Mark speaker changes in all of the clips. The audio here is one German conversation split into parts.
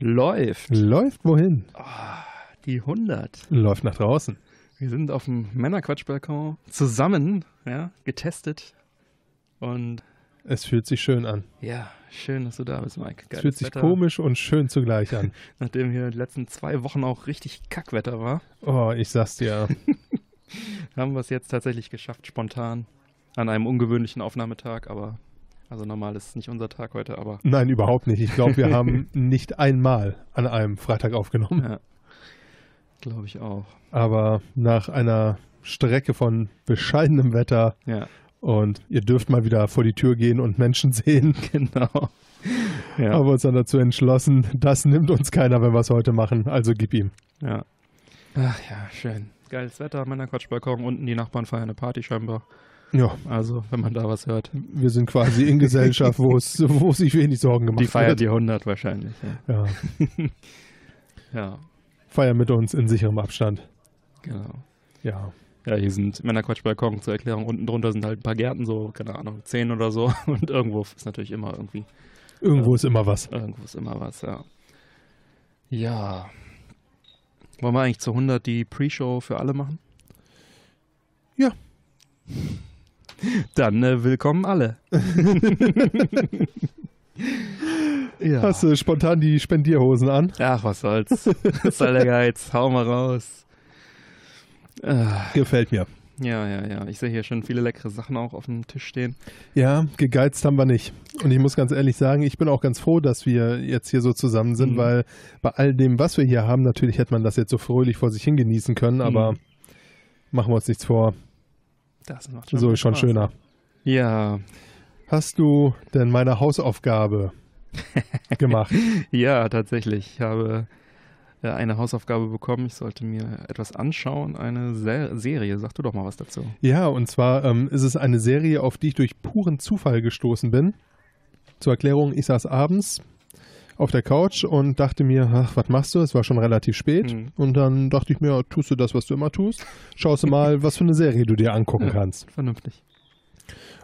Speaker 1: Läuft.
Speaker 2: Läuft wohin?
Speaker 1: Die 100.
Speaker 2: Läuft nach draußen.
Speaker 1: Wir sind auf dem Männerquatschbalkon zusammen, ja, getestet. Und
Speaker 2: Es fühlt sich schön an.
Speaker 1: ja, schön, dass du da bist, Mike.
Speaker 2: Es
Speaker 1: Geiles
Speaker 2: fühlt sich
Speaker 1: Wetter.
Speaker 2: komisch und schön zugleich an.
Speaker 1: Nachdem hier die letzten zwei Wochen auch richtig Kackwetter war,
Speaker 2: Oh, ich sag's dir.
Speaker 1: haben wir es jetzt tatsächlich geschafft, spontan. An einem ungewöhnlichen Aufnahmetag, aber also normal ist es nicht unser Tag heute, aber
Speaker 2: Nein, überhaupt nicht. Ich glaube, wir haben nicht einmal an einem Freitag aufgenommen.
Speaker 1: ja, glaube ich auch.
Speaker 2: Aber nach einer Strecke von bescheidenem Wetter
Speaker 1: Ja,
Speaker 2: und ihr dürft mal wieder vor die Tür gehen und Menschen sehen,
Speaker 1: genau. Ja,
Speaker 2: haben wir uns dann dazu entschlossen, das nimmt uns keiner, wenn wir es heute machen. Also gib ihm.
Speaker 1: ja. Ach ja, schön. Geiles Wetter, Männerquatschbalkon. Unten die Nachbarn feiern eine Party scheinbar.
Speaker 2: Ja,
Speaker 1: Also, wenn man da was hört.
Speaker 2: wir sind quasi in Gesellschaft, wo es, wo sich wenig Sorgen gemacht
Speaker 1: Die feiert
Speaker 2: wird.
Speaker 1: die 100 wahrscheinlich. Ja.
Speaker 2: Ja,
Speaker 1: ja,
Speaker 2: feiern mit uns in sicherem Abstand.
Speaker 1: genau.
Speaker 2: Ja,
Speaker 1: Ja, hier sind Männerquatschbalkon zur Erklärung. Unten drunter sind halt ein paar Gärten, so, keine Ahnung, 10 oder so. Und irgendwo ist natürlich immer irgendwie,
Speaker 2: irgendwo ist immer was.
Speaker 1: irgendwo ist immer was, ja. Ja. Wollen wir eigentlich zu 100 die Pre-Show für alle machen?
Speaker 2: Ja.
Speaker 1: Dann äh, willkommen alle. ja.
Speaker 2: Hast du spontan die Spendierhosen an?
Speaker 1: Ach, was soll's. Was soll der Geiz? Hau mal raus. Ah,
Speaker 2: Gefällt mir.
Speaker 1: Ja, ja, ja. Ich sehe hier schon viele leckere Sachen auch auf dem Tisch stehen.
Speaker 2: Ja, gegeizt haben wir nicht. Und ich muss ganz ehrlich sagen, ich bin auch ganz froh, dass wir jetzt hier so zusammen sind,
Speaker 1: Mhm.
Speaker 2: weil bei all dem, was wir hier haben, natürlich hätte man das jetzt so fröhlich vor sich hin genießen können, aber
Speaker 1: Mhm.
Speaker 2: machen wir uns nichts vor.
Speaker 1: Das macht
Speaker 2: so ist schon
Speaker 1: Spaß.
Speaker 2: schöner.
Speaker 1: Ja,
Speaker 2: Hast du denn meine Hausaufgabe gemacht?
Speaker 1: ja, tatsächlich. Ich habe äh, eine Hausaufgabe bekommen. Ich sollte mir etwas anschauen. Eine Se Serie. Sag du doch mal was dazu.
Speaker 2: Ja, und zwar ähm, ist es eine Serie, auf die ich durch puren Zufall gestoßen bin. Zur Erklärung, ich saß abends auf der Couch und dachte mir, ach, was machst du? Es war schon relativ spät.
Speaker 1: Mhm.
Speaker 2: Und dann dachte ich mir, tust du das, was du immer tust? Schaust du mal, was für eine Serie du dir angucken
Speaker 1: Ja.
Speaker 2: kannst.
Speaker 1: Vernünftig.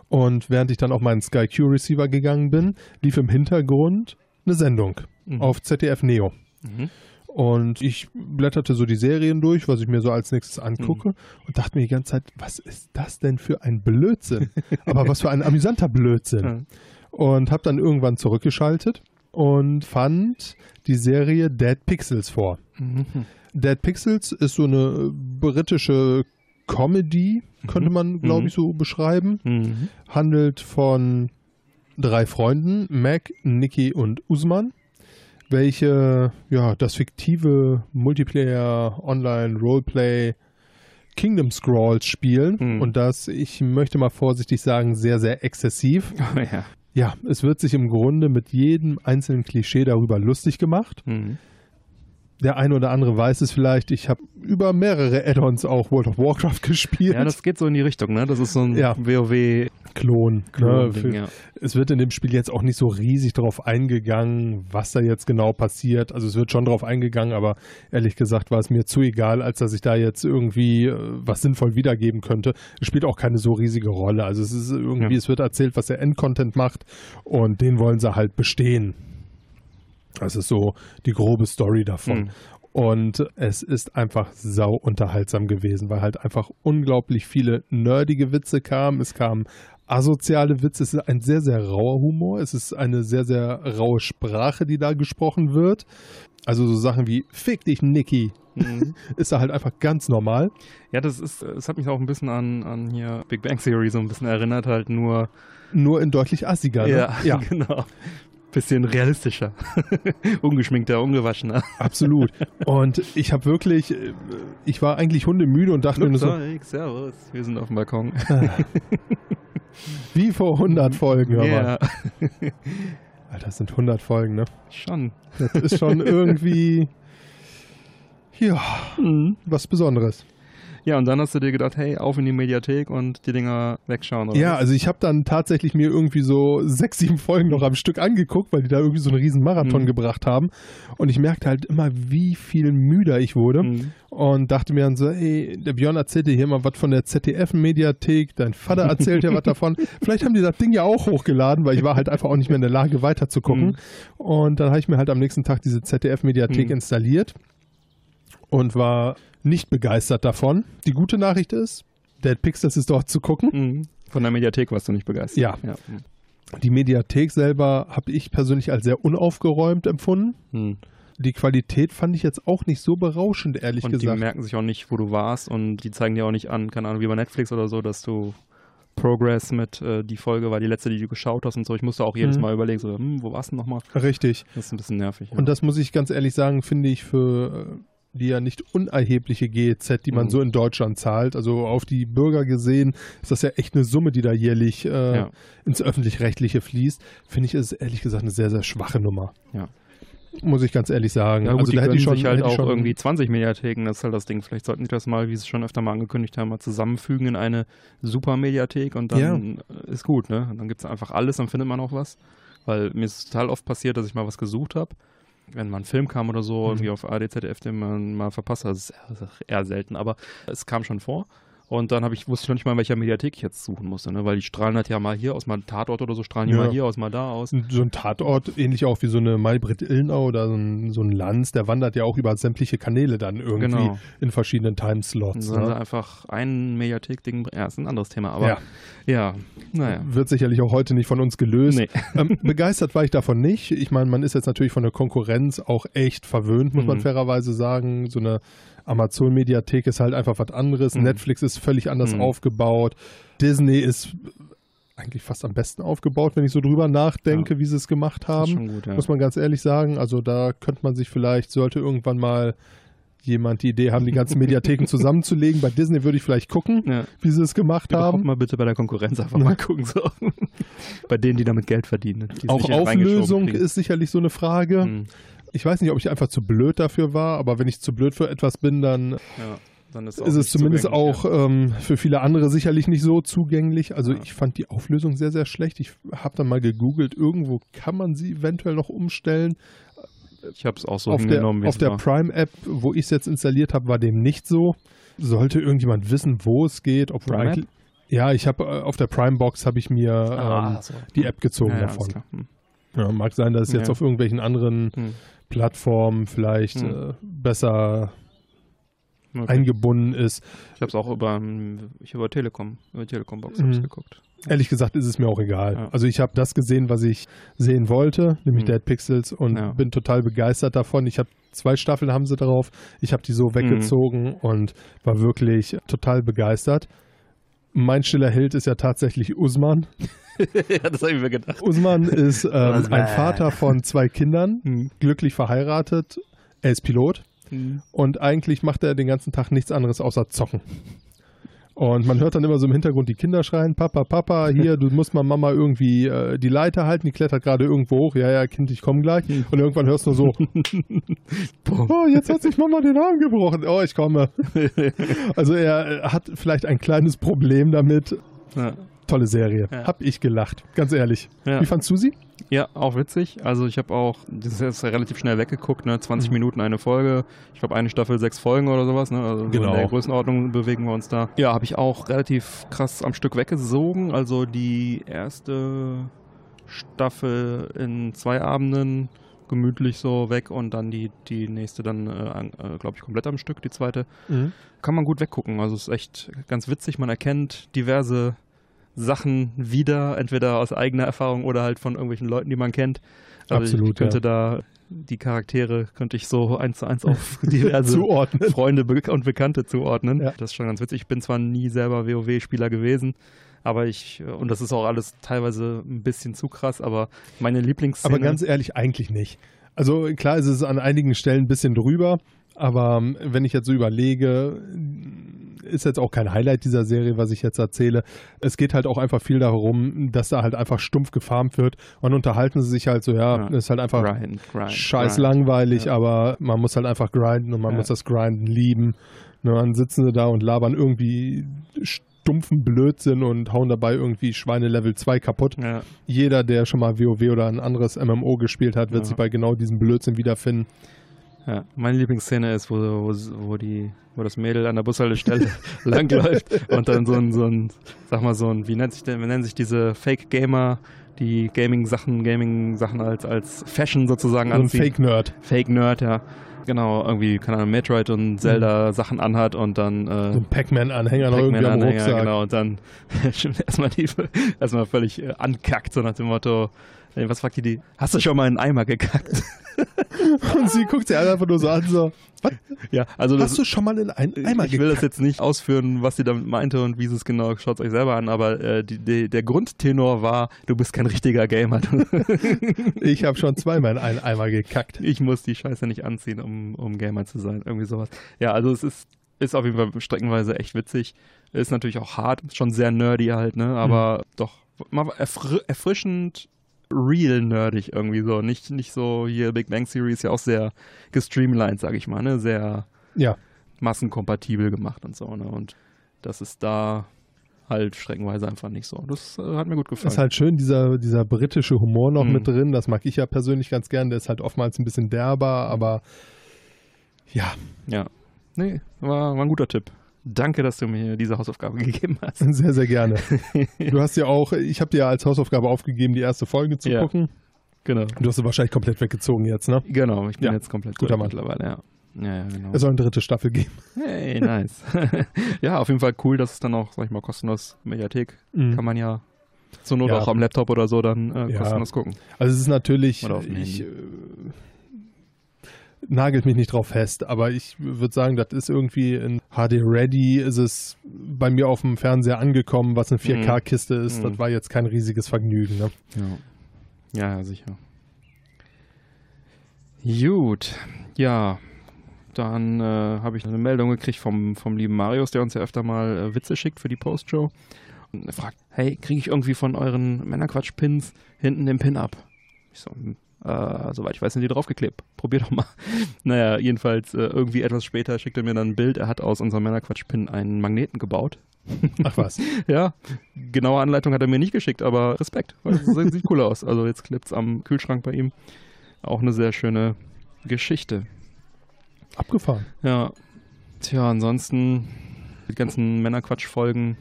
Speaker 2: Und während ich dann auf meinen Sky Q Receiver gegangen bin, lief im Hintergrund eine Sendung
Speaker 1: Mhm.
Speaker 2: auf ZDF Neo.
Speaker 1: Mhm.
Speaker 2: Und ich blätterte so die Serien durch, was ich mir so als nächstes angucke
Speaker 1: Mhm.
Speaker 2: und dachte mir die ganze Zeit, was ist das denn für ein Blödsinn? Aber was für ein amüsanter Blödsinn. Und habe dann irgendwann zurückgeschaltet und fand die Serie Dead Pixels vor.
Speaker 1: Mhm.
Speaker 2: Dead Pixels ist so eine britische Comedy, könnte man, glaube
Speaker 1: Mhm.
Speaker 2: ich, so beschreiben.
Speaker 1: Mhm.
Speaker 2: Handelt von drei Freunden, Mac, Nikki und Usman, welche ja das fiktive Multiplayer Online Roleplay Kingdom Scrolls spielen
Speaker 1: Mhm.
Speaker 2: und das, ich möchte mal vorsichtig sagen, sehr, sehr exzessiv.
Speaker 1: Oh, ja.
Speaker 2: Ja, es wird sich im Grunde mit jedem einzelnen Klischee darüber lustig gemacht.
Speaker 1: Mhm.
Speaker 2: Der eine oder andere weiß es vielleicht, ich habe über mehrere Add-ons auch World of Warcraft gespielt.
Speaker 1: ja, das geht so in die Richtung, ne? Das ist so ein
Speaker 2: Ja.
Speaker 1: WoW.
Speaker 2: Klon. Ne? Für-
Speaker 1: ja.
Speaker 2: Es wird in dem Spiel jetzt auch nicht so riesig darauf eingegangen, was da jetzt genau passiert. Also es wird schon darauf eingegangen, aber ehrlich gesagt war es mir zu egal, als dass ich da jetzt irgendwie äh, was sinnvoll wiedergeben könnte. Es spielt auch keine so riesige Rolle. Also es ist irgendwie,
Speaker 1: Ja.
Speaker 2: es wird erzählt, was der Endcontent macht und den wollen sie halt bestehen. Das ist so die grobe Story davon.
Speaker 1: Mhm.
Speaker 2: Und es ist einfach sau unterhaltsam gewesen, weil halt einfach unglaublich viele nerdige Witze kamen. Es kamen asoziale Witze. Es ist ein sehr, sehr rauer Humor. Es ist eine sehr, sehr raue Sprache, die da gesprochen wird. Also so Sachen wie Fick dich, Nicky,
Speaker 1: Mhm.
Speaker 2: ist da halt einfach ganz normal.
Speaker 1: Ja, das ist, es hat mich auch ein bisschen an, an hier Big Bang Theory so ein bisschen erinnert, halt nur.
Speaker 2: Nur in deutlich assiger. Ne?
Speaker 1: Ja,
Speaker 2: ja
Speaker 1: genau. Bisschen realistischer. Ungeschminkter, ungewaschener.
Speaker 2: absolut. Und ich habe wirklich, äh, ich war eigentlich hundemüde und dachte mir nur so,
Speaker 1: servus. Wir sind auf dem Balkon.
Speaker 2: wie vor 100 Folgen. hör mal.
Speaker 1: Ja,
Speaker 2: Alter, das sind 100 Folgen, ne?
Speaker 1: schon.
Speaker 2: Das ist schon irgendwie, ja,
Speaker 1: Mhm.
Speaker 2: was Besonderes.
Speaker 1: Ja, und dann hast du dir gedacht, hey, auf in die Mediathek und die Dinger wegschauen. Oder
Speaker 2: Ja,
Speaker 1: was?
Speaker 2: also ich habe dann tatsächlich mir irgendwie so sechs, sieben Folgen noch am Stück angeguckt, weil die da irgendwie so einen riesen Marathon
Speaker 1: Mhm.
Speaker 2: gebracht haben. Und ich merkte halt immer, wie viel müder ich wurde.
Speaker 1: Mhm.
Speaker 2: Und dachte mir dann so, ey, der Björn erzählte hier mal was von der ZDF-Mediathek, dein Vater erzählt ja was davon. Vielleicht haben die das Ding ja auch hochgeladen, weil ich war halt einfach auch nicht mehr in der Lage, weiter zu gucken.
Speaker 1: Mhm.
Speaker 2: Und dann habe ich mir halt am nächsten Tag diese ZDF-Mediathek
Speaker 1: Mhm.
Speaker 2: installiert und war nicht begeistert davon. Die gute Nachricht ist, Dead Pixels ist dort zu gucken.
Speaker 1: Mhm. Von der Mediathek warst du nicht begeistert.
Speaker 2: Ja.
Speaker 1: ja.
Speaker 2: Die Mediathek selber habe ich persönlich als sehr unaufgeräumt empfunden.
Speaker 1: Mhm.
Speaker 2: Die Qualität fand ich jetzt auch nicht so berauschend, ehrlich
Speaker 1: Und die
Speaker 2: gesagt.
Speaker 1: merken sich auch nicht, wo du warst und die zeigen dir auch nicht an, keine Ahnung, wie bei Netflix oder so, dass du Progress mit äh, die Folge war die letzte, die du geschaut hast und so. Ich musste auch jedes
Speaker 2: Mhm.
Speaker 1: Mal überlegen, so, hm, wo warst du nochmal?
Speaker 2: Richtig.
Speaker 1: Das ist ein bisschen nervig. Ja.
Speaker 2: Und das muss ich ganz ehrlich sagen, finde ich für äh, die ja nicht unerhebliche GEZ, die man
Speaker 1: Mhm.
Speaker 2: so in Deutschland zahlt. Also auf die Bürger gesehen ist das ja echt eine Summe, die da jährlich äh,
Speaker 1: Ja.
Speaker 2: ins Öffentlich-Rechtliche fließt. Finde ich, ist es ehrlich gesagt eine sehr, sehr schwache Nummer.
Speaker 1: Ja.
Speaker 2: Muss ich ganz ehrlich sagen.
Speaker 1: Ja, gut,
Speaker 2: also
Speaker 1: die
Speaker 2: da hätte ich schon,
Speaker 1: sich halt auch
Speaker 2: schon,
Speaker 1: irgendwie 20 Mediatheken, das ist halt das Ding. Vielleicht sollten die das mal, wie sie es schon öfter mal angekündigt haben, mal zusammenfügen in eine Super-Mediathek und dann äh, ist gut, ne? Und dann gibt es einfach alles, dann findet man auch was. Weil mir ist total oft passiert, dass ich mal was gesucht habe. Wenn mal ein Film kam oder so,
Speaker 2: Mhm.
Speaker 1: irgendwie auf ADZF, den man mal verpasst hat, das ist eher- das ist eher selten, aber es kam schon vor. Und dann habe ich, wusste ich noch nicht mal, in welcher Mediathek ich jetzt suchen musste, ne? Weil die strahlen halt ja mal hier aus, mal Tatort oder so, strahlen die
Speaker 2: Ja.
Speaker 1: mal hier aus, mal da aus.
Speaker 2: so ein Tatort, ähnlich auch wie so eine Maybrit Illnau oder so ein, so ein Lanz, der wandert ja auch über sämtliche Kanäle dann irgendwie
Speaker 1: Genau.
Speaker 2: in verschiedenen Timeslots.
Speaker 1: dann
Speaker 2: Ne?
Speaker 1: einfach ein Mediathek-Ding, ja, ist ein anderes Thema, aber
Speaker 2: Ja.
Speaker 1: ja, naja.
Speaker 2: Wird sicherlich auch heute nicht von uns gelöst.
Speaker 1: Nee.
Speaker 2: ähm, begeistert war ich davon nicht. Ich meine, man ist jetzt natürlich von der Konkurrenz auch echt verwöhnt, muss man
Speaker 1: Mhm.
Speaker 2: fairerweise sagen. So eine Amazon-Mediathek ist halt einfach was anderes.
Speaker 1: Mhm.
Speaker 2: Netflix ist völlig anders
Speaker 1: Mhm.
Speaker 2: aufgebaut. Disney ist eigentlich fast am besten aufgebaut, wenn ich so drüber nachdenke, wie sie es gemacht haben.
Speaker 1: gut, ja.
Speaker 2: Muss man ganz ehrlich sagen. Also da könnte man sich vielleicht, sollte irgendwann mal jemand die Idee haben, die ganzen Mediatheken zusammenzulegen. Bei Disney würde ich vielleicht gucken,
Speaker 1: ja.
Speaker 2: wie sie es gemacht
Speaker 1: Überhaupt
Speaker 2: haben.
Speaker 1: mal bitte bei der Konkurrenz einfach mal gucken. So. bei denen, die damit Geld verdienen.
Speaker 2: Auch Auflösung ist sicherlich so eine Frage.
Speaker 1: Mhm.
Speaker 2: Ich weiß nicht, ob ich einfach zu blöd dafür war, aber wenn ich zu blöd für etwas bin, dann
Speaker 1: Ja, dann ist,
Speaker 2: ist es zumindest auch ähm, für viele andere sicherlich nicht so zugänglich. Also
Speaker 1: Ja.
Speaker 2: ich fand die Auflösung sehr, sehr schlecht. Ich habe dann mal gegoogelt, irgendwo kann man sie eventuell noch umstellen.
Speaker 1: Ich habe es auch so
Speaker 2: auf der,
Speaker 1: hingenommen, wie
Speaker 2: auf der. Prime-App, wo ich es jetzt installiert habe, war dem nicht so. Sollte irgendjemand wissen, wo es geht, ob
Speaker 1: Prime
Speaker 2: Ja, ich habe äh, auf der Prime-Box habe ich mir ähm,
Speaker 1: so.
Speaker 2: die App gezogen
Speaker 1: ja,
Speaker 2: davon.
Speaker 1: Hm.
Speaker 2: Ja, mag sein, dass es jetzt auf irgendwelchen anderen
Speaker 1: Hm.
Speaker 2: Plattformen vielleicht
Speaker 1: Hm.
Speaker 2: äh, besser
Speaker 1: Okay.
Speaker 2: eingebunden ist.
Speaker 1: Ich habe es auch über, ähm, ich über Telekom, über Telekom-Box hab's geguckt.
Speaker 2: Ehrlich gesagt ist es mir auch egal.
Speaker 1: Ja.
Speaker 2: Also ich habe das gesehen, was ich sehen wollte, nämlich
Speaker 1: Mhm.
Speaker 2: Dead Pixels und
Speaker 1: Ja.
Speaker 2: bin total begeistert davon. Ich habe zwei Staffeln haben sie drauf. Ich habe die so
Speaker 1: Mhm.
Speaker 2: weggezogen und war wirklich total begeistert. Mein stiller Held ist ja tatsächlich Usman.
Speaker 1: ja, das habe ich mir gedacht.
Speaker 2: Usman ist ähm, ein Vater von zwei Kindern,
Speaker 1: Hm.
Speaker 2: glücklich verheiratet. Er ist Pilot.
Speaker 1: Hm.
Speaker 2: und eigentlich macht er den ganzen Tag nichts anderes außer zocken. Und man hört dann immer so im Hintergrund die Kinder schreien, Papa, Papa, hier, du musst mal Mama irgendwie äh, die Leiter halten, die klettert gerade irgendwo hoch, ja, ja, Kind, ich komme gleich. Und irgendwann hörst du so, oh, jetzt hat sich Mama den Arm gebrochen, oh, ich komme. Also er äh, hat vielleicht ein kleines Problem damit.
Speaker 1: Ja.
Speaker 2: Tolle Serie,
Speaker 1: Ja.
Speaker 2: hab ich gelacht, ganz ehrlich.
Speaker 1: Ja.
Speaker 2: Wie fandst du sie?
Speaker 1: Ja, auch witzig. Also ich habe auch, das ist jetzt relativ schnell weggeguckt, ne? 20
Speaker 2: Mhm.
Speaker 1: Minuten eine Folge. Ich glaube eine Staffel sechs Folgen oder sowas, ne? Also so
Speaker 2: Genau.
Speaker 1: in der Größenordnung bewegen wir uns da. Ja, habe ich auch relativ krass am Stück weggesogen. Also die erste Staffel in zwei Abenden gemütlich so weg und dann die, die nächste dann, äh, äh, glaube ich, komplett am Stück, die zweite. Kann man gut weggucken. Also es ist echt ganz witzig. Man erkennt diverse Sachen wieder, entweder aus eigener Erfahrung oder halt von irgendwelchen Leuten, die man kennt. Also
Speaker 2: Absolut,
Speaker 1: ich könnte
Speaker 2: ja.
Speaker 1: da die Charaktere könnte ich so eins zu eins auf diverse
Speaker 2: Zuordnen.
Speaker 1: Freunde und Bekannte zuordnen.
Speaker 2: Ja.
Speaker 1: Das ist schon ganz witzig. Ich bin zwar nie selber WoW-Spieler gewesen, aber ich, und das ist auch alles teilweise ein bisschen zu krass, aber meine Lieblingsszene.
Speaker 2: Aber ganz ehrlich, eigentlich nicht. Also klar ist es an einigen Stellen ein bisschen drüber, aber ähm, wenn ich jetzt so überlege, ist jetzt auch kein Highlight dieser Serie, was ich jetzt erzähle. Es geht halt auch einfach viel darum, dass da halt einfach stumpf gefarmt wird und unterhalten sie sich halt so, ja,
Speaker 1: Ja.
Speaker 2: ist halt einfach
Speaker 1: Grind, grind,
Speaker 2: scheiß
Speaker 1: grind.
Speaker 2: langweilig,
Speaker 1: Ja.
Speaker 2: aber man muss halt einfach grinden und man
Speaker 1: Ja.
Speaker 2: muss das Grinden lieben. Ne, dann sitzen sie da und labern irgendwie stumpfen Blödsinn und hauen dabei irgendwie Schweine Level 2 kaputt.
Speaker 1: Ja,
Speaker 2: Jeder, der schon mal WoW oder ein anderes MMO gespielt hat, wird sich bei genau diesem Blödsinn wiederfinden.
Speaker 1: Ja. Meine Lieblingsszene ist, wo, wo, wo, die, wo das Mädel an der Bushaltestelle langläuft und dann so ein, so ein, sag mal so ein, wie nennt sich denn, wie nennen sich diese Fake-Gamer, die Gaming-Sachen, Gaming-Sachen als, als Fashion sozusagen
Speaker 2: So ein
Speaker 1: anziehen.
Speaker 2: Fake-Nerd.
Speaker 1: Fake-Nerd, ja. Genau, irgendwie, keine Ahnung, Metroid und Zelda Sachen anhat und dann äh,
Speaker 2: So ein Pac-Man-Anhänger noch irgendwie am Rucksack.
Speaker 1: genau, und dann erstmal, die, erstmal völlig äh, ankackt, so nach dem Motto, was fragt die die? Hast du schon mal in einen Eimer gekackt?
Speaker 2: Und sie guckt sie einfach nur so an, so, was?
Speaker 1: ja, also das,
Speaker 2: Hast du schon mal in einen Eimer
Speaker 1: ich will das jetzt nicht ausführen, was sie damit meinte und wie sie es genau, schaut euch selber an, aber äh, die, die, der Grundtenor war, du bist kein richtiger Gamer.
Speaker 2: Ich habe schon zweimal in einen Eimer gekackt.
Speaker 1: ich muss die Scheiße nicht anziehen, um, um Gamer zu sein. Irgendwie sowas. Ja, also es ist, ist auf jeden Fall streckenweise echt witzig. Ist natürlich auch hart, schon sehr nerdy halt, ne? Aber doch mal erfr erfrischend real nerdig irgendwie so. Nicht, nicht so hier Big Bang Theory ist ja auch sehr gestreamlined, sag ich mal, ne? Sehr
Speaker 2: Ja,
Speaker 1: massenkompatibel gemacht und so, ne? Und das ist da halt streckenweise einfach nicht so. Das äh, hat mir gut gefallen.
Speaker 2: ist halt schön, dieser, dieser britische Humor noch
Speaker 1: Mhm.
Speaker 2: mit drin. Das mag ich ja persönlich ganz gern. Der ist halt oftmals ein bisschen derber, aber ja,
Speaker 1: ja. Nee, war, war ein guter Tipp. Danke, dass du mir diese Hausaufgabe gegeben hast.
Speaker 2: sehr, sehr gerne. Du hast ja auch, ich habe dir ja als Hausaufgabe aufgegeben, die erste Folge zu
Speaker 1: Ja.
Speaker 2: gucken.
Speaker 1: Genau.
Speaker 2: Du hast sie wahrscheinlich komplett weggezogen jetzt, ne?
Speaker 1: Genau, ich bin
Speaker 2: Ja,
Speaker 1: jetzt komplett
Speaker 2: guter Mann.
Speaker 1: mittlerweile, ja. Ja, ja, genau.
Speaker 2: Es soll eine dritte Staffel geben.
Speaker 1: Hey, nice. ja, auf jeden Fall cool, dass es dann auch, sag ich mal, kostenlos Mediathek kann man ja zur Not
Speaker 2: Ja.
Speaker 1: auch am Laptop oder so dann äh, kostenlos gucken.
Speaker 2: Also es ist natürlich, ich, äh, nagelt mich nicht drauf fest, aber ich würde sagen, das ist irgendwie in HD Ready, ist es bei mir auf dem Fernseher angekommen, was eine 4K-Kiste ist.
Speaker 1: Mhm.
Speaker 2: Das war jetzt kein riesiges Vergnügen. Ne?
Speaker 1: Ja. Ja, ja, sicher. Gut, ja. Dann äh, habe ich eine Meldung gekriegt vom, vom lieben Marius, der uns ja öfter mal äh, Witze schickt für die Postshow. Und er fragt, hey, kriege ich irgendwie von euren Männerquatsch-Pins hinten den Pin ab? Ich so, hm, äh, soweit ich weiß, sind die draufgeklebt. Probier doch mal. naja, jedenfalls äh, irgendwie etwas später schickt er mir dann ein Bild. Er hat aus unserem Männerquatsch-Pin einen Magneten gebaut.
Speaker 2: Ach was.
Speaker 1: Ja, genaue Anleitung hat er mir nicht geschickt, aber Respekt, weil es sieht cool aus. Also jetzt klebt's am Kühlschrank bei ihm. Auch eine sehr schöne Geschichte.
Speaker 2: Abgefahren.
Speaker 1: Ja, tja, ansonsten die ganzen Männerquatsch-Folgen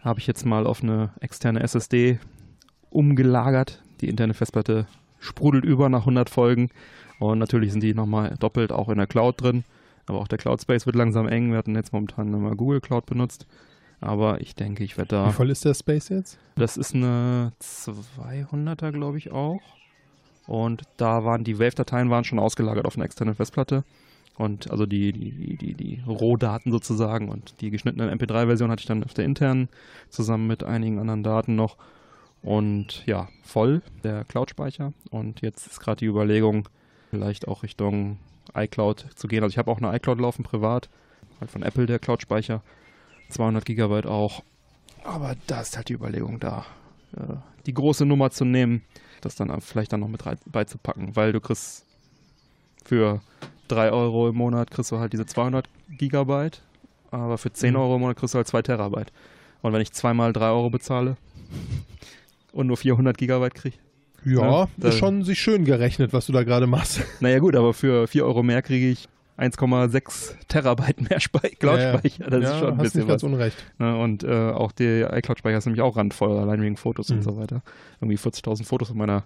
Speaker 1: habe ich jetzt mal auf eine externe SSD umgelagert. Die interne Festplatte sprudelt über nach 100 Folgen und natürlich sind die nochmal doppelt auch in der Cloud drin. Aber auch der Cloud Space wird langsam eng. Wir hatten jetzt momentan immer Google Cloud benutzt. Aber ich denke, ich werde da.
Speaker 2: Wie voll ist der Space jetzt?
Speaker 1: Das ist eine 200er, glaube ich auch. Und da waren die Wave-Dateien waren schon ausgelagert auf einer externen Festplatte. Und also die, die, die, die, die Rohdaten sozusagen und die geschnittene MP3-Version hatte ich dann auf der internen zusammen mit einigen anderen Daten noch. Und ja, voll der Cloud-Speicher. Und jetzt ist gerade die Überlegung, vielleicht auch Richtung iCloud zu gehen. Also ich habe auch eine iCloud laufen privat, halt von Apple der Cloud-Speicher. 200 Gigabyte auch. Aber da ist halt die Überlegung da, äh, die große Nummer zu nehmen, das dann vielleicht dann noch mit beizupacken, weil du kriegst für 3 Euro im Monat kriegst du halt diese 200 Gigabyte, aber für 10
Speaker 2: Mhm.
Speaker 1: Euro im Monat kriegst du halt 2 Terabyte. Und wenn ich zweimal 3 Euro bezahle und nur 400 Gigabyte kriege,
Speaker 2: Ja,
Speaker 1: Ja, da-
Speaker 2: ist schon sich schön gerechnet, was du da gerade machst.
Speaker 1: naja gut, aber für 4 Euro mehr kriege ich 1,6 Terabyte mehr Spei- Cloud-Speicher. Das
Speaker 2: ja,
Speaker 1: ist schon ein
Speaker 2: hast
Speaker 1: bisschen
Speaker 2: nicht ganz
Speaker 1: was.
Speaker 2: unrecht.
Speaker 1: Ne, und äh, auch der iCloud-Speicher ist nämlich auch randvoll, allein wegen Fotos
Speaker 2: Mhm.
Speaker 1: und so weiter. Irgendwie 40.000 Fotos in meiner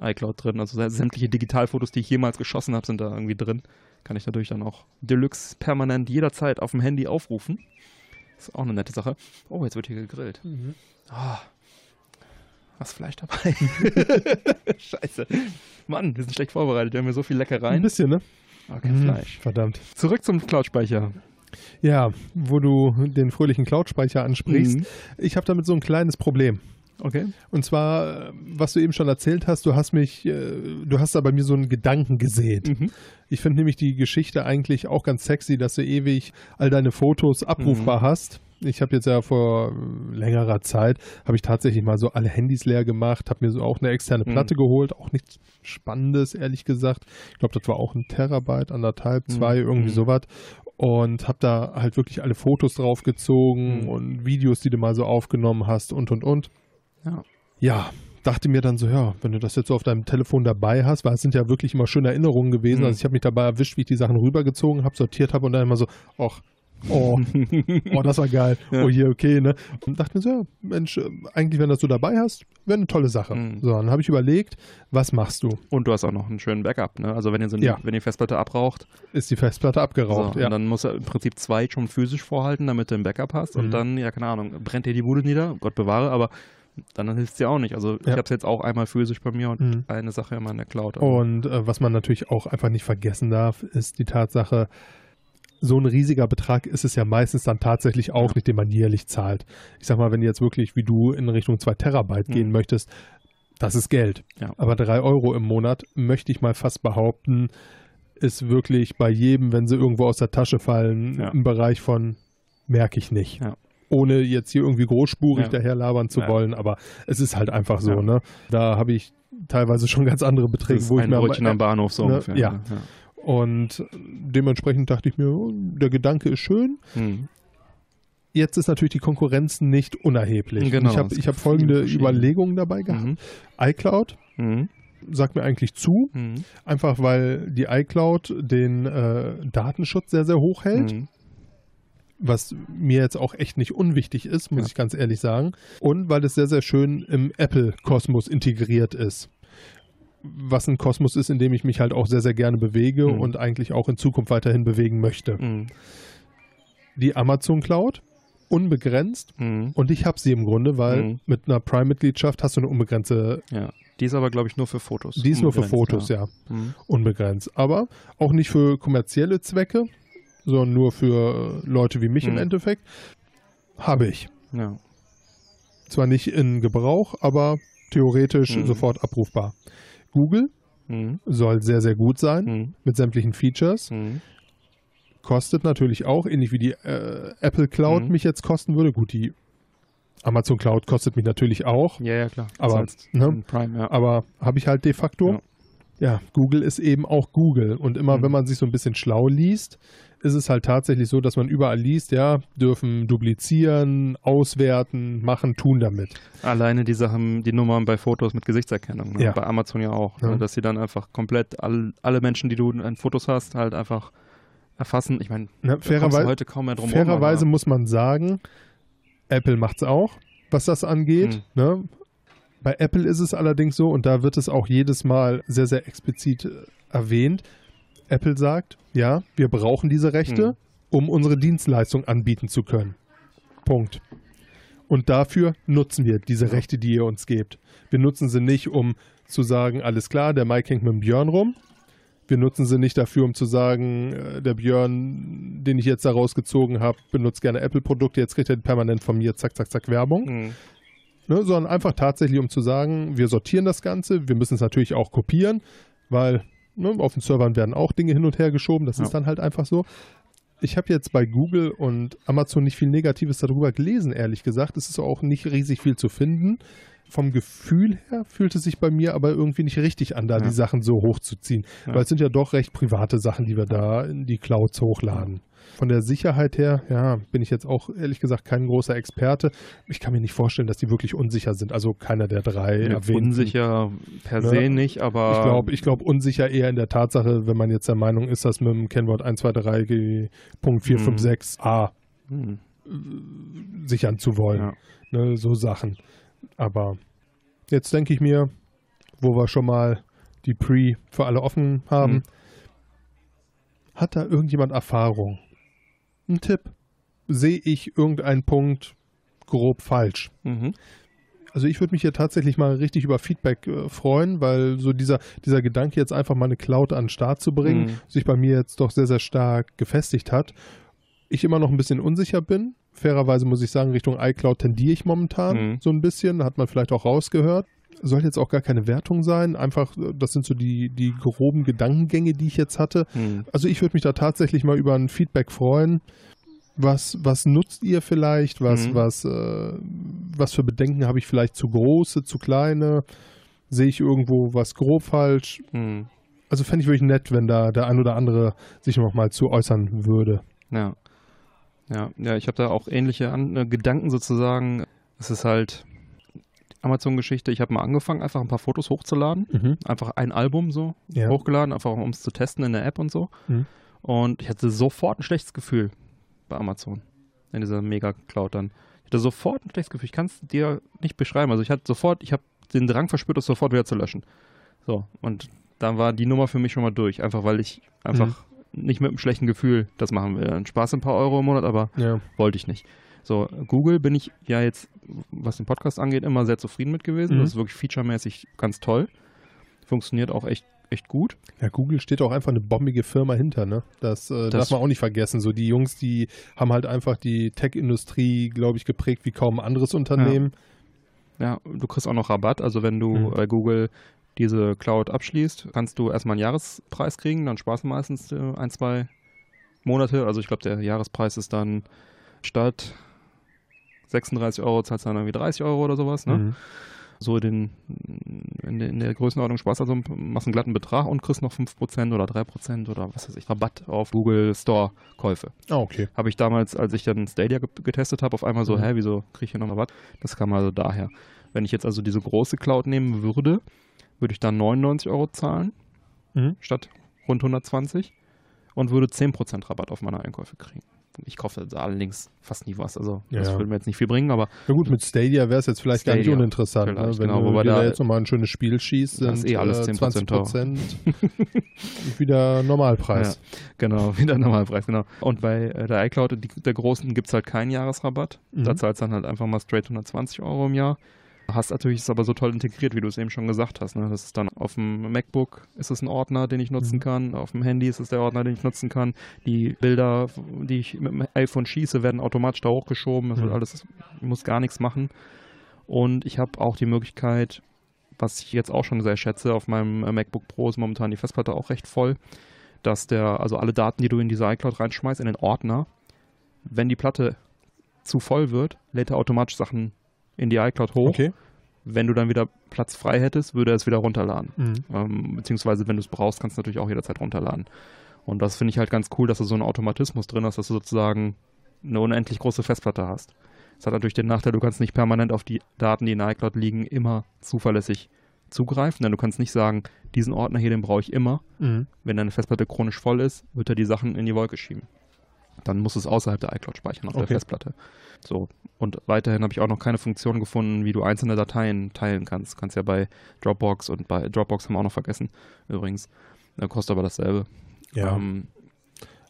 Speaker 1: iCloud drin. Also sä- sämtliche Digitalfotos, die ich jemals geschossen habe, sind da irgendwie drin. Kann ich dadurch dann auch Deluxe permanent jederzeit auf dem Handy aufrufen. Ist auch eine nette Sache. Oh, jetzt wird hier gegrillt. Ah, hast Fleisch dabei? Scheiße. Mann, wir sind schlecht vorbereitet. Wir haben hier so viel
Speaker 2: Ein
Speaker 1: Leckereien.
Speaker 2: bisschen, ne?
Speaker 1: Okay,
Speaker 2: Mhm.
Speaker 1: Fleisch.
Speaker 2: Verdammt.
Speaker 1: Zurück zum Cloud-Speicher.
Speaker 2: Ja, wo du den fröhlichen Cloud-Speicher ansprichst.
Speaker 1: Mhm.
Speaker 2: Ich habe damit so ein kleines Problem.
Speaker 1: Okay.
Speaker 2: Und zwar, was du eben schon erzählt hast, du hast mich, äh, du hast da bei mir so einen Gedanken gesät.
Speaker 1: Mhm.
Speaker 2: Ich finde nämlich die Geschichte eigentlich auch ganz sexy, dass du ewig all deine Fotos abrufbar hast. Ich habe jetzt ja vor längerer Zeit, habe ich tatsächlich mal so alle Handys leer gemacht, habe mir so auch eine externe
Speaker 1: Mhm.
Speaker 2: Platte geholt, auch nichts Spannendes, ehrlich gesagt. Ich glaube, das war auch ein Terabyte, anderthalb, zwei, irgendwie
Speaker 1: Mhm.
Speaker 2: sowas. Und habe da halt wirklich alle Fotos draufgezogen
Speaker 1: Mhm.
Speaker 2: und Videos, die du mal so aufgenommen hast und, und, und.
Speaker 1: Ja.
Speaker 2: Ja, dachte mir dann so, ja, wenn du das jetzt so auf deinem Telefon dabei hast, weil es sind ja wirklich immer schöne Erinnerungen gewesen.
Speaker 1: Mhm.
Speaker 2: Also ich habe mich dabei erwischt, wie ich die Sachen rübergezogen habe, sortiert habe und dann immer so, ach, oh, oh, das war geil.
Speaker 1: Ja.
Speaker 2: Oh hier, okay, ne? Und dachte mir so, ja, Mensch, äh, eigentlich, wenn du das so dabei hast, wäre eine tolle Sache.
Speaker 1: Mhm.
Speaker 2: So, dann habe ich überlegt, was machst du?
Speaker 1: Und du hast auch noch einen schönen Backup, ne? Also wenn ihr so
Speaker 2: Ja.
Speaker 1: wenn die Festplatte abraucht,
Speaker 2: Ist die Festplatte abgeraucht?
Speaker 1: so,
Speaker 2: ja.
Speaker 1: und dann musst du im Prinzip zwei schon physisch vorhalten, damit du ein Backup hast.
Speaker 2: Mhm.
Speaker 1: Und dann, ja, keine Ahnung, brennt dir die Bude nieder, Gott bewahre, aber dann hilft es dir auch nicht. Also ich
Speaker 2: Ja.
Speaker 1: habe es jetzt auch einmal physisch bei mir und
Speaker 2: Mhm.
Speaker 1: eine Sache immer in der Cloud.
Speaker 2: Und äh, was man natürlich auch einfach nicht vergessen darf, ist die Tatsache, so ein riesiger Betrag ist es ja meistens dann tatsächlich auch nicht, den man jährlich zahlt. Ich sag mal, wenn du jetzt wirklich wie du in Richtung 2 Terabyte
Speaker 1: Mhm.
Speaker 2: gehen möchtest, das ist Geld.
Speaker 1: Ja.
Speaker 2: Aber 3 Euro im Monat, möchte ich mal fast behaupten, ist wirklich bei jedem, wenn sie irgendwo aus der Tasche fallen,
Speaker 1: Ja.
Speaker 2: im Bereich von merke ich nicht.
Speaker 1: Ja.
Speaker 2: Ohne jetzt hier irgendwie großspurig
Speaker 1: Ja.
Speaker 2: daherlabern zu
Speaker 1: Ja.
Speaker 2: wollen, aber es ist halt einfach so, ne? Da habe ich teilweise schon ganz andere Beträge, wo ich mir
Speaker 1: Brötchen am Bahnhof so
Speaker 2: ne,
Speaker 1: ungefähr.
Speaker 2: ja. Und dementsprechend dachte ich mir, oh, der Gedanke ist schön.
Speaker 1: Mhm.
Speaker 2: Jetzt ist natürlich die Konkurrenz nicht unerheblich.
Speaker 1: Genau,
Speaker 2: ich habe hab folgende. Überlegungen dabei gehabt.
Speaker 1: Mhm.
Speaker 2: iCloud
Speaker 1: Mhm.
Speaker 2: sagt mir eigentlich zu,
Speaker 1: Mhm.
Speaker 2: einfach weil die iCloud den äh, Datenschutz sehr, sehr hoch hält,
Speaker 1: Mhm.
Speaker 2: was mir jetzt auch echt nicht unwichtig ist, muss
Speaker 1: Ja.
Speaker 2: ich ganz ehrlich sagen. Und weil es sehr, sehr schön im Apple-Kosmos integriert ist. Was ein Kosmos ist, in dem ich mich halt auch sehr, sehr gerne bewege
Speaker 1: Mhm.
Speaker 2: und eigentlich auch in Zukunft weiterhin bewegen möchte.
Speaker 1: Mhm.
Speaker 2: die Amazon Cloud unbegrenzt
Speaker 1: Mhm.
Speaker 2: und ich habe sie im Grunde, weil
Speaker 1: Mhm.
Speaker 2: mit einer Prime-Mitgliedschaft hast du eine unbegrenzte,
Speaker 1: Ja. Die ist aber, glaube ich, nur für Fotos.
Speaker 2: die ist nur für Fotos, ja,
Speaker 1: Mhm.
Speaker 2: unbegrenzt. Aber auch nicht für kommerzielle Zwecke, sondern nur für äh, Leute wie mich im
Speaker 1: Mhm.
Speaker 2: Endeffekt. Habe ich.
Speaker 1: Ja.
Speaker 2: Zwar nicht in Gebrauch, aber theoretisch sofort abrufbar. Google
Speaker 1: Mhm.
Speaker 2: soll sehr, sehr gut sein
Speaker 1: Mhm.
Speaker 2: mit sämtlichen Features.
Speaker 1: Mhm.
Speaker 2: Kostet natürlich auch, ähnlich wie die äh, Apple Cloud
Speaker 1: Mhm.
Speaker 2: mich jetzt kosten würde. Gut, die Amazon Cloud kostet mich natürlich auch.
Speaker 1: Ja, ja, klar.
Speaker 2: Aber, ne?
Speaker 1: Prime, ja.
Speaker 2: aber habe ich halt de facto.
Speaker 1: Ja.
Speaker 2: Ja. Google ist eben auch Google. Und immer,
Speaker 1: Mhm.
Speaker 2: wenn man sich so ein bisschen schlau liest, ist es halt tatsächlich so, dass man überall liest, ja, dürfen duplizieren, auswerten, machen, tun damit.
Speaker 1: Alleine die Sachen, die Nummern bei Fotos mit Gesichtserkennung. Ne?
Speaker 2: Ja.
Speaker 1: Bei Amazon ja auch.
Speaker 2: Ja.
Speaker 1: Ne? Dass sie dann einfach komplett all, alle Menschen, die du in Fotos hast, halt einfach erfassen. Ich meine,
Speaker 2: Ne, fairerweise
Speaker 1: heute kaum mehr drum
Speaker 2: fairerweise muss man sagen, Apple macht es auch, was das angeht.
Speaker 1: Mhm.
Speaker 2: Ne? Bei Apple ist es allerdings so, und da wird es auch jedes Mal sehr, sehr explizit äh, erwähnt. Apple sagt, ja, wir brauchen diese Rechte,
Speaker 1: Mhm.
Speaker 2: um unsere Dienstleistung anbieten zu können. Punkt. Und dafür nutzen wir diese Rechte, die ihr uns gebt. Wir nutzen sie nicht, um zu sagen, alles klar, der Mike hängt mit dem Björn rum. Wir nutzen sie nicht dafür, um zu sagen, äh, der Björn, den ich jetzt da rausgezogen habe, benutzt gerne Apple-Produkte, jetzt kriegt er permanent von mir zack, zack, zack Werbung.
Speaker 1: Mhm.
Speaker 2: Ne, sondern einfach tatsächlich, um zu sagen, wir sortieren das Ganze, wir müssen es natürlich auch kopieren, weil ne, auf den Servern werden auch Dinge hin und her geschoben, das
Speaker 1: Ja.
Speaker 2: ist dann halt einfach so. Ich habe jetzt bei Google und Amazon nicht viel Negatives darüber gelesen, ehrlich gesagt. Es ist auch nicht riesig viel zu finden. Vom Gefühl her fühlt es sich bei mir aber irgendwie nicht richtig an, da
Speaker 1: Ja.
Speaker 2: die Sachen so hochzuziehen.
Speaker 1: Ja.
Speaker 2: Weil es sind ja doch recht private Sachen, die wir da in die Clouds hochladen. Von der Sicherheit her, ja, bin ich jetzt auch ehrlich gesagt kein großer Experte. Ich kann mir nicht vorstellen, dass die wirklich unsicher sind. Also keiner der drei
Speaker 1: Ja,
Speaker 2: erwähnten.
Speaker 1: Unsicher per
Speaker 2: Ne?
Speaker 1: se nicht, aber
Speaker 2: Ich glaube, ich glaub unsicher eher in der Tatsache, wenn man jetzt der Meinung ist, dass mit dem Kennwort 123G.456a
Speaker 1: Mhm.
Speaker 2: sichern zu wollen.
Speaker 1: Ja.
Speaker 2: Ne, so Sachen. Aber jetzt denke ich mir, wo wir schon mal die Pre für alle offen haben,
Speaker 1: Mhm.
Speaker 2: hat da irgendjemand Erfahrung? Ein Tipp. Sehe ich irgendeinen Punkt grob falsch?
Speaker 1: Mhm.
Speaker 2: Also ich würde mich hier tatsächlich mal richtig über Feedback äh, freuen, weil so dieser, dieser Gedanke jetzt einfach mal eine Cloud an den Start zu bringen,
Speaker 1: Mhm.
Speaker 2: sich bei mir jetzt doch sehr, sehr stark gefestigt hat. Ich immer noch ein bisschen unsicher bin. fairerweise muss ich sagen, Richtung iCloud tendiere ich momentan
Speaker 1: Mhm.
Speaker 2: so ein bisschen. Hat man vielleicht auch rausgehört. Soll jetzt auch gar keine Wertung sein. Einfach, äh, das sind so die, die groben Gedankengänge, die ich jetzt hatte.
Speaker 1: Hm.
Speaker 2: Also ich würde mich da tatsächlich mal über ein Feedback freuen. Was, was nutzt ihr vielleicht? Was,
Speaker 1: Mhm.
Speaker 2: was, äh, was für Bedenken habe ich vielleicht zu große, zu kleine? Sehe ich irgendwo was grob falsch?
Speaker 1: Hm.
Speaker 2: Also fände ich wirklich nett, wenn da der ein oder andere sich noch mal zu äußern würde.
Speaker 1: Ja. Ja, ja ich habe da auch ähnliche An äh, Gedanken sozusagen. Es ist halt Amazon-Geschichte. Ich habe mal angefangen, einfach ein paar Fotos hochzuladen. Einfach ein Album so
Speaker 2: Ja.
Speaker 1: hochgeladen, einfach um es zu testen in der App und so.
Speaker 2: Mhm.
Speaker 1: Und ich hatte sofort ein schlechtes Gefühl bei Amazon. In dieser Mega-Cloud dann. Ich hatte sofort ein schlechtes Gefühl. Ich kann es dir nicht beschreiben. Also ich hatte sofort, ich habe den Drang verspürt, das sofort wieder zu löschen. So, und dann war die Nummer für mich schon mal durch. Einfach weil ich einfach nicht mit einem schlechten Gefühl das machen will. Ein Spaß ein paar Euro im Monat, aber
Speaker 2: Ja.
Speaker 1: wollte ich nicht. So, Google bin ich ja jetzt, was den Podcast angeht, immer sehr zufrieden mit gewesen.
Speaker 2: Mhm.
Speaker 1: Das ist wirklich featuremäßig ganz toll. Funktioniert auch echt, echt gut.
Speaker 2: Ja, Google steht auch einfach eine bombige Firma hinter, ne? Das, äh,
Speaker 1: Das-
Speaker 2: darf man auch nicht vergessen. So die Jungs, die haben halt einfach die Tech-Industrie, glaube ich, geprägt wie kaum ein anderes Unternehmen.
Speaker 1: Ja, du kriegst auch noch Rabatt. Also wenn du
Speaker 2: Mhm.
Speaker 1: bei Google diese Cloud abschließt, kannst du erstmal einen Jahrespreis kriegen. Dann sparst du meistens äh, ein, zwei Monate. Also ich glaube, der Jahrespreis ist dann statt 36 Euro, zahlst du dann irgendwie 30 Euro oder sowas. Ne?
Speaker 2: Mhm.
Speaker 1: so den, in, der, in der Größenordnung Spaß, also machst einen glatten Betrag und kriegst noch 5% oder 3% oder was weiß ich, Rabatt auf Google Store Käufe.
Speaker 2: Ah, okay.
Speaker 1: Habe ich damals, als ich dann Stadia ge getestet habe, auf einmal so,
Speaker 2: Mhm.
Speaker 1: hä, wieso kriege ich hier noch Rabatt? Das kam also daher. Wenn ich jetzt also diese große Cloud nehmen würde, würde ich dann 99 Euro zahlen
Speaker 2: Mhm.
Speaker 1: statt rund 120 und würde 10% Rabatt auf meine Einkäufe kriegen. Ich kaufe da allerdings fast nie was, also das
Speaker 2: Ja.
Speaker 1: würde mir jetzt nicht viel bringen, aber
Speaker 2: Ja gut, mit Stadia wäre es jetzt vielleicht gar nicht
Speaker 1: Stadia,
Speaker 2: uninteressant, ne? wenn
Speaker 1: genau,
Speaker 2: du
Speaker 1: wobei
Speaker 2: da jetzt nochmal ein schönes Spiel schießt, sind
Speaker 1: eh alles
Speaker 2: äh,
Speaker 1: 10%
Speaker 2: 20% wieder Normalpreis.
Speaker 1: Genau, wieder Normalpreis, genau. Und bei äh, der iCloud, die, der großen, gibt es halt keinen Jahresrabatt.
Speaker 2: Mhm.
Speaker 1: Da zahlst du dann halt einfach mal straight 120 Euro im Jahr. Hast natürlich ist aber so toll integriert, wie du es eben schon gesagt hast. Ne? Das ist dann auf dem MacBook ist es ein Ordner, den ich nutzen
Speaker 2: Mhm.
Speaker 1: kann. Auf dem Handy ist es der Ordner, den ich nutzen kann. Die Bilder, die ich mit dem iPhone schieße, werden automatisch da hochgeschoben. Das
Speaker 2: Mhm.
Speaker 1: alles, ich muss gar nichts machen. Und ich habe auch die Möglichkeit, was ich jetzt auch schon sehr schätze, auf meinem äh, MacBook Pro ist momentan die Festplatte auch recht voll, dass der, also alle Daten, die du in diese iCloud reinschmeißt, in den Ordner, wenn die Platte zu voll wird, lädt er automatisch Sachen in die iCloud hoch.
Speaker 2: Okay.
Speaker 1: Wenn du dann wieder Platz frei hättest, würde er es wieder runterladen.
Speaker 2: Mhm.
Speaker 1: Ähm, beziehungsweise, wenn du es brauchst, kannst du natürlich auch jederzeit runterladen. Und das finde ich halt ganz cool, dass du so einen Automatismus drin hast, dass du sozusagen eine unendlich große Festplatte hast. Das hat natürlich den Nachteil, du kannst nicht permanent auf die Daten, die in der iCloud liegen, immer zuverlässig zugreifen, denn du kannst nicht sagen, diesen Ordner hier, den brauche ich immer.
Speaker 2: Mhm.
Speaker 1: Wenn deine Festplatte chronisch voll ist, wird er die Sachen in die Wolke schieben. Dann muss es außerhalb der iCloud speichern auf der
Speaker 2: Okay.
Speaker 1: Festplatte. So. Und weiterhin habe ich auch noch keine Funktion gefunden, wie du einzelne Dateien teilen kannst. Kannst ja bei Dropbox und bei Dropbox haben wir auch noch vergessen, übrigens. Äh, kostet aber dasselbe.
Speaker 2: Ja.
Speaker 1: Ähm,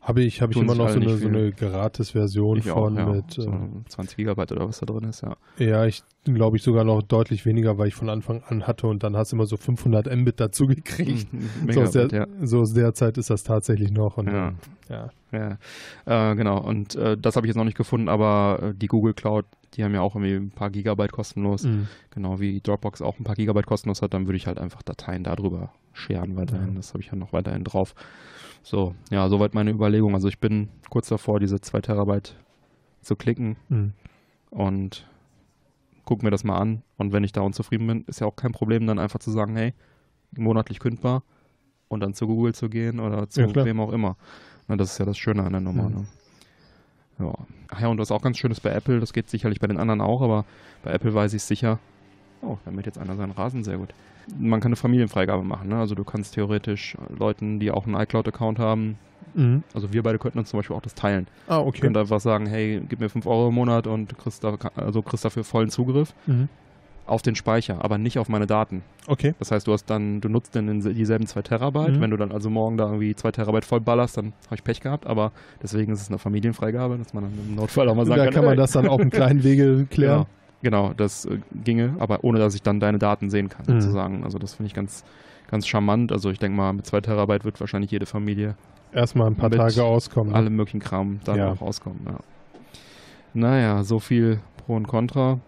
Speaker 2: Habe ich, hab ich immer noch so eine, so eine Gratis-Version
Speaker 1: ich auch,
Speaker 2: von
Speaker 1: ja.
Speaker 2: mit,
Speaker 1: so
Speaker 2: äh,
Speaker 1: 20 Gigabyte oder was da drin ist, ja.
Speaker 2: ja, ich glaube ich sogar noch deutlich weniger, weil ich von Anfang an hatte und dann hast du immer so 500 Mbit dazu gekriegt.
Speaker 1: Mhm,
Speaker 2: So aus, der,
Speaker 1: ja.
Speaker 2: so aus der Zeit ist das tatsächlich noch. Und,
Speaker 1: Ja.
Speaker 2: ja.
Speaker 1: Ja, äh, genau. Und äh, das habe ich jetzt noch nicht gefunden, aber äh, die Google Cloud, die haben ja auch irgendwie ein paar Gigabyte kostenlos.
Speaker 2: Mhm.
Speaker 1: Genau wie Dropbox auch ein paar Gigabyte kostenlos hat, dann würde ich halt einfach Dateien darüber scheren weiterhin. Das habe ich ja noch weiterhin drauf. So, ja, soweit meine Überlegung. Also ich bin kurz davor, diese 2 Terabyte zu klicken
Speaker 2: Mhm.
Speaker 1: und guck mir das mal an. Und wenn ich da unzufrieden bin, ist ja auch kein Problem, dann einfach zu sagen, hey, monatlich kündbar und dann zu Google zu gehen oder zu
Speaker 2: Ja,
Speaker 1: wem auch immer. Na, das ist ja das Schöne an der Nummer.
Speaker 2: Mhm.
Speaker 1: Ne? Ja. Ach ja, und was auch ganz schön ist bei Apple, das geht sicherlich bei den anderen auch, aber bei Apple weiß ich sicher. Oh, da mäht jetzt einer seinen Rasen, sehr gut. Man kann eine Familienfreigabe machen, ne? Also du kannst theoretisch Leuten, die auch einen iCloud-Account haben,
Speaker 2: Mhm.
Speaker 1: also wir beide könnten uns zum Beispiel auch das teilen.
Speaker 2: Ah,
Speaker 1: Wir
Speaker 2: okay.
Speaker 1: können einfach sagen, hey, gib mir 5 Euro im Monat und kriegst, da, also kriegst dafür vollen Zugriff
Speaker 2: Mhm.
Speaker 1: auf den Speicher, aber nicht auf meine Daten.
Speaker 2: Okay.
Speaker 1: Das heißt, du hast dann, du nutzt dann dieselben 2 Terabyte.
Speaker 2: Mhm.
Speaker 1: Wenn du dann also morgen da irgendwie 2 Terabyte voll ballerst, dann habe ich Pech gehabt, aber deswegen ist es eine Familienfreigabe, dass man dann im Notfall auch mal sagen
Speaker 2: Da
Speaker 1: kann,
Speaker 2: kann man
Speaker 1: hey,
Speaker 2: das dann auf einem kleinen Wege klären.
Speaker 1: Genau, genau das äh, ginge, aber ohne dass ich dann deine Daten sehen kann,
Speaker 2: Mhm.
Speaker 1: sozusagen. Also das finde ich ganz, ganz charmant. Also ich denke mal, mit 2 Terabyte wird wahrscheinlich jede Familie
Speaker 2: Erstmal ein paar Tage auskommen. ne?
Speaker 1: allem möglichen Kram dann
Speaker 2: Ja.
Speaker 1: auch rauskommen. Ja. Naja, so viel Pro und Contra.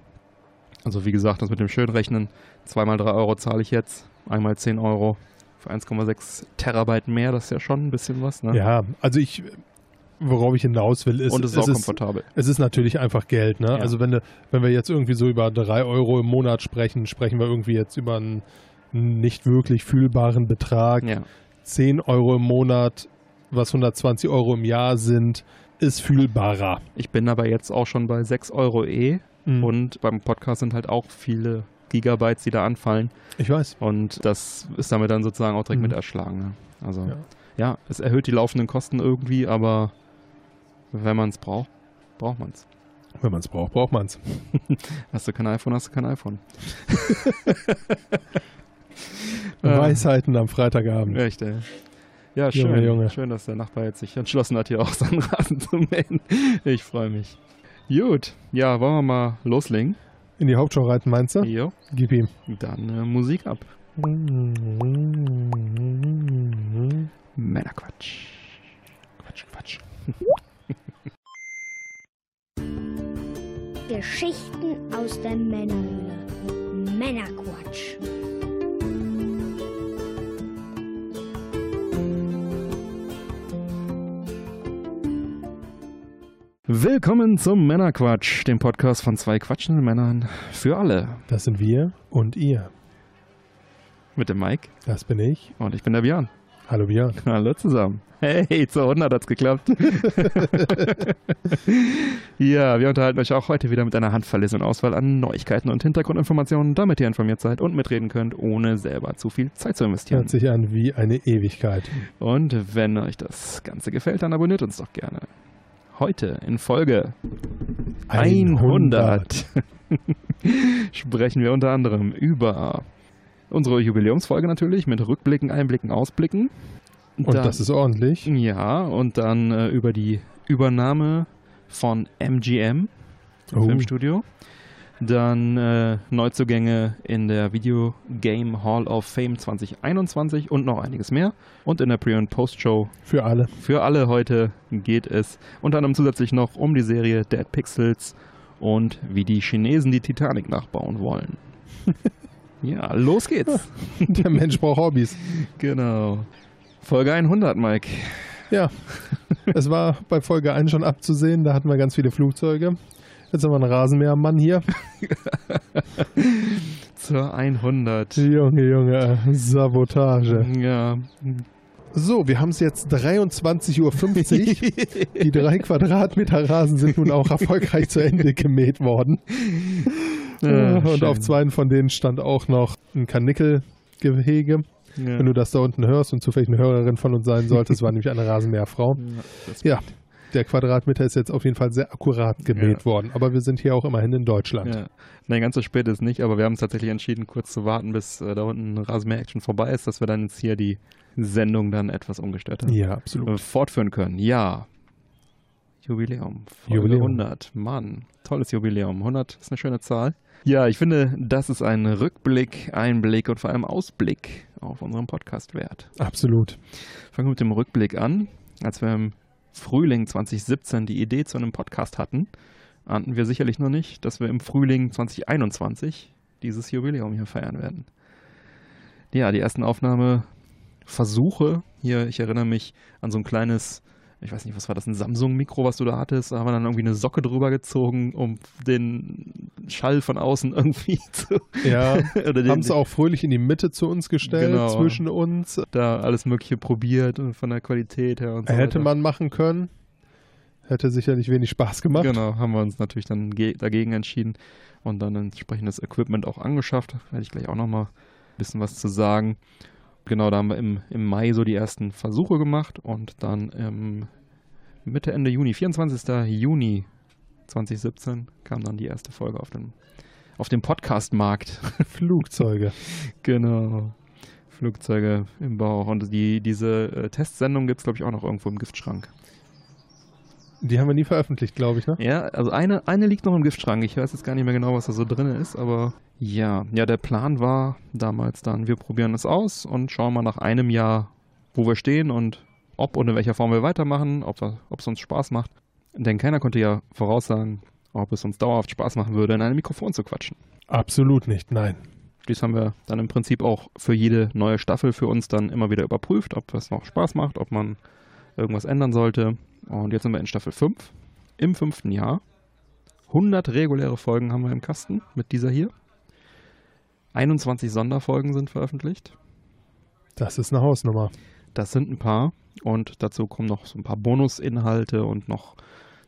Speaker 1: Also wie gesagt, das mit dem Schönrechnen. Zweimal 3 Euro zahle ich jetzt, einmal 10 Euro für 1,6 Terabyte mehr. Das ist ja schon ein bisschen was, ne?
Speaker 2: Ja, also ich, worauf ich hinaus will, ist,
Speaker 1: Und es ist
Speaker 2: es
Speaker 1: auch
Speaker 2: ist,
Speaker 1: komfortabel.
Speaker 2: es ist natürlich einfach Geld. Ne?
Speaker 1: Ja.
Speaker 2: Also wenn, wenn wir jetzt irgendwie so über 3 Euro im Monat sprechen, sprechen wir irgendwie jetzt über einen nicht wirklich fühlbaren Betrag.
Speaker 1: Ja.
Speaker 2: 10 Euro im Monat, was 120 Euro im Jahr sind, ist fühlbarer.
Speaker 1: Ich bin aber jetzt auch schon bei 6 Euro eh.
Speaker 2: Mhm.
Speaker 1: Und beim Podcast sind halt auch viele Gigabytes, die da anfallen.
Speaker 2: ich weiß.
Speaker 1: Und das ist damit dann sozusagen auch direkt
Speaker 2: Mhm.
Speaker 1: mit erschlagen. Ne? Also
Speaker 2: Ja.
Speaker 1: ja. es erhöht die laufenden Kosten irgendwie, aber wenn man es braucht, braucht man es.
Speaker 2: Wenn man es braucht, braucht man es.
Speaker 1: Hast du kein iPhone, hast du kein iPhone.
Speaker 2: Weisheiten am Freitagabend.
Speaker 1: Echt, ey. Ja, schön.
Speaker 2: Junge, Junge.
Speaker 1: Schön, dass der Nachbar jetzt sich entschlossen hat, hier auch seinen Rasen zu mähen. Ich freue mich. Gut, ja, wollen wir mal loslegen?
Speaker 2: In die Hauptshow reiten, meinst du?
Speaker 1: Jo,
Speaker 2: Gib ihm.
Speaker 1: dann äh, Musik ab. Männerquatsch.
Speaker 3: Aus der Männerhöhle. Männerquatsch.
Speaker 1: Willkommen zum Männerquatsch, dem Podcast von zwei quatschenden Männern für alle.
Speaker 2: Das sind wir und ihr.
Speaker 1: Mit dem Mike
Speaker 2: Das bin ich.
Speaker 1: und ich bin der Björn.
Speaker 2: Hallo Björn.
Speaker 1: Hallo zusammen. Hey, zur 100 hat's geklappt. ja, wir unterhalten euch auch heute wieder mit einer handverlesenen Auswahl an Neuigkeiten und Hintergrundinformationen, damit ihr informiert seid und mitreden könnt, ohne selber zu viel Zeit zu investieren.
Speaker 2: Hört sich an wie eine Ewigkeit.
Speaker 1: Und wenn euch das Ganze gefällt, dann abonniert uns doch gerne. Heute in Folge 100 sprechen wir unter anderem über unsere Jubiläumsfolge natürlich mit Rückblicken, Einblicken, Ausblicken.
Speaker 2: Und
Speaker 1: Dann-
Speaker 2: das ist ordentlich.
Speaker 1: ja, und dann äh, über die Übernahme von MGM
Speaker 2: Oh.
Speaker 1: Filmstudio. Dann äh, Neuzugänge in der Video Game Hall of Fame 2021 und noch einiges mehr. Und in der Pre- und Post-Show
Speaker 2: Für alle.
Speaker 1: für alle heute geht es unter anderem zusätzlich noch um die Serie Dead Pixels und wie die Chinesen die Titanic nachbauen wollen. ja, los geht's.
Speaker 2: Der Mensch braucht Hobbys.
Speaker 1: Genau. Folge 100, Mike.
Speaker 2: Ja, es war bei Folge 1 schon abzusehen, da hatten wir ganz viele Flugzeuge. Jetzt haben wir einen Rasenmähermann hier.
Speaker 1: Zur 100.
Speaker 2: Junge, Junge, Sabotage.
Speaker 1: Ja.
Speaker 2: So, wir haben es jetzt 23.50 Uhr. Die drei Quadratmeter Rasen sind nun auch erfolgreich zu Ende gemäht worden.
Speaker 1: Ja,
Speaker 2: und
Speaker 1: schön.
Speaker 2: auf zwei von denen stand auch noch ein Karnickelgehege.
Speaker 1: Ja.
Speaker 2: Wenn du das da unten hörst und zufällig eine Hörerin von uns sein solltest, war nämlich eine Rasenmäherfrau.
Speaker 1: Ja,
Speaker 2: Ja, der Quadratmeter ist jetzt auf jeden Fall sehr akkurat gemäht worden. Aber wir sind hier auch immerhin in Deutschland.
Speaker 1: Ja. Nein, ganz so spät ist nicht, aber wir haben uns tatsächlich entschieden, kurz zu warten, bis äh, da unten Rasenmäher-Action vorbei ist, dass wir dann jetzt hier die Sendung dann etwas ungestörter
Speaker 2: Ja, absolut.
Speaker 1: äh, fortführen können. Ja. Jubiläum. Folge
Speaker 2: Jubiläum.
Speaker 1: 100. Mann, tolles Jubiläum. 100 ist eine schöne Zahl. Ja, ich finde, das ist ein Rückblick, Einblick und vor allem Ausblick auf unseren Podcast wert.
Speaker 2: Absolut.
Speaker 1: Fangen wir mit dem Rückblick an. Als wir im Frühling 2017 die Idee zu einem Podcast hatten, ahnten wir sicherlich noch nicht, dass wir im Frühling 2021 dieses Jubiläum hier feiern werden. Ja, die ersten Aufnahmeversuche hier, ich erinnere mich an so ein kleines, ich weiß nicht, was war das, ein Samsung-Mikro, was du da hattest, da haben wir dann irgendwie eine Socke drüber gezogen, um den Schall von außen irgendwie zu...
Speaker 2: Ja, haben es auch fröhlich in die Mitte zu uns gestellt,
Speaker 1: Genau.
Speaker 2: zwischen uns.
Speaker 1: da alles mögliche probiert und von der Qualität her und so
Speaker 2: Hätte
Speaker 1: weiter.
Speaker 2: man machen können. Hätte sicherlich wenig Spaß gemacht.
Speaker 1: Genau, haben wir uns natürlich dann ge- dagegen entschieden und dann entsprechendes Equipment auch angeschafft. Da werde ich gleich auch nochmal ein bisschen was zu sagen. Genau, da haben wir im, im Mai so die ersten Versuche gemacht und dann im Mitte, Ende Juni, 24. Juni 2017 kam dann die erste Folge auf dem, auf dem Podcast-Markt.
Speaker 2: Flugzeuge.
Speaker 1: genau. Flugzeuge im Bauch. Und die, diese äh, Testsendung gibt es, glaube ich, auch noch irgendwo im Giftschrank.
Speaker 2: Die haben wir nie veröffentlicht, glaube ich, ne?
Speaker 1: Ja, also eine, eine liegt noch im Giftschrank. Ich weiß jetzt gar nicht mehr genau, was da so drin ist, aber ja, ja, der Plan war damals dann, wir probieren es aus und schauen mal nach einem Jahr, wo wir stehen und ob und in welcher Form wir weitermachen, ob es uns Spaß macht. Denn keiner konnte ja voraussagen, ob es uns dauerhaft Spaß machen würde, in einem Mikrofon zu quatschen.
Speaker 2: Absolut nicht, nein.
Speaker 1: Dies haben wir dann im Prinzip auch für jede neue Staffel für uns dann immer wieder überprüft, ob es noch Spaß macht, ob man irgendwas ändern sollte. Und jetzt sind wir in Staffel 5, im fünften Jahr. 100 reguläre Folgen haben wir im Kasten mit dieser hier. 21 Sonderfolgen sind veröffentlicht.
Speaker 2: Das ist eine Hausnummer.
Speaker 1: Das sind ein paar. Und dazu kommen noch so ein paar Bonusinhalte und noch,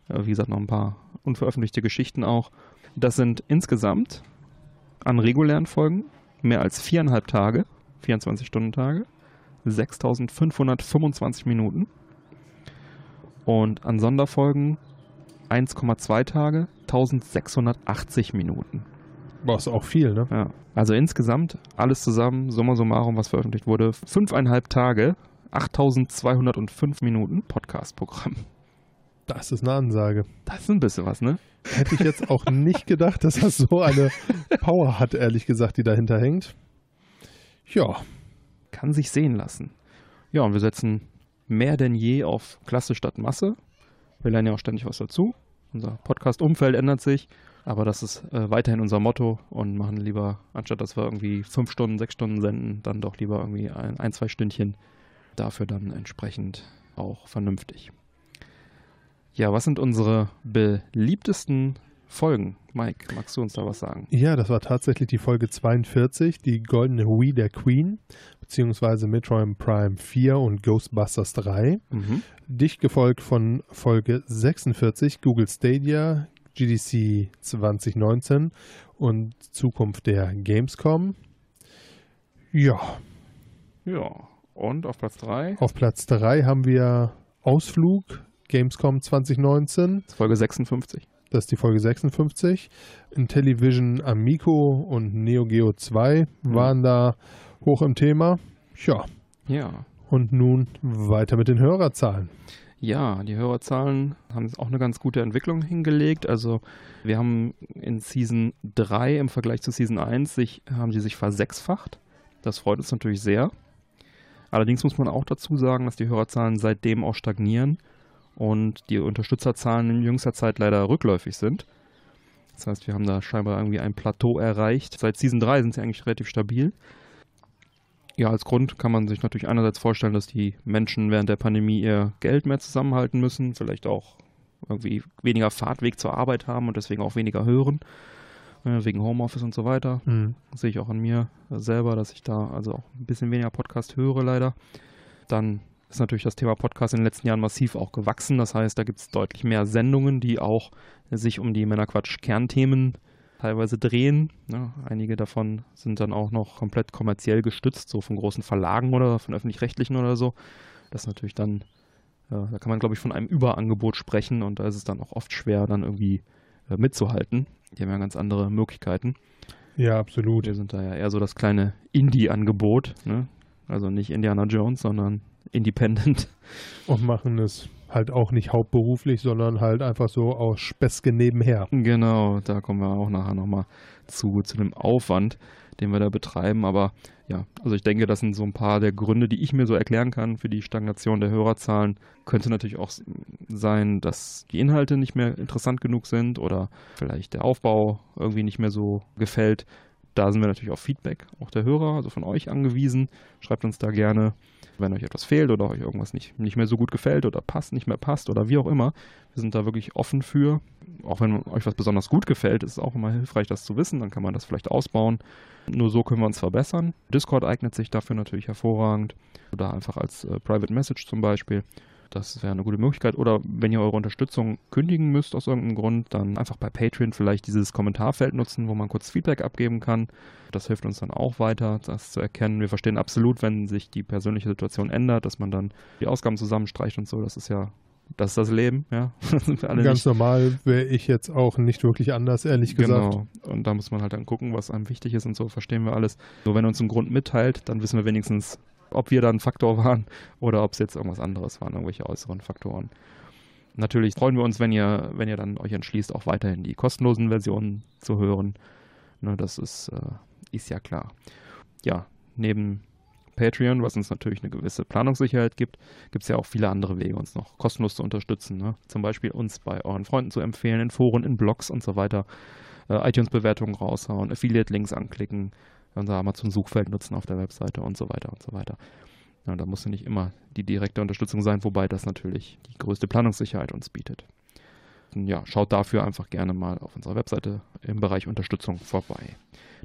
Speaker 1: äh, wie gesagt, noch ein paar unveröffentlichte Geschichten auch. Das sind insgesamt an regulären Folgen mehr als viereinhalb Tage, 24-Stunden-Tage, 6525 Minuten. Und an Sonderfolgen 1,2 Tage, 1680 Minuten.
Speaker 2: Boah, ist auch viel, ne?
Speaker 1: Ja. Also insgesamt alles zusammen, summa summarum, was veröffentlicht wurde, fünfeinhalb Tage, 8205 Minuten Podcast-Programm.
Speaker 2: Das ist eine Ansage.
Speaker 1: Das ist ein bisschen was, ne?
Speaker 2: Hätte ich jetzt auch nicht gedacht, dass das so eine Power hat, ehrlich gesagt, die dahinter hängt. Ja.
Speaker 1: Kann sich sehen lassen. Ja, und wir setzen mehr denn je auf Klasse statt Masse. Wir lernen ja auch ständig was dazu. Unser Podcast-Umfeld ändert sich, aber das ist äh, weiterhin unser Motto und machen lieber, anstatt dass wir irgendwie fünf Stunden, sechs Stunden senden, dann doch lieber irgendwie ein, ein zwei Stündchen. Dafür dann entsprechend auch vernünftig. Ja, was sind unsere beliebtesten Folgen? Mike, magst du uns da was sagen?
Speaker 2: Ja, das war tatsächlich die Folge 42, die Goldene Wii der Queen, beziehungsweise Metroid Prime 4 und Ghostbusters 3.
Speaker 1: Mhm.
Speaker 2: Dicht gefolgt von Folge 46, Google Stadia, GDC 2019 und Zukunft der Gamescom. Ja,
Speaker 1: Ja, und auf Platz 3,
Speaker 2: auf Platz 3 haben wir Ausflug, Gamescom 2019.
Speaker 1: Folge 56.
Speaker 2: Das ist die Folge 56. Intellivision Amico und Neo Geo 2 waren da hoch im Thema. Ja,
Speaker 1: Ja.
Speaker 2: und nun weiter mit den Hörerzahlen.
Speaker 1: Ja, die Hörerzahlen haben auch eine ganz gute Entwicklung hingelegt. Also wir haben in Season 3 im Vergleich zu Season 1 sich, haben sie sich versechsfacht. Das freut uns natürlich sehr. Allerdings muss man auch dazu sagen, dass die Hörerzahlen seitdem auch stagnieren und die Unterstützerzahlen in jüngster Zeit leider rückläufig sind. Das heißt, wir haben da scheinbar irgendwie ein Plateau erreicht. Seit Season 3 sind sie eigentlich relativ stabil. Ja, als Grund kann man sich natürlich einerseits vorstellen, dass die Menschen während der Pandemie ihr Geld mehr zusammenhalten müssen, vielleicht auch irgendwie weniger Fahrtweg zur Arbeit haben und deswegen auch weniger hören, äh, wegen Homeoffice und so weiter. Das sehe ich auch an mir selber, dass ich da also auch ein bisschen weniger Podcast höre leider. Dann ist natürlich das Thema Podcast in den letzten Jahren massiv auch gewachsen. Das heißt, da gibt es deutlich mehr Sendungen, die auch sich um die Männerquatsch-Kernthemen teilweise drehen. Ja, einige davon sind dann auch noch komplett kommerziell gestützt, so von großen Verlagen oder von öffentlich-rechtlichen oder so. Das ist natürlich dann, ja, da kann man glaube ich von einem Überangebot sprechen und da ist es dann auch oft schwer, dann irgendwie äh, mitzuhalten. Die haben ja ganz andere Möglichkeiten.
Speaker 2: Ja, absolut.
Speaker 1: Wir sind da ja eher so das kleine Indie-Angebot. Ne? Also nicht Indiana Jones, sondern Independent.
Speaker 2: Und machen es halt auch nicht hauptberuflich, sondern halt einfach so aus Späßke nebenher.
Speaker 1: Genau, da kommen wir auch nachher nochmal zu, zu dem Aufwand, den wir da betreiben. Aber ja, also ich denke, das sind so ein paar der Gründe, die ich mir so erklären kann für die Stagnation der Hörerzahlen. Könnte natürlich auch sein, dass die Inhalte nicht mehr interessant genug sind oder vielleicht der Aufbau irgendwie nicht mehr so gefällt. Da sind wir natürlich auf Feedback, auch der Hörer, also von euch angewiesen. Schreibt uns da gerne, wenn euch etwas fehlt oder euch irgendwas nicht, nicht mehr so gut gefällt oder passt, nicht mehr passt oder wie auch immer. Wir sind da wirklich offen für. Auch wenn euch was besonders gut gefällt, ist es auch immer hilfreich, das zu wissen. Dann kann man das vielleicht ausbauen. Nur so können wir uns verbessern. Discord eignet sich dafür natürlich hervorragend. Oder einfach als äh, Private Message zum Beispiel. Das wäre eine gute Möglichkeit. Oder wenn ihr eure Unterstützung kündigen müsst aus irgendeinem Grund, dann einfach bei Patreon vielleicht dieses Kommentarfeld nutzen, wo man kurz Feedback abgeben kann. Das hilft uns dann auch weiter, das zu erkennen. Wir verstehen absolut, wenn sich die persönliche Situation ändert, dass man dann die Ausgaben zusammenstreicht und so. Das ist ja, das ist das Leben, ja.
Speaker 2: Ganz
Speaker 1: nicht.
Speaker 2: normal wäre ich jetzt auch nicht wirklich anders, ehrlich gesagt.
Speaker 1: Genau. Und da muss man halt dann gucken, was einem wichtig ist und so, verstehen wir alles. Nur wenn er uns einen Grund mitteilt, dann wissen wir wenigstens, ob wir da ein Faktor waren oder ob es jetzt irgendwas anderes waren, irgendwelche äußeren Faktoren. Natürlich freuen wir uns, wenn ihr, wenn ihr dann euch entschließt, auch weiterhin die kostenlosen Versionen zu hören. Ne, das ist, äh, ist ja klar. Ja, neben Patreon, was uns natürlich eine gewisse Planungssicherheit gibt, gibt es ja auch viele andere Wege, uns noch kostenlos zu unterstützen. Ne? Zum Beispiel uns bei euren Freunden zu empfehlen, in Foren, in Blogs und so weiter, äh, iTunes-Bewertungen raushauen, Affiliate-Links anklicken, unser Amazon-Suchfeld nutzen auf der Webseite und so weiter und so weiter. Ja, da muss ja nicht immer die direkte Unterstützung sein, wobei das natürlich die größte Planungssicherheit uns bietet. Und ja, schaut dafür einfach gerne mal auf unserer Webseite im Bereich Unterstützung vorbei.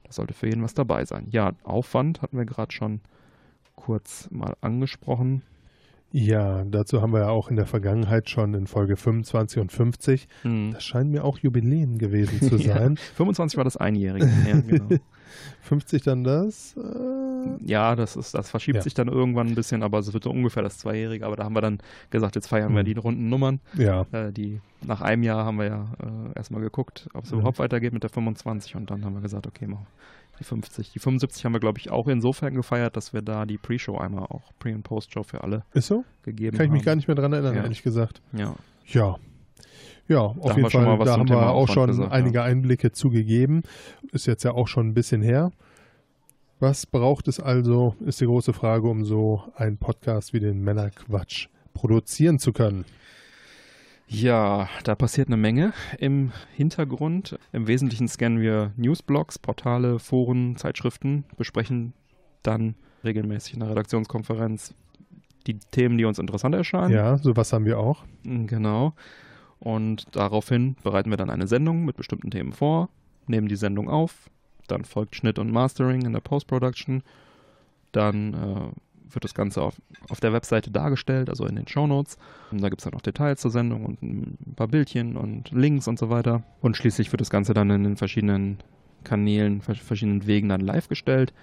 Speaker 1: Da sollte für jeden was dabei sein. Ja, Aufwand hatten wir gerade schon kurz mal angesprochen.
Speaker 2: Ja, dazu haben wir ja auch in der Vergangenheit schon in Folge 25 und 50.
Speaker 1: Hm.
Speaker 2: Das scheinen mir auch Jubiläen gewesen zu sein.
Speaker 1: Ja, 25 war das Einjährige. Ja, genau.
Speaker 2: 50 dann das? Äh,
Speaker 1: ja das, ist, das verschiebt
Speaker 2: Ja.
Speaker 1: sich dann irgendwann ein bisschen, aber es wird so ungefähr das Zweijährige. Aber da haben wir dann gesagt, jetzt feiern wir
Speaker 2: Mhm.
Speaker 1: die runden Nummern.
Speaker 2: ja,
Speaker 1: Äh, die, nach einem Jahr haben wir ja äh, erstmal geguckt, ob es
Speaker 2: Mhm.
Speaker 1: überhaupt weitergeht mit der 25 und dann haben wir gesagt, okay, machen wir die 50. Die 75 haben wir, glaube ich, auch insofern gefeiert, dass wir da die Pre-Show einmal auch Pre- und Post-Show für alle
Speaker 2: ist so?
Speaker 1: gegeben
Speaker 2: Kann ich mich
Speaker 1: haben.
Speaker 2: gar nicht mehr dran erinnern,
Speaker 1: Ja.
Speaker 2: ehrlich gesagt.
Speaker 1: Ja.
Speaker 2: Ja. Ja, auf
Speaker 1: haben
Speaker 2: jeden Fall, da haben wir auch schon
Speaker 1: gesagt,
Speaker 2: einige Einblicke zugegeben. Ist jetzt ja auch schon ein bisschen her. Was braucht es also, ist die große Frage, um so einen Podcast wie den Männerquatsch produzieren zu können.
Speaker 1: Ja, da passiert eine Menge im Hintergrund. Im Wesentlichen scannen wir Newsblogs, Portale, Foren, Zeitschriften, besprechen dann regelmäßig in der Redaktionskonferenz die Themen, die uns interessant erscheinen.
Speaker 2: Ja, sowas haben wir auch.
Speaker 1: Genau. Und daraufhin bereiten wir dann eine Sendung mit bestimmten Themen vor, nehmen die Sendung auf, dann folgt Schnitt und Mastering in der Post-Production, dann äh, wird das Ganze auf, auf der Webseite dargestellt, also in den Shownotes. Und da gibt es dann noch Details zur Sendung und ein paar Bildchen und Links und so weiter. Und schließlich wird das Ganze dann in den verschiedenen Kanälen, vers- verschiedenen Wegen dann live gestellt.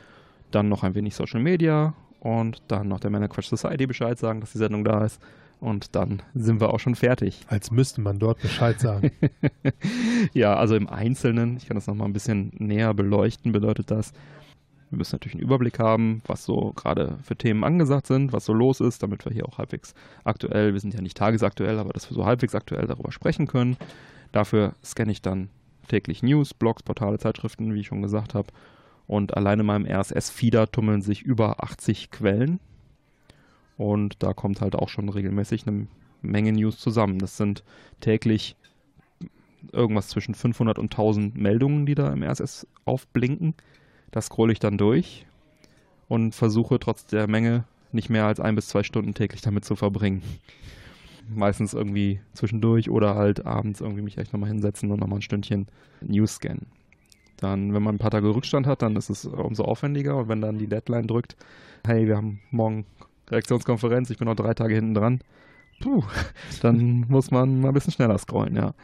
Speaker 1: Dann noch ein wenig Social Media und dann noch der Männerquatsch Society Bescheid sagen, dass die Sendung da ist. Und dann sind wir auch schon fertig.
Speaker 2: Als müsste man dort Bescheid sagen.
Speaker 1: ja, also im Einzelnen, ich kann das nochmal ein bisschen näher beleuchten, bedeutet das, wir müssen natürlich einen Überblick haben, was so gerade für Themen angesagt sind, was so los ist, damit wir hier auch halbwegs aktuell, wir sind ja nicht tagesaktuell, aber dass wir so halbwegs aktuell darüber sprechen können. Dafür scanne ich dann täglich News, Blogs, Portale, Zeitschriften, wie ich schon gesagt habe. Und allein in meinem RSS-Feeder tummeln sich über 80 Quellen. Und da kommt halt auch schon regelmäßig eine Menge News zusammen. Das sind täglich irgendwas zwischen 500 und 1000 Meldungen, die da im RSS aufblinken. Das scrolle ich dann durch und versuche trotz der Menge nicht mehr als ein bis zwei Stunden täglich damit zu verbringen. Meistens irgendwie zwischendurch oder halt abends irgendwie mich echt nochmal hinsetzen und nochmal ein Stündchen News scannen. Dann, wenn man ein paar Tage Rückstand hat, dann ist es umso aufwendiger und wenn dann die Deadline drückt, hey, wir haben morgen Reaktionskonferenz, ich bin noch drei Tage hinten dran, puh, dann muss man mal ein bisschen schneller scrollen, ja.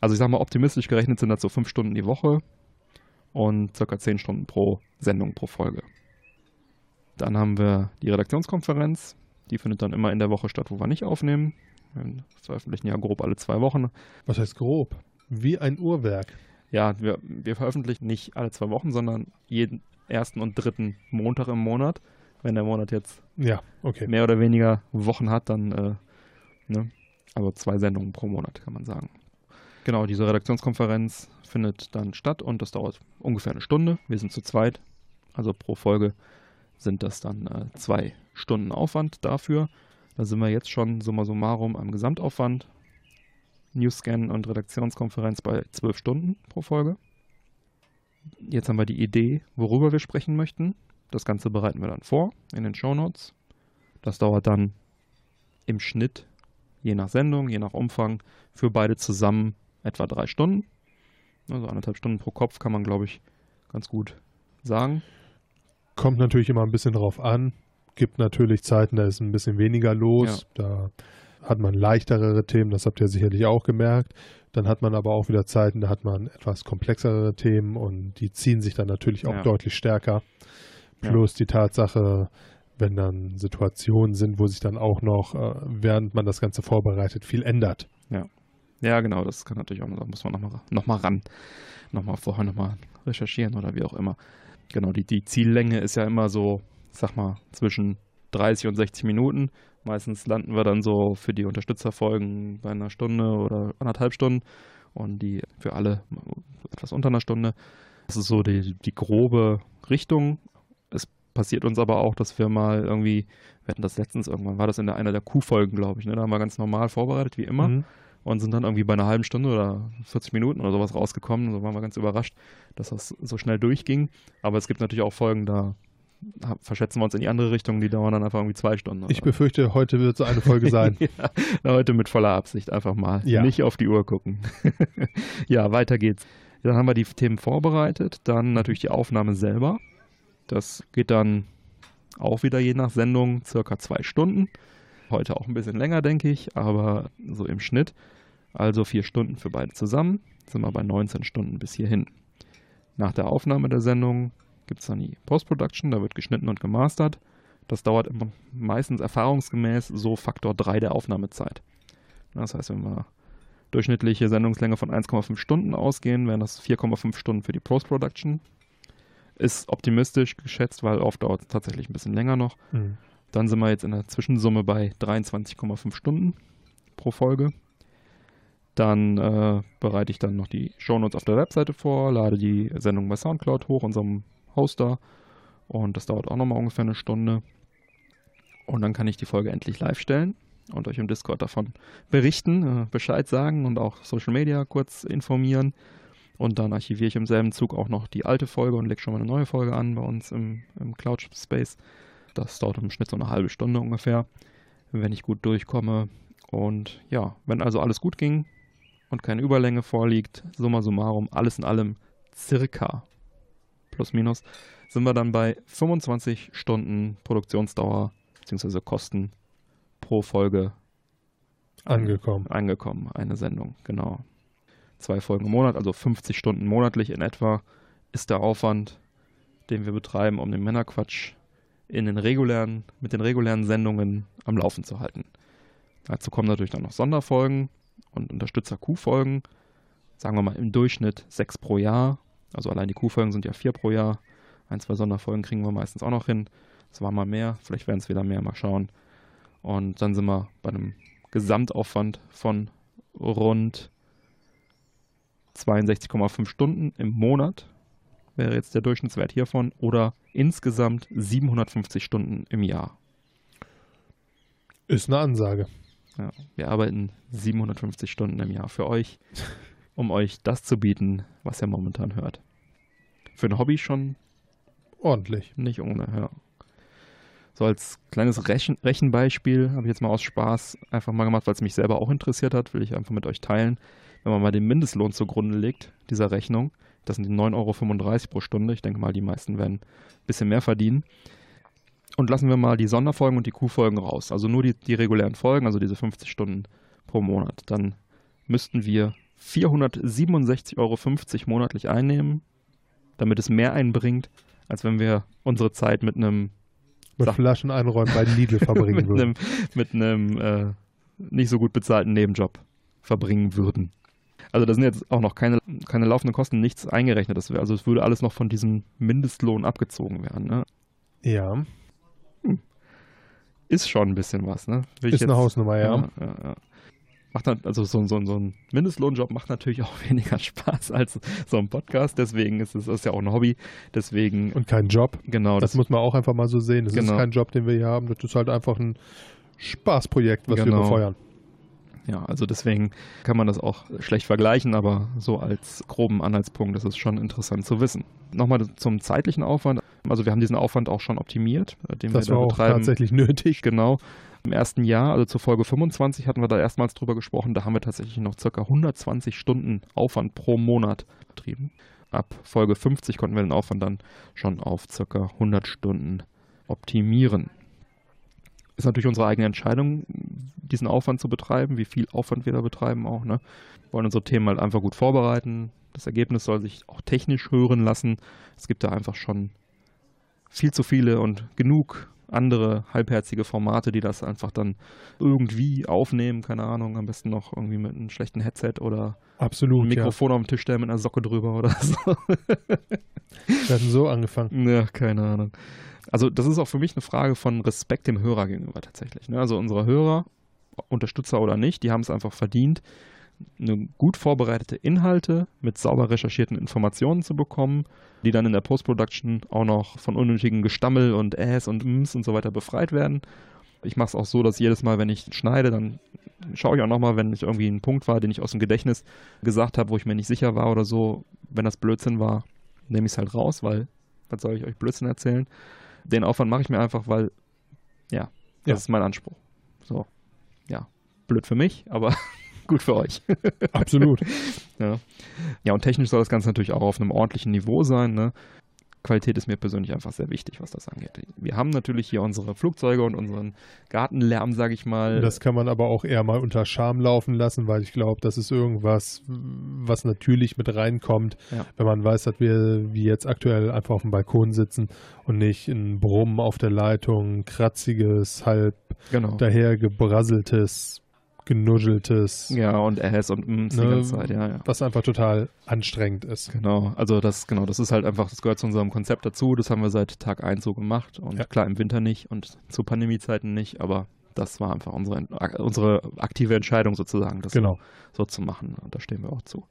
Speaker 1: Also ich sag mal, optimistisch gerechnet sind das so fünf Stunden die Woche und circa zehn Stunden pro Sendung pro Folge. Dann haben wir die Redaktionskonferenz, die findet dann immer in der Woche statt, wo wir nicht aufnehmen. Wir veröffentlichen ja grob alle zwei Wochen.
Speaker 2: Was heißt grob? Wie ein Uhrwerk.
Speaker 1: Ja, wir, wir veröffentlichen nicht alle zwei Wochen, sondern jeden ersten und dritten Montag im Monat. Wenn der Monat jetzt
Speaker 2: Ja, okay.
Speaker 1: mehr oder weniger Wochen hat, dann äh, ne? also zwei Sendungen pro Monat, kann man sagen. Genau, diese Redaktionskonferenz findet dann statt und das dauert ungefähr eine Stunde. Wir sind zu zweit, also pro Folge sind das dann äh, zwei Stunden Aufwand dafür. Da sind wir jetzt schon summa summarum am Gesamtaufwand. Newscan und Redaktionskonferenz bei zwölf Stunden pro Folge. Jetzt haben wir die Idee, worüber wir sprechen möchten. Das Ganze bereiten wir dann vor in den Shownotes. Das dauert dann im Schnitt, je nach Sendung, je nach Umfang, für beide zusammen etwa drei Stunden. Also anderthalb Stunden pro Kopf kann man, glaube ich, ganz gut sagen.
Speaker 2: Kommt natürlich immer ein bisschen drauf an. Gibt natürlich Zeiten, da ist ein bisschen weniger los. Da hat man leichtere Themen, das habt ihr sicherlich auch gemerkt. Dann hat man aber auch wieder Zeiten, da hat man etwas komplexere Themen und die ziehen sich dann natürlich auch
Speaker 1: Ja.
Speaker 2: deutlich stärker. Plus die Tatsache, wenn dann Situationen sind, wo sich dann auch noch, äh, während man das Ganze vorbereitet, viel ändert.
Speaker 1: Ja, genau, das kann natürlich auch, da muss man nochmal noch mal ran. Nochmal vorher nochmal recherchieren oder wie auch immer. Genau, die, die Ziellänge ist ja immer so, sag mal, zwischen 30 und 60 Minuten. Meistens landen wir dann so für die Unterstützerfolgen bei einer Stunde oder anderthalb Stunden und die für alle etwas unter einer Stunde. Das ist so die, die grobe Richtung. Es passiert uns aber auch, dass wir mal irgendwie, wir hatten das letztens irgendwann, war das in der, einer der Q-Folgen, glaube ich, ne? da haben wir ganz normal vorbereitet, wie immer.
Speaker 2: Mhm.
Speaker 1: Und sind dann irgendwie bei einer halben Stunde oder 40 Minuten oder sowas rausgekommen. So waren wir ganz überrascht, dass das so schnell durchging. Aber es gibt natürlich auch Folgen, da verschätzen wir uns in die andere Richtung, die dauern dann einfach irgendwie zwei Stunden.
Speaker 2: Ich befürchte, heute wird so eine Folge sein.
Speaker 1: ja, heute mit voller Absicht einfach mal.
Speaker 2: Ja.
Speaker 1: Nicht auf die Uhr gucken. ja, weiter geht's. Dann haben wir die Themen vorbereitet. Dann natürlich die Aufnahme selber. Das geht dann auch wieder je nach Sendung circa zwei Stunden. Heute auch ein bisschen länger, denke ich, aber so im Schnitt. Also vier Stunden für beide zusammen. Sind wir bei 19 Stunden bis hierhin. Nach der Aufnahme der Sendung gibt es dann die Post-Production, da wird geschnitten und gemastert. Das dauert immer meistens erfahrungsgemäß so Faktor 3 der Aufnahmezeit. Das heißt, wenn wir durchschnittliche Sendungslänge von 1,5 Stunden ausgehen, wären das 4,5 Stunden für die Post-Production. Ist optimistisch geschätzt, weil oft dauert es tatsächlich ein bisschen länger noch.
Speaker 2: Mhm.
Speaker 1: Dann sind wir jetzt in der Zwischensumme bei 23,5 Stunden pro Folge. Dann äh, bereite ich dann noch die Shownotes auf der Webseite vor, lade die Sendung bei Soundcloud hoch, unserem Hoster. Und das dauert auch nochmal ungefähr eine Stunde. Und dann kann ich die Folge endlich live stellen und euch im Discord davon berichten, äh, Bescheid sagen und auch Social Media kurz informieren. Und dann archiviere ich im selben Zug auch noch die alte Folge und lege schon mal eine neue Folge an bei uns im, im Cloud Space. Das dauert im Schnitt so eine halbe Stunde ungefähr, wenn ich gut durchkomme. Und ja, wenn also alles gut ging und keine Überlänge vorliegt, summa summarum, alles in allem circa plus minus, sind wir dann bei 25 Stunden Produktionsdauer bzw. Kosten pro Folge
Speaker 2: Angekommen.
Speaker 1: angekommen. Eine Sendung, genau. Zwei Folgen im Monat, also 50 Stunden monatlich in etwa, ist der Aufwand, den wir betreiben, um den Männerquatsch in den regulären, mit den regulären Sendungen am Laufen zu halten. Dazu kommen natürlich dann noch Sonderfolgen und Unterstützer-Q-Folgen. Sagen wir mal im Durchschnitt sechs pro Jahr. Also allein die Q-Folgen sind ja vier pro Jahr. Ein, zwei Sonderfolgen kriegen wir meistens auch noch hin. Es war mal mehr, vielleicht werden es wieder mehr, mal schauen. Und dann sind wir bei einem Gesamtaufwand von rund 62,5 Stunden im Monat wäre jetzt der Durchschnittswert hiervon oder insgesamt 750 Stunden im Jahr.
Speaker 2: Ist eine Ansage.
Speaker 1: Ja, wir arbeiten 750 Stunden im Jahr für euch, um euch das zu bieten, was ihr momentan hört. Für ein Hobby schon
Speaker 2: Ordentlich.
Speaker 1: nicht ohne, ja. So als kleines Rechen Rechenbeispiel habe ich jetzt mal aus Spaß einfach mal gemacht, weil es mich selber auch interessiert hat, will ich einfach mit euch teilen. Wenn man mal den Mindestlohn zugrunde legt, dieser Rechnung, das sind die 9,35 Euro pro Stunde. Ich denke mal, die meisten werden ein bisschen mehr verdienen. Und lassen wir mal die Sonderfolgen und die Q-Folgen raus. Also nur die, die regulären Folgen, also diese 50 Stunden pro Monat. Dann müssten wir 467,50 Euro monatlich einnehmen, damit es mehr einbringt, als wenn wir unsere Zeit mit einem
Speaker 2: Mit
Speaker 1: Sag-
Speaker 2: Flaschen einräumen bei Lidl verbringen
Speaker 1: mit
Speaker 2: würden.
Speaker 1: einem, mit einem äh, nicht so gut bezahlten Nebenjob verbringen würden. Also da sind jetzt auch noch keine, keine laufenden Kosten, nichts eingerechnet. Das wär, also es würde alles noch von diesem Mindestlohn abgezogen werden. Ne?
Speaker 2: Ja,
Speaker 1: Ist schon ein bisschen was. Ne? Will
Speaker 2: ist eine Hausnummer, ja.
Speaker 1: ja, ja, ja. Macht dann, also so, so, so ein Mindestlohnjob macht natürlich auch weniger Spaß als so ein Podcast. Deswegen ist es ist ja auch ein Hobby. Deswegen,
Speaker 2: Und kein Job.
Speaker 1: genau,
Speaker 2: Das, muss man auch einfach mal so sehen. Das
Speaker 1: Genau.
Speaker 2: ist kein Job, den wir hier haben. Das ist halt einfach ein Spaßprojekt, was wir
Speaker 1: Genau.
Speaker 2: befeuern.
Speaker 1: Ja, also deswegen kann man das auch schlecht vergleichen, aber so als groben Anhaltspunkt ist es schon interessant zu wissen. Nochmal zum zeitlichen Aufwand. Also wir haben diesen Aufwand auch schon optimiert, den
Speaker 2: Das
Speaker 1: wir
Speaker 2: war
Speaker 1: da
Speaker 2: auch
Speaker 1: betreiben.
Speaker 2: tatsächlich nötig.
Speaker 1: Genau. Im ersten Jahr, also zur Folge 25, hatten wir da erstmals drüber gesprochen. Da haben wir tatsächlich noch circa 120 Stunden Aufwand pro Monat betrieben. Ab Folge 50 konnten wir den Aufwand dann schon auf circa 100 Stunden optimieren. Ist natürlich unsere eigene Entscheidung, diesen Aufwand zu betreiben, wie viel Aufwand wir da betreiben auch. Ne? Wollen unsere Themen halt einfach gut vorbereiten. Das Ergebnis soll sich auch technisch hören lassen. Es gibt da einfach schon viel zu viele und genug andere halbherzige Formate, die das einfach dann irgendwie aufnehmen, keine Ahnung, am besten noch irgendwie mit einem schlechten Headset oder ein
Speaker 2: Absolut. Ja.
Speaker 1: Mikrofon auf dem Tisch stellen mit einer Socke drüber oder so.
Speaker 2: Wir hatten so angefangen.
Speaker 1: ja, keine Ahnung. Also das ist auch für mich eine Frage von Respekt dem Hörer gegenüber tatsächlich. Ne? Also unsere Hörer, Unterstützer oder nicht, die haben es einfach verdient, eine gut vorbereitete Inhalte mit sauber recherchierten Informationen zu bekommen, die dann in der Post-Production auch noch von unnötigen Gestammel und Äs und Ms und so weiter befreit werden. Ich mache es auch so, dass jedes Mal, wenn ich schneide, dann schaue ich auch nochmal, wenn ich irgendwie ein Punkt war, den ich aus dem Gedächtnis gesagt habe, wo ich mir nicht sicher war oder so, wenn das Blödsinn war, nehme ich es halt raus, weil was soll ich euch Blödsinn erzählen? Den Aufwand mache ich mir einfach, weil, ja, das
Speaker 2: Ja.
Speaker 1: ist mein Anspruch. So, ja, blöd für mich, aber gut für euch.
Speaker 2: Absolut.
Speaker 1: ja. ja, und technisch soll das Ganze natürlich auch auf einem ordentlichen Niveau sein. Ne? Qualität ist mir persönlich einfach sehr wichtig, was das angeht. Wir haben natürlich hier unsere Flugzeuge und unseren Gartenlärm, sage ich mal.
Speaker 2: Das kann man aber auch eher mal unter Scham laufen lassen, weil ich glaube, das ist irgendwas, was natürlich mit reinkommt,
Speaker 1: Ja.
Speaker 2: wenn man weiß, dass wir wie jetzt aktuell einfach auf dem Balkon sitzen und nicht ein Brummen auf der Leitung, kratziges, halb
Speaker 1: genau.
Speaker 2: dahergebrasseltes, genuscheltes,
Speaker 1: Ja, und Äs und Ms die
Speaker 2: Ne,
Speaker 1: ganze Zeit, ja, ja.
Speaker 2: was einfach total anstrengend ist.
Speaker 1: Genau, also das, genau, das ist halt einfach, das gehört zu unserem Konzept dazu. Das haben wir seit Tag 1 so gemacht. Und
Speaker 2: Ja.
Speaker 1: klar, im Winter nicht und zu Pandemiezeiten nicht, aber das war einfach unsere, unsere aktive Entscheidung sozusagen, das
Speaker 2: Genau.
Speaker 1: so zu machen. Und da stehen wir auch zu.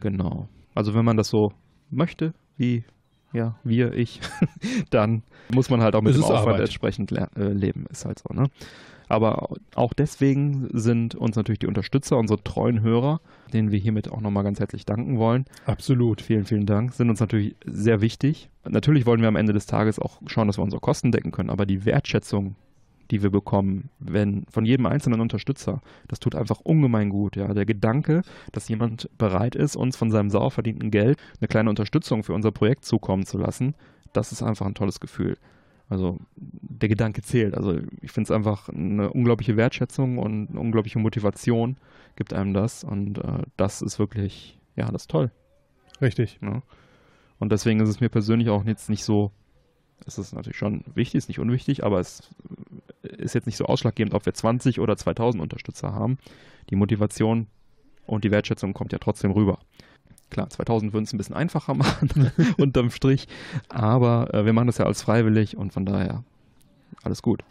Speaker 1: Genau. Also wenn man das so möchte, wie ja, wir, ich, dann muss man halt auch mit
Speaker 2: Es
Speaker 1: dem Aufwand
Speaker 2: Arbeit.
Speaker 1: entsprechend ler- äh, leben. Ist halt so, ne? Aber auch deswegen sind uns natürlich die Unterstützer, unsere treuen Hörer, denen wir hiermit auch nochmal ganz herzlich danken wollen,
Speaker 2: Absolut.
Speaker 1: Vielen, vielen Dank. Sind uns natürlich sehr wichtig. Natürlich wollen wir am Ende des Tages auch schauen, dass wir unsere Kosten decken können, aber die Wertschätzung, die wir bekommen, wenn von jedem einzelnen Unterstützer, das tut einfach ungemein gut. Ja, der Gedanke, dass jemand bereit ist, uns von seinem sauer verdienten Geld eine kleine Unterstützung für unser Projekt zukommen zu lassen, das ist einfach ein tolles Gefühl. Also der Gedanke zählt. Also ich finde es einfach eine unglaubliche Wertschätzung und eine unglaubliche Motivation gibt einem das und äh, das ist wirklich, ja, das ist toll.
Speaker 2: Richtig.
Speaker 1: Ne? Und deswegen ist es mir persönlich auch jetzt nicht so, es ist natürlich schon wichtig, ist nicht unwichtig, aber es ist jetzt nicht so ausschlaggebend, ob wir 20 oder 2000 Unterstützer haben. Die Motivation und die Wertschätzung kommt ja trotzdem rüber. Klar, 2000 würden es ein bisschen einfacher machen, unterm Strich, aber äh, wir machen das ja als freiwillig und von daher alles gut.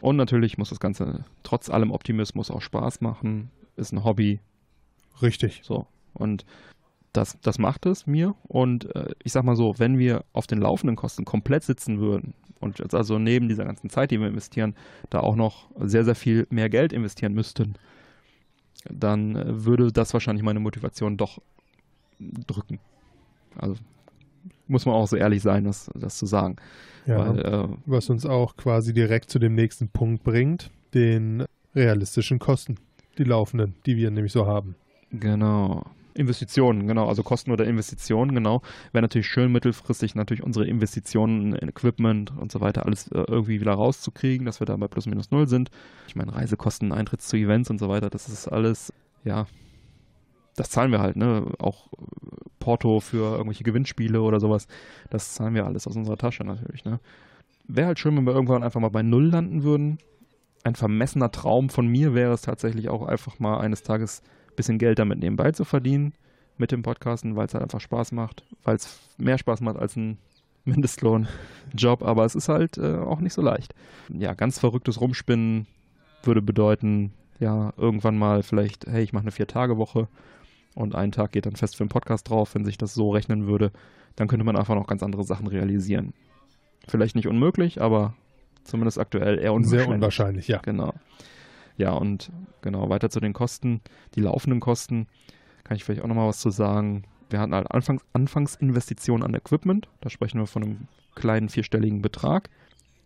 Speaker 1: Und natürlich muss das Ganze trotz allem Optimismus auch Spaß machen, ist ein Hobby,
Speaker 2: Richtig.
Speaker 1: so. Und das, das macht es mir. Und äh, ich sag mal so, wenn wir auf den laufenden Kosten komplett sitzen würden und jetzt also neben dieser ganzen Zeit, die wir investieren, da auch noch sehr, sehr viel mehr Geld investieren müssten, dann äh, würde das wahrscheinlich meine Motivation doch drücken. Also muss man auch so ehrlich sein, das, das zu sagen.
Speaker 2: Ja.
Speaker 1: Weil, äh,
Speaker 2: Was uns auch quasi direkt zu dem nächsten Punkt bringt, den realistischen Kosten, die laufenden, die wir nämlich so haben.
Speaker 1: Genau. Investitionen, genau, also Kosten oder Investitionen, genau. Wäre natürlich schön, mittelfristig natürlich unsere Investitionen in Equipment und so weiter alles äh, irgendwie wieder rauszukriegen, dass wir da bei plus minus null sind. Ich meine, Reisekosten, Eintritt zu Events und so weiter, das ist alles, ja, das zahlen wir halt, ne? Auch äh, Porto für irgendwelche Gewinnspiele oder sowas, das zahlen wir alles aus unserer Tasche natürlich, ne? Wäre halt schön, wenn wir irgendwann einfach mal bei Null landen würden. Ein vermessener Traum von mir wäre es tatsächlich auch einfach mal eines Tages bisschen Geld damit nebenbei zu verdienen mit dem Podcasten, weil es halt einfach Spaß macht, weil es mehr Spaß macht als ein Mindestlohnjob, aber es ist halt äh, auch nicht so leicht. Ja, ganz verrücktes Rumspinnen würde bedeuten, ja, irgendwann mal vielleicht, hey, ich mache eine Vier-Tage-Woche und ein Tag geht dann fest für den Podcast drauf, wenn sich das so rechnen würde, dann könnte man einfach noch ganz andere Sachen realisieren. Vielleicht nicht unmöglich, aber zumindest aktuell eher unwahrscheinlich.
Speaker 2: Sehr unwahrscheinlich, ja.
Speaker 1: Genau. Ja, und genau, weiter zu den Kosten. Die laufenden Kosten, kann ich vielleicht auch nochmal was zu sagen. Wir hatten halt Anfangs Anfangsinvestitionen an Equipment. Da sprechen wir von einem kleinen vierstelligen Betrag.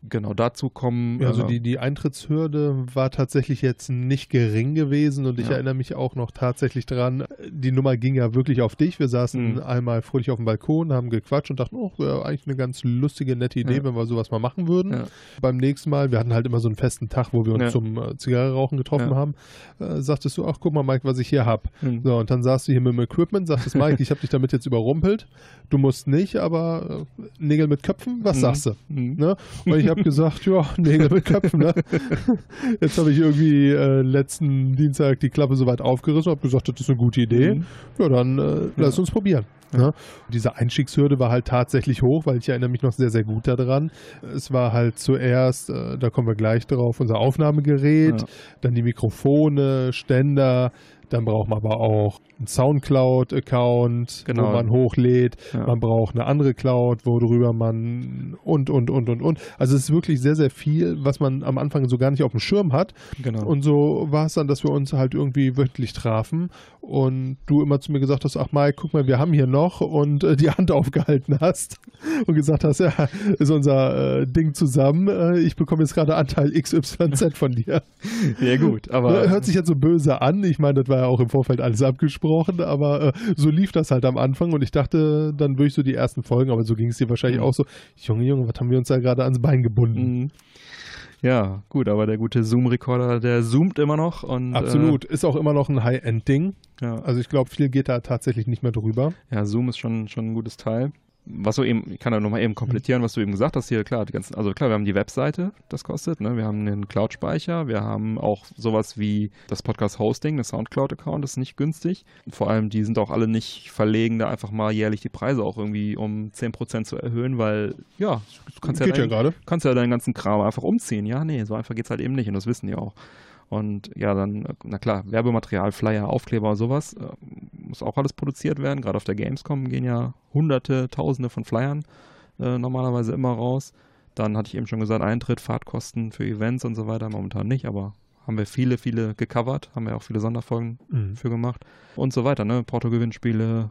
Speaker 1: Genau, dazu kommen.
Speaker 2: Also
Speaker 1: äh,
Speaker 2: die, die Eintrittshürde war tatsächlich jetzt nicht gering gewesen und ich
Speaker 1: Ja.
Speaker 2: erinnere mich auch noch tatsächlich dran, die Nummer ging ja wirklich auf dich. Wir saßen
Speaker 1: Mhm.
Speaker 2: einmal fröhlich auf dem Balkon, haben gequatscht und dachten, oh, wäre eigentlich eine ganz lustige, nette Idee,
Speaker 1: Ja.
Speaker 2: wenn wir sowas mal machen würden.
Speaker 1: Ja.
Speaker 2: Beim nächsten Mal, wir hatten halt immer so einen festen Tag, wo wir uns
Speaker 1: Ja.
Speaker 2: zum äh, Zigarre rauchen getroffen
Speaker 1: Ja.
Speaker 2: haben, äh, sagtest du, ach guck mal Mike, was ich hier hab.
Speaker 1: hm.
Speaker 2: So, und dann saßt du hier mit dem Equipment, sagtest Mike, ich habe dich damit jetzt überrumpelt. Du musst nicht, aber äh, Nägel mit Köpfen, was
Speaker 1: Mhm.
Speaker 2: sagst du?
Speaker 1: Mhm.
Speaker 2: Ne? Und ich habe gesagt, ja, Nägel mit Köpfen. Ne? Jetzt habe ich irgendwie äh, letzten Dienstag die Klappe so weit aufgerissen und habe gesagt, das ist eine gute Idee.
Speaker 1: Mhm.
Speaker 2: Ja, dann äh, lass
Speaker 1: Ja.
Speaker 2: uns probieren. Ne? Diese Einstiegshürde war halt tatsächlich hoch, weil ich erinnere mich noch sehr, sehr gut daran. Es war halt zuerst, äh, da kommen wir gleich drauf, unser Aufnahmegerät,
Speaker 1: Ja.
Speaker 2: dann die Mikrofone, Ständer, dann braucht man aber auch einen Soundcloud-Account,
Speaker 1: Genau.
Speaker 2: wo man hochlädt.
Speaker 1: Ja.
Speaker 2: Man braucht eine andere Cloud, worüber man und, und, und, und, und. Also es ist wirklich sehr, sehr viel, was man am Anfang so gar nicht auf dem Schirm hat.
Speaker 1: Genau.
Speaker 2: Und so war es dann, dass wir uns halt irgendwie wöchentlich trafen und du immer zu mir gesagt hast, ach Mike, guck mal, wir haben hier noch und äh, die Hand aufgehalten hast und gesagt hast, ja, ist unser äh, Ding zusammen, äh, ich bekomme jetzt gerade Anteil XYZ von dir.
Speaker 1: ja, gut, aber.
Speaker 2: Hört sich jetzt so böse an, ich meine, das war ja auch im Vorfeld alles abgesprochen, aber äh, so lief das halt am Anfang und ich dachte, dann würde ich so die ersten Folgen, aber so ging es dir wahrscheinlich
Speaker 1: Mhm.
Speaker 2: auch so, Junge, Junge, was haben wir uns da gerade ans Bein gebunden?
Speaker 1: Mhm. Ja, gut, aber der gute Zoom-Recorder, der zoomt immer noch und.
Speaker 2: Absolut, ist auch immer noch ein High-End-Ding.
Speaker 1: Äh, ja.
Speaker 2: Also ich glaube, viel geht da tatsächlich nicht mehr drüber.
Speaker 1: Ja, Zoom ist schon, schon ein gutes Teil. Was du eben, ich kann da nochmal eben komplettieren, was du eben gesagt hast hier, klar, die ganzen, also klar, wir haben die Webseite, das kostet, ne? wir haben einen Cloud-Speicher, wir haben auch sowas wie das Podcast-Hosting, das Soundcloud-Account, das ist nicht günstig. Vor allem, die sind auch alle nicht verlegen, da einfach mal jährlich die Preise auch irgendwie um 10% zu erhöhen, weil, ja, du kannst ja,
Speaker 2: ja
Speaker 1: dein,
Speaker 2: gerade.
Speaker 1: kannst ja deinen ganzen Kram einfach umziehen. Ja, nee, so einfach geht's halt eben nicht und das wissen die auch. Und ja, dann, äh, na klar, Werbematerial, Flyer, Aufkleber, sowas, äh, muss auch alles produziert werden. Gerade auf der Gamescom gehen ja hunderte, tausende von Flyern äh, normalerweise immer raus. Dann hatte ich eben schon gesagt, Eintritt, Fahrtkosten für Events und so weiter, momentan nicht, aber haben wir viele, viele gecovert, haben wir auch viele Sonderfolgen
Speaker 2: Mhm.
Speaker 1: für gemacht und so weiter, ne? Porto-Gewinnspiele,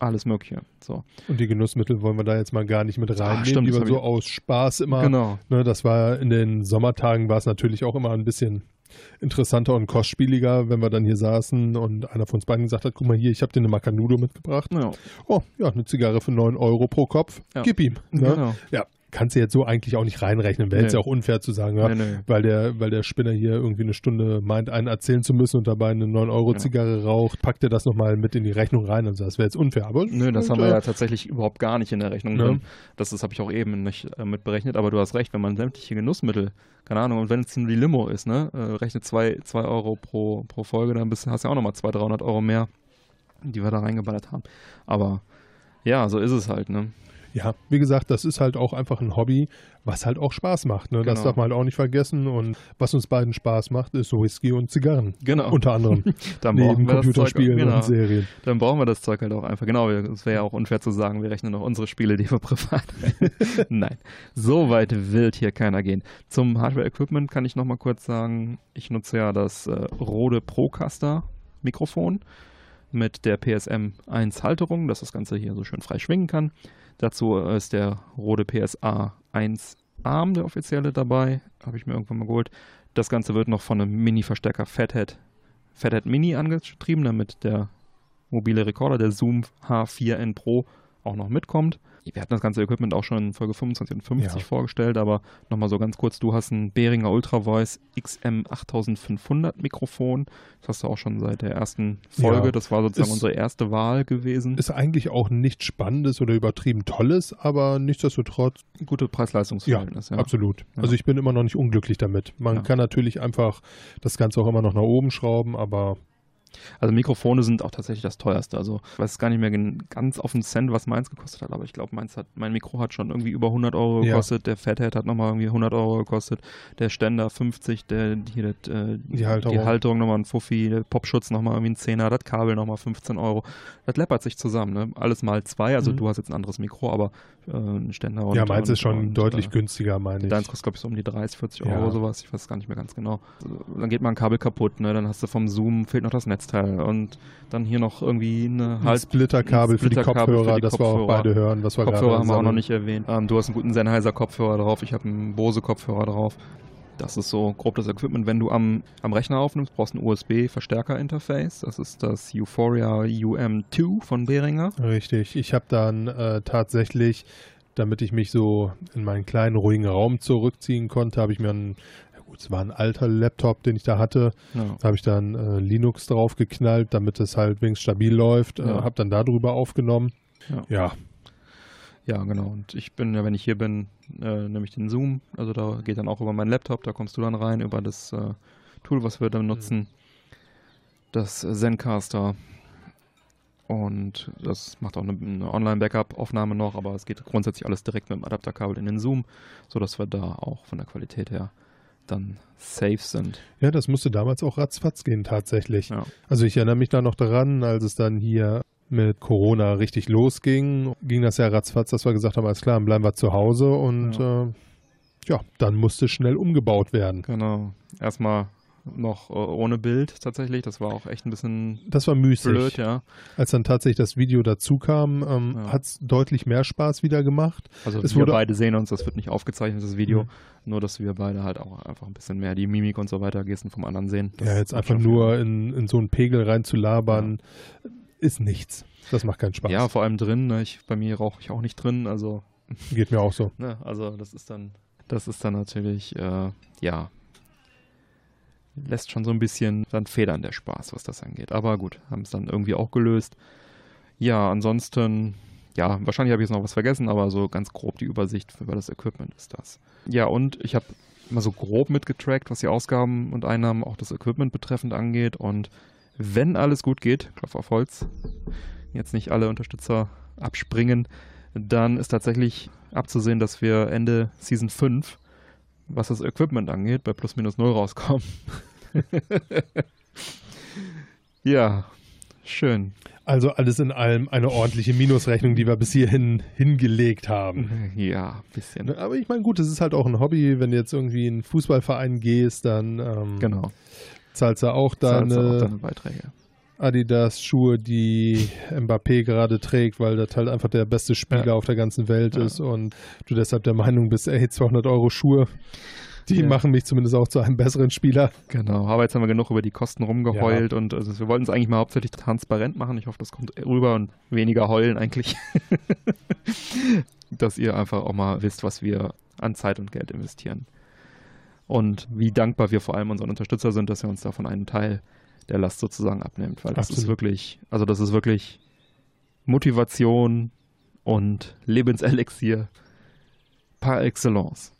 Speaker 1: alles Mögliche. So.
Speaker 2: Und die Genussmittel wollen wir da jetzt mal gar nicht mit reinnehmen,
Speaker 1: stimmt,
Speaker 2: die
Speaker 1: hab
Speaker 2: so
Speaker 1: ich-
Speaker 2: aus Spaß immer.
Speaker 1: Genau.
Speaker 2: Ne, das war in den Sommertagen war es natürlich auch immer ein bisschen interessanter und kostspieliger, wenn wir dann hier saßen und einer von uns beiden gesagt hat, guck mal hier, ich habe dir eine Macanudo mitgebracht.
Speaker 1: Ja,
Speaker 2: Oh, ja, eine Zigarre für 9 Euro pro Kopf.
Speaker 1: Ja.
Speaker 2: Gib ihm. Ne?
Speaker 1: genau.
Speaker 2: Ja, kannst du jetzt so eigentlich auch nicht reinrechnen. Wäre jetzt
Speaker 1: Nee.
Speaker 2: ja auch unfair zu sagen, ja,
Speaker 1: Nee, nee.
Speaker 2: weil der, weil der Spinner hier irgendwie eine Stunde meint, einen erzählen zu müssen und dabei eine 9-Euro-Zigarre raucht, packt er das nochmal mit in die Rechnung rein. Also das wäre jetzt unfair. Aber
Speaker 1: Nö, das
Speaker 2: und,
Speaker 1: haben wir ja tatsächlich überhaupt gar nicht in der Rechnung drin. Das, das habe ich auch eben nicht äh, mitberechnet, aber du hast recht, wenn man sämtliche Genussmittel, keine Ahnung, und wenn es nur die Limo ist, ne, äh, rechnet 2 zwei, zwei Euro pro, pro Folge, dann bist, hast du ja auch nochmal 200, 300 Euro mehr, die wir da reingeballert haben. Aber ja, so ist es halt, ne?
Speaker 2: Ja, wie gesagt, das ist halt auch einfach ein Hobby, was halt auch Spaß macht. Ne? Das
Speaker 1: Genau.
Speaker 2: darf man halt auch nicht vergessen. Und was uns beiden Spaß macht, ist Whisky und Zigarren.
Speaker 1: Genau.
Speaker 2: Unter anderem.
Speaker 1: dann
Speaker 2: neben
Speaker 1: das
Speaker 2: Computerspielen
Speaker 1: genau.
Speaker 2: und Serien.
Speaker 1: Dann brauchen wir das Zeug halt auch einfach. Genau, es wäre ja auch unfair zu sagen, wir rechnen noch unsere Spiele, die wir privat. Nein, so weit will hier keiner gehen. Zum Hardware-Equipment kann ich noch mal kurz sagen, ich nutze ja das äh, Rode Procaster Mikrofon mit der PSM 1 Halterung, dass das Ganze hier so schön frei schwingen kann. Dazu äh, ist der Rode PSA 1 Arm, der offizielle dabei. Habe ich mir irgendwann mal geholt. Das Ganze wird noch von einem Mini-Verstärker Fathead, Fathead Mini angetrieben, damit der mobile Rekorder, der Zoom H4n Pro, auch noch mitkommt. Wir hatten das ganze Equipment auch schon in Folge 25 und 50
Speaker 2: Ja.
Speaker 1: vorgestellt, aber nochmal so ganz kurz, du hast ein Behringer Ultra Voice XM8500 Mikrofon. Das hast du auch schon seit der ersten Folge.
Speaker 2: Ja.
Speaker 1: das war sozusagen unsere erste Wahl gewesen.
Speaker 2: Ist eigentlich auch nichts Spannendes oder übertrieben Tolles, aber nichtsdestotrotz,
Speaker 1: Gute Preis-Leistungs-Verhältnis. Ja,
Speaker 2: absolut.
Speaker 1: Ja.
Speaker 2: Also ich bin immer noch nicht unglücklich damit. Man
Speaker 1: Ja.
Speaker 2: kann natürlich einfach das Ganze auch immer noch nach oben schrauben, aber
Speaker 1: Also Mikrofone sind auch tatsächlich das teuerste. Also ich weiß gar nicht mehr ganz auf den Cent, was meins gekostet hat, aber ich glaube, meins hat, mein Mikro hat schon irgendwie über 100 Euro
Speaker 2: Ja.
Speaker 1: gekostet. Der Fathead hat nochmal irgendwie 100 Euro gekostet. Der Ständer 50, der, hier, das, äh,
Speaker 2: Die Halterung.
Speaker 1: die Halterung nochmal ein Fuffi, der Popschutz nochmal irgendwie ein Zehner, das Kabel nochmal 15 Euro. Das läppert sich zusammen, ne? Alles mal zwei. Also
Speaker 2: Mhm.
Speaker 1: du hast jetzt ein anderes Mikro, aber äh, ein Ständer und
Speaker 2: ja, meins ist schon
Speaker 1: und,
Speaker 2: deutlich
Speaker 1: äh,
Speaker 2: günstiger, meine ich.
Speaker 1: Deins kostet, glaube ich, so um die 30, 40
Speaker 2: Ja.
Speaker 1: Euro sowas. Ich weiß gar nicht mehr ganz genau. Also, Dann geht mal ein Kabel kaputt, ne? Dann hast du vom Zoom, fehlt noch das Netzteil. Und dann hier noch irgendwie eine
Speaker 2: Ein
Speaker 1: halt.
Speaker 2: Splitterkabel für die Kopfhörer,
Speaker 1: für die
Speaker 2: dass wir auch beide hören, was wir
Speaker 1: Kopfhörer haben wir auch noch nicht erwähnt. Ähm, du hast einen guten Sennheiser Kopfhörer drauf. Ich habe einen Bose Kopfhörer drauf. Das ist so grob das Equipment. Wenn du am, am Rechner aufnimmst, brauchst du ein USB-Verstärker-Interface. Das ist das Euphoria UM2 von Behringer.
Speaker 2: Richtig. Ich habe dann äh, tatsächlich, damit ich mich so in meinen kleinen, ruhigen Raum zurückziehen konnte, habe ich mir einen, ja gut, es war ein alter Laptop, den ich da hatte,
Speaker 1: Ja.
Speaker 2: da habe ich dann äh, Linux drauf geknallt, damit es halt wenigstens stabil läuft, äh,
Speaker 1: Ja.
Speaker 2: habe dann darüber aufgenommen.
Speaker 1: Ja.
Speaker 2: Ja,
Speaker 1: Ja, genau. Und ich bin ja, wenn ich hier bin, äh, nehme ich den Zoom. Also da geht dann auch über meinen Laptop. Da kommst du dann rein über das äh, Tool, was wir dann nutzen. Das äh, Zencaster. Und das macht auch eine, eine Online-Backup-Aufnahme noch, aber es geht grundsätzlich alles direkt mit dem Adapterkabel in den Zoom, sodass wir da auch von der Qualität her dann safe sind.
Speaker 2: Ja, das musste damals auch ratzfatz gehen tatsächlich.
Speaker 1: Ja.
Speaker 2: Also ich erinnere mich da noch daran, als es dann hier mit Corona richtig losging, ging das ja ratzfatz, dass wir gesagt haben, alles klar, dann bleiben wir zu Hause und ja, äh, ja dann musste schnell umgebaut werden.
Speaker 1: Genau. Erstmal noch äh, ohne Bild tatsächlich. Das war auch echt ein bisschen
Speaker 2: das war müßig.
Speaker 1: blöd, ja.
Speaker 2: Als dann tatsächlich das Video dazu kam, ähm,
Speaker 1: Ja.
Speaker 2: hat es deutlich mehr Spaß wieder gemacht.
Speaker 1: Also
Speaker 2: Es
Speaker 1: wir beide sehen uns, das wird nicht aufgezeichnet, das Video.
Speaker 2: Mhm.
Speaker 1: Nur, dass wir beide halt auch einfach ein bisschen mehr die Mimik und so weiter, Gesten vom anderen sehen. Das
Speaker 2: ja, jetzt einfach nur in, in so einen Pegel reinzulabern, ist nichts. Das macht keinen Spaß.
Speaker 1: Ja, vor allem drin. Ne? Ich, bei mir rauche ich auch nicht drin. Also,
Speaker 2: Geht mir auch so.
Speaker 1: ne? also das ist dann, das ist dann natürlich, äh, ja, lässt schon so ein bisschen dann federn der Spaß, was das angeht. Aber gut, haben es dann irgendwie auch gelöst. Ja, ansonsten, ja, wahrscheinlich habe ich jetzt noch was vergessen, aber so ganz grob die Übersicht über das Equipment ist das. Ja, und ich habe immer so grob mitgetrackt, was die Ausgaben und Einnahmen auch das Equipment betreffend angeht. Und wenn alles gut geht, Klopf auf Holz, jetzt nicht alle Unterstützer abspringen, dann ist tatsächlich abzusehen, dass wir Ende Season 5, was das Equipment angeht, bei plus minus null rauskommen. ja, schön.
Speaker 2: Also alles in allem eine ordentliche Minusrechnung, die wir bis hierhin hingelegt haben.
Speaker 1: Ja, bisschen.
Speaker 2: Ne, Aber ich meine, gut, es ist halt auch ein Hobby. Wenn du jetzt irgendwie in einen Fußballverein gehst, dann ähm,
Speaker 1: Genau.
Speaker 2: Zahlst du auch deine
Speaker 1: auch deine Beiträge.
Speaker 2: Adidas-Schuhe, die Mbappé gerade trägt, weil das halt einfach der beste Spieler
Speaker 1: Ja.
Speaker 2: auf der ganzen Welt
Speaker 1: Ja.
Speaker 2: ist und du deshalb der Meinung bist, ey, 200 Euro Schuhe, die
Speaker 1: Ja.
Speaker 2: machen mich zumindest auch zu einem besseren Spieler.
Speaker 1: Genau, aber jetzt haben wir genug über die Kosten rumgeheult und also wir wollten es eigentlich mal hauptsächlich transparent machen. Ich hoffe, das kommt rüber und weniger heulen eigentlich. Dass ihr einfach auch mal wisst, was wir an Zeit und Geld investieren. Und wie dankbar wir vor allem unseren Unterstützer sind, dass er uns davon einen Teil der Last sozusagen abnimmt. Weil das ist
Speaker 2: Absolut.
Speaker 1: wirklich, also das ist wirklich Motivation und Lebenselixier par excellence.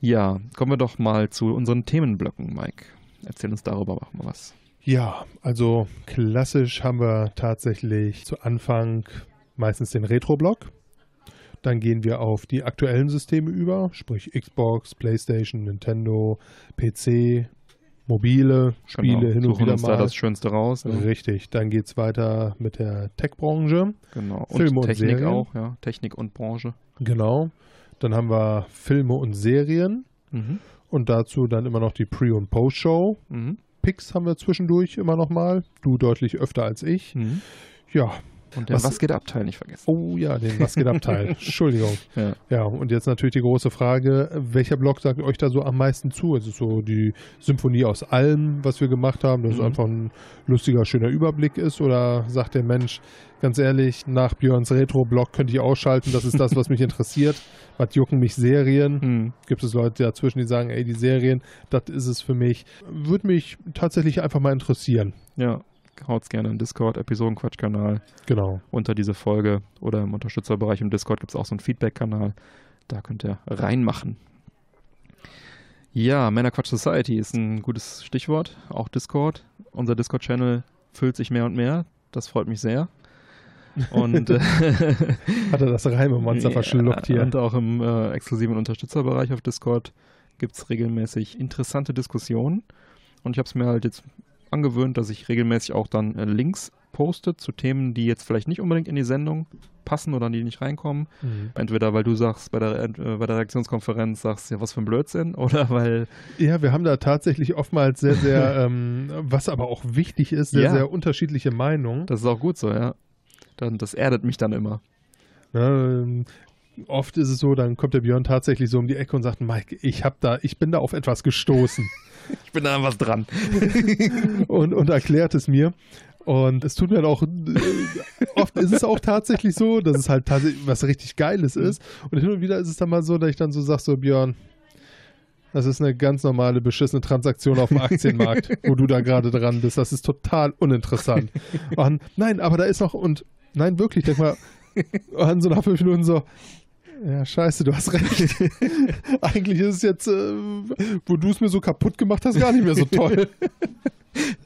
Speaker 1: Ja, kommen wir doch mal zu unseren Themenblöcken, Mike. Erzähl uns darüber auch mal was.
Speaker 2: Ja, also klassisch haben wir tatsächlich zu Anfang meistens den Retro-Block. Dann gehen wir auf die aktuellen Systeme über, sprich Xbox, PlayStation, Nintendo, PC, mobile Spiele
Speaker 1: genau.
Speaker 2: hin und
Speaker 1: Suchen
Speaker 2: wieder
Speaker 1: uns
Speaker 2: mal.
Speaker 1: da das Schönste raus. Ne?
Speaker 2: Richtig, dann geht es weiter mit der Tech-Branche.
Speaker 1: Genau. Und
Speaker 2: Filme und
Speaker 1: Technik
Speaker 2: Serien.
Speaker 1: auch, ja. Technik und Branche.
Speaker 2: Genau. Dann haben wir Filme und Serien
Speaker 1: Mhm.
Speaker 2: und dazu dann immer noch die Pre- und Post-Show.
Speaker 1: Mhm.
Speaker 2: Picks haben wir zwischendurch immer noch mal. Du deutlich öfter als ich.
Speaker 1: Mhm.
Speaker 2: Ja.
Speaker 1: Und den
Speaker 2: Was-
Speaker 1: Was, geht Abteil nicht vergessen.
Speaker 2: Oh ja, den Was geht Abteil. Entschuldigung.
Speaker 1: Ja.
Speaker 2: Ja, und jetzt natürlich die große Frage, welcher Blog sagt euch da so am meisten zu? Es ist so die Symphonie aus allem, was wir gemacht haben, dass es
Speaker 1: Mhm.
Speaker 2: einfach ein lustiger, schöner Überblick ist? Oder sagt der Mensch, ganz ehrlich, nach Björns Retro-Blog könnte ich ausschalten, das ist das, was mich interessiert. Was jucken mich Serien?
Speaker 1: Mhm.
Speaker 2: Gibt es Leute dazwischen, die sagen, ey, die Serien, das ist es für mich. Würde mich tatsächlich einfach mal interessieren.
Speaker 1: ja. Haut's gerne im Discord, Episodenquatsch-Kanal
Speaker 2: Genau.
Speaker 1: unter diese Folge oder im Unterstützerbereich im Discord gibt es auch so einen Feedback-Kanal. Da könnt ihr reinmachen. Ja, Männerquatsch Society ist ein gutes Stichwort. Auch Discord. Unser Discord-Channel füllt sich mehr und mehr. Das freut mich sehr. Und äh,
Speaker 2: Hat er das Reimemonster verschluckt hier?
Speaker 1: Und auch im äh, exklusiven Unterstützerbereich auf Discord gibt es regelmäßig interessante Diskussionen. Und ich habe es mir halt jetzt angewöhnt, dass ich regelmäßig auch dann äh, Links poste zu Themen, die jetzt vielleicht nicht unbedingt in die Sendung passen oder die nicht reinkommen.
Speaker 2: Mhm.
Speaker 1: Entweder weil du sagst bei der, äh, bei der Redaktionskonferenz, sagst ja, was für ein Blödsinn, oder weil,
Speaker 2: Ja, wir haben da tatsächlich oftmals sehr, sehr, ähm, was aber auch wichtig ist, sehr,
Speaker 1: Ja.
Speaker 2: sehr unterschiedliche Meinungen.
Speaker 1: das ist auch gut so, ja. Dann, das erdet mich dann immer.
Speaker 2: Ne, ähm, oft ist es so, dann kommt der Björn tatsächlich so um die Ecke und sagt, Mike, ich hab da, ich bin da auf etwas gestoßen
Speaker 1: Ich bin da an was dran.
Speaker 2: und, und erklärt es mir. Und es tut mir dann auch, äh, oft ist es auch tatsächlich so, dass es halt tatsächlich was richtig Geiles ist. Und hin und wieder ist es dann mal so, dass ich dann so sage, so Björn, das ist eine ganz normale beschissene Transaktion auf dem Aktienmarkt, wo du da gerade dran bist. Das ist total uninteressant. Und nein, aber da ist noch, und nein, wirklich, denk mal, und so nach fünf Minuten so, ja, scheiße, du hast recht. Eigentlich ist es jetzt, äh, wo du es mir so kaputt gemacht hast, gar nicht mehr so toll.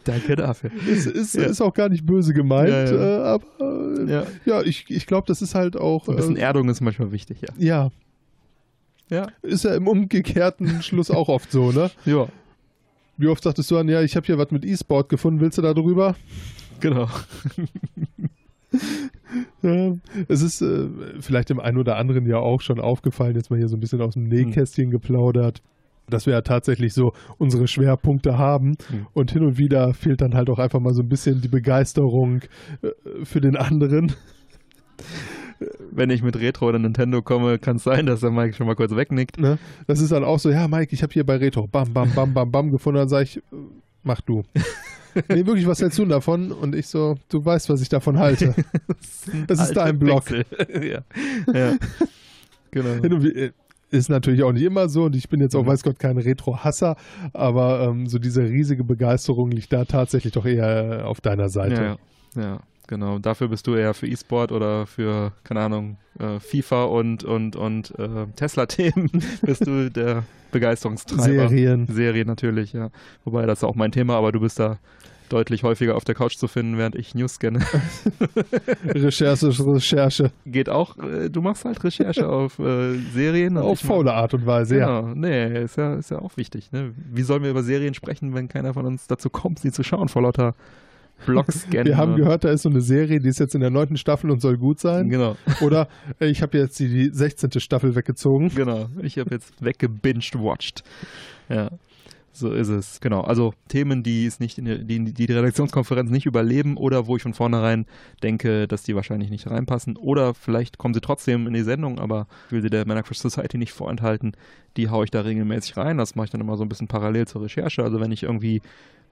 Speaker 1: Danke dafür.
Speaker 2: Ist, ist,
Speaker 1: Ja.
Speaker 2: ist auch gar nicht böse gemeint,
Speaker 1: Ja, ja.
Speaker 2: Äh, aber ja, ja ich, ich glaube, das ist halt auch.
Speaker 1: Ein bisschen äh, Erdung ist manchmal wichtig, ja.
Speaker 2: Ja.
Speaker 1: Ja.
Speaker 2: Ist ja im umgekehrten Schluss auch oft so, ne?
Speaker 1: Ja.
Speaker 2: Wie oft sagtest du an, ja, ich habe hier was mit E-Sport gefunden, willst du da drüber?
Speaker 1: Genau.
Speaker 2: ja, es ist äh, vielleicht dem einen oder anderen ja auch schon aufgefallen, jetzt mal hier so ein bisschen aus dem Nähkästchen hm. geplaudert, dass wir ja tatsächlich so unsere Schwerpunkte haben hm. und hin und wieder fehlt dann halt auch einfach mal so ein bisschen die Begeisterung äh, für den anderen.
Speaker 1: Wenn ich mit Retro oder Nintendo komme, kann es sein, dass der Mike schon mal kurz wegnickt.
Speaker 2: Ne? Das ist dann auch so, ja Mike, ich habe hier bei Retro bam, bam, bam, bam, bam gefunden, dann sage ich, äh, mach du. nee, wirklich, was hältst du davon? Und ich so, du weißt, was ich davon halte. das ist dein Blog. ja. ja. Genau. Äh, ist natürlich auch nicht immer so und ich bin jetzt auch, mhm. weiß Gott, kein Retro-Hasser, aber ähm, so diese riesige Begeisterung liegt da tatsächlich doch eher auf deiner Seite.
Speaker 1: Ja, ja. Genau. Dafür bist du eher für E-Sport oder für, keine Ahnung, äh, FIFA und, und, und äh, Tesla-Themen bist du der Begeisterungstreiber.
Speaker 2: Serien.
Speaker 1: Serien natürlich, ja. Wobei das ist auch mein Thema, aber du bist da deutlich häufiger auf der Couch zu finden, während ich News scanne.
Speaker 2: Recherche, Recherche.
Speaker 1: Geht auch, äh, du machst halt Recherche auf äh, Serien.
Speaker 2: Auf faule Art und Weise,
Speaker 1: genau. ja. Nee, ist ja, ist ja auch wichtig. Ne? Wie sollen wir über Serien sprechen, wenn keiner von uns dazu kommt, sie zu schauen, vor lauter Blogscannen.
Speaker 2: Wir haben gehört, da ist so eine Serie, die ist jetzt in der neunten Staffel und soll gut sein.
Speaker 1: Genau.
Speaker 2: Oder ich habe jetzt die, die 16. Staffel weggezogen.
Speaker 1: Genau, ich habe jetzt weggebinged watched. Ja. So ist es, genau. Also Themen, die es nicht in die, die, die Redaktionskonferenz nicht überleben oder wo ich von vornherein denke, dass die wahrscheinlich nicht reinpassen. Oder vielleicht kommen sie trotzdem in die Sendung, aber ich will sie der Manacrush Society nicht vorenthalten. Die haue ich da regelmäßig rein. Das mache ich dann immer so ein bisschen parallel zur Recherche. Also wenn ich irgendwie,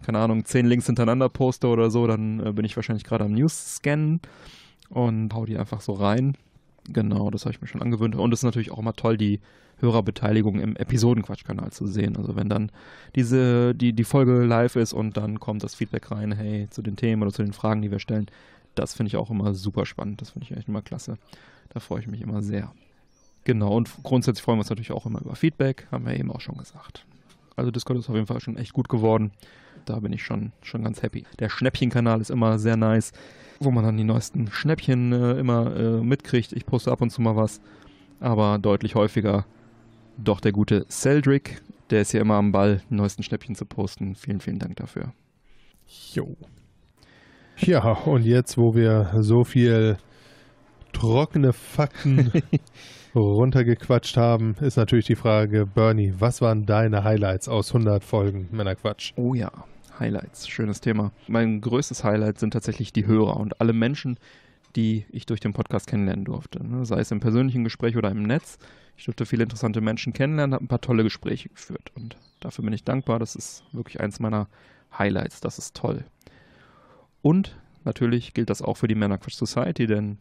Speaker 1: keine Ahnung, zehn Links hintereinander poste oder so, dann äh, bin ich wahrscheinlich gerade am News-Scannen und hau die einfach so rein. Genau, das habe ich mir schon angewöhnt. Und es ist natürlich auch immer toll, die Hörerbeteiligung im Episodenquatschkanal zu sehen. Also wenn dann diese, die, die Folge live ist und dann kommt das Feedback rein, hey, zu den Themen oder zu den Fragen, die wir stellen, das finde ich auch immer super spannend. Das finde ich echt immer klasse. Da freue ich mich immer sehr. Genau, und grundsätzlich freuen wir uns natürlich auch immer über Feedback, haben wir eben auch schon gesagt. Also Discord ist auf jeden Fall schon echt gut geworden. Da bin ich schon, schon ganz happy. Der Schnäppchenkanal ist immer sehr nice, wo man dann die neuesten Schnäppchen äh, immer äh, mitkriegt. Ich poste ab und zu mal was, aber deutlich häufiger doch der gute Celdrick, der ist ja immer am Ball, die neuesten Schnäppchen zu posten. Vielen, vielen Dank dafür.
Speaker 2: Jo. Ja, und jetzt, wo wir so viel trockene Fakten runtergequatscht haben, ist natürlich die Frage, Bernie, was waren deine Highlights aus 100 Folgen Männerquatsch?
Speaker 1: Oh ja, Highlights, schönes Thema. Mein größtes Highlight sind tatsächlich die Hörer und alle Menschen, die ich durch den Podcast kennenlernen durfte. Ne? Sei es im persönlichen Gespräch oder im Netz. Ich durfte viele interessante Menschen kennenlernen, habe ein paar tolle Gespräche geführt und dafür bin ich dankbar. Das ist wirklich eins meiner Highlights. Das ist toll. Und natürlich gilt das auch für die Männerquatsch Society, denn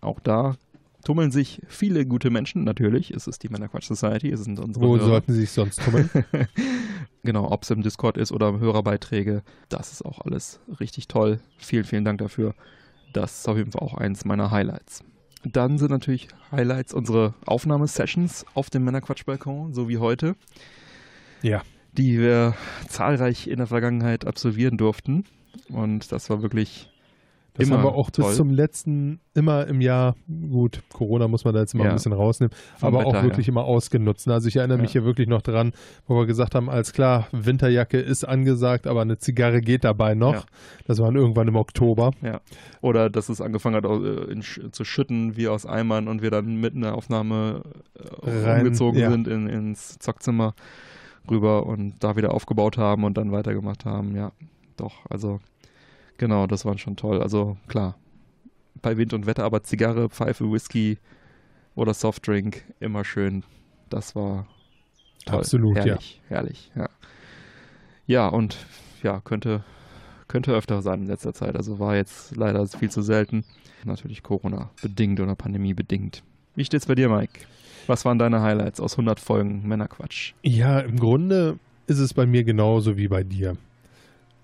Speaker 1: auch da tummeln sich viele gute Menschen. Natürlich ist es die Männerquatsch Society. Es sind unsere
Speaker 2: Wo Hörer. sollten sie sich sonst tummeln?
Speaker 1: genau, ob es im Discord ist oder Hörerbeiträge. Das ist auch alles richtig toll. Vielen, vielen Dank dafür. Das ist auf jeden Fall auch eins meiner Highlights. Dann sind natürlich Highlights unsere Aufnahmesessions auf dem Männerquatsch-Balkon, so wie heute.
Speaker 2: Ja.
Speaker 1: Die wir zahlreich in der Vergangenheit absolvieren durften. Und das war wirklich
Speaker 2: das
Speaker 1: immer
Speaker 2: haben wir auch toll. bis zum letzten, immer im Jahr, gut, Corona muss man da jetzt mal ja. ein bisschen rausnehmen, Vom aber Wetter, auch wirklich ja. immer ausgenutzt. Also ich erinnere ja. mich hier wirklich noch dran, wo wir gesagt haben, alles klar, Winterjacke ist angesagt, aber eine Zigarre geht dabei noch. Das war irgendwann im Oktober.
Speaker 1: Oder dass es angefangen hat äh, in, zu schütten wie aus Eimern und wir dann mitten in der Aufnahme äh, umgezogen sind in, ins Zockzimmer rüber und da wieder aufgebaut haben und dann weitergemacht haben. Ja, doch, also Genau, das war schon toll. Also klar, bei Wind und Wetter, aber Zigarre, Pfeife, Whisky oder Softdrink, immer schön. Das war toll.
Speaker 2: Absolut,
Speaker 1: herrlich, ja. Herrlich, ja. Ja, und ja, könnte, könnte öfter sein in letzter Zeit. Also war jetzt leider viel zu selten. Natürlich Corona-bedingt oder Pandemie-bedingt. Wie steht's bei dir, Mike? Was waren deine Highlights aus 100 Folgen Männerquatsch?
Speaker 2: Ja, im Grunde ist es bei mir genauso wie bei dir.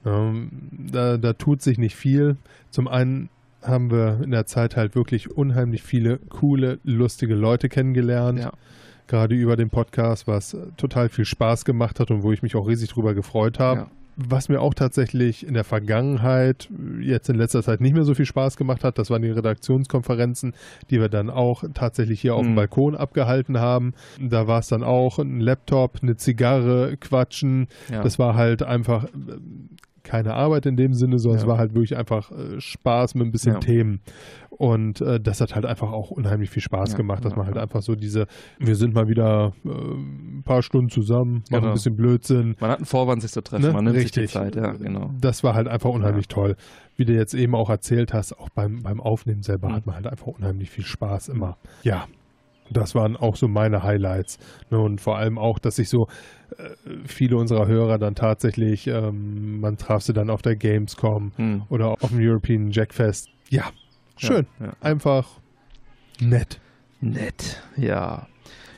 Speaker 2: Ähm, da, da tut sich nicht viel. Zum einen haben wir in der Zeit halt wirklich unheimlich viele coole, lustige Leute kennengelernt. Ja. Gerade über den Podcast, was total viel Spaß gemacht hat und wo ich mich auch riesig drüber gefreut habe. Was mir auch tatsächlich in der Vergangenheit, jetzt in letzter Zeit nicht mehr so viel Spaß gemacht hat, das waren die Redaktionskonferenzen, die wir dann auch tatsächlich hier auf dem
Speaker 1: Mhm.
Speaker 2: Balkon abgehalten haben. Da war es dann auch ein Laptop, eine Zigarre, Quatschen.
Speaker 1: Ja.
Speaker 2: Das war halt einfach keine Arbeit in dem Sinne, sondern
Speaker 1: Ja.
Speaker 2: es war halt wirklich einfach äh, Spaß mit ein bisschen
Speaker 1: Ja.
Speaker 2: Themen. Und äh, das hat halt einfach auch unheimlich viel Spaß
Speaker 1: Ja,
Speaker 2: gemacht, dass man halt einfach so diese, wir sind mal wieder äh, ein paar Stunden zusammen, machen
Speaker 1: Genau.
Speaker 2: ein bisschen Blödsinn.
Speaker 1: Man hat einen Vorwand, sich zu treffen,
Speaker 2: Ne?
Speaker 1: man nimmt
Speaker 2: Richtig.
Speaker 1: sich die Zeit, ja, genau.
Speaker 2: Das war halt einfach unheimlich toll. Wie du jetzt eben auch erzählt hast, auch beim, beim Aufnehmen selber
Speaker 1: Mhm.
Speaker 2: hat man halt einfach unheimlich viel Spaß immer. Ja, das waren auch so meine Highlights. Ne? Und vor allem auch, dass sich so äh, viele unserer Hörer dann tatsächlich, ähm, man traf sie dann auf der Gamescom
Speaker 1: Hm.
Speaker 2: oder auf dem European Jackfest. Ja, schön.
Speaker 1: Ja, ja.
Speaker 2: Einfach nett.
Speaker 1: Nett, ja.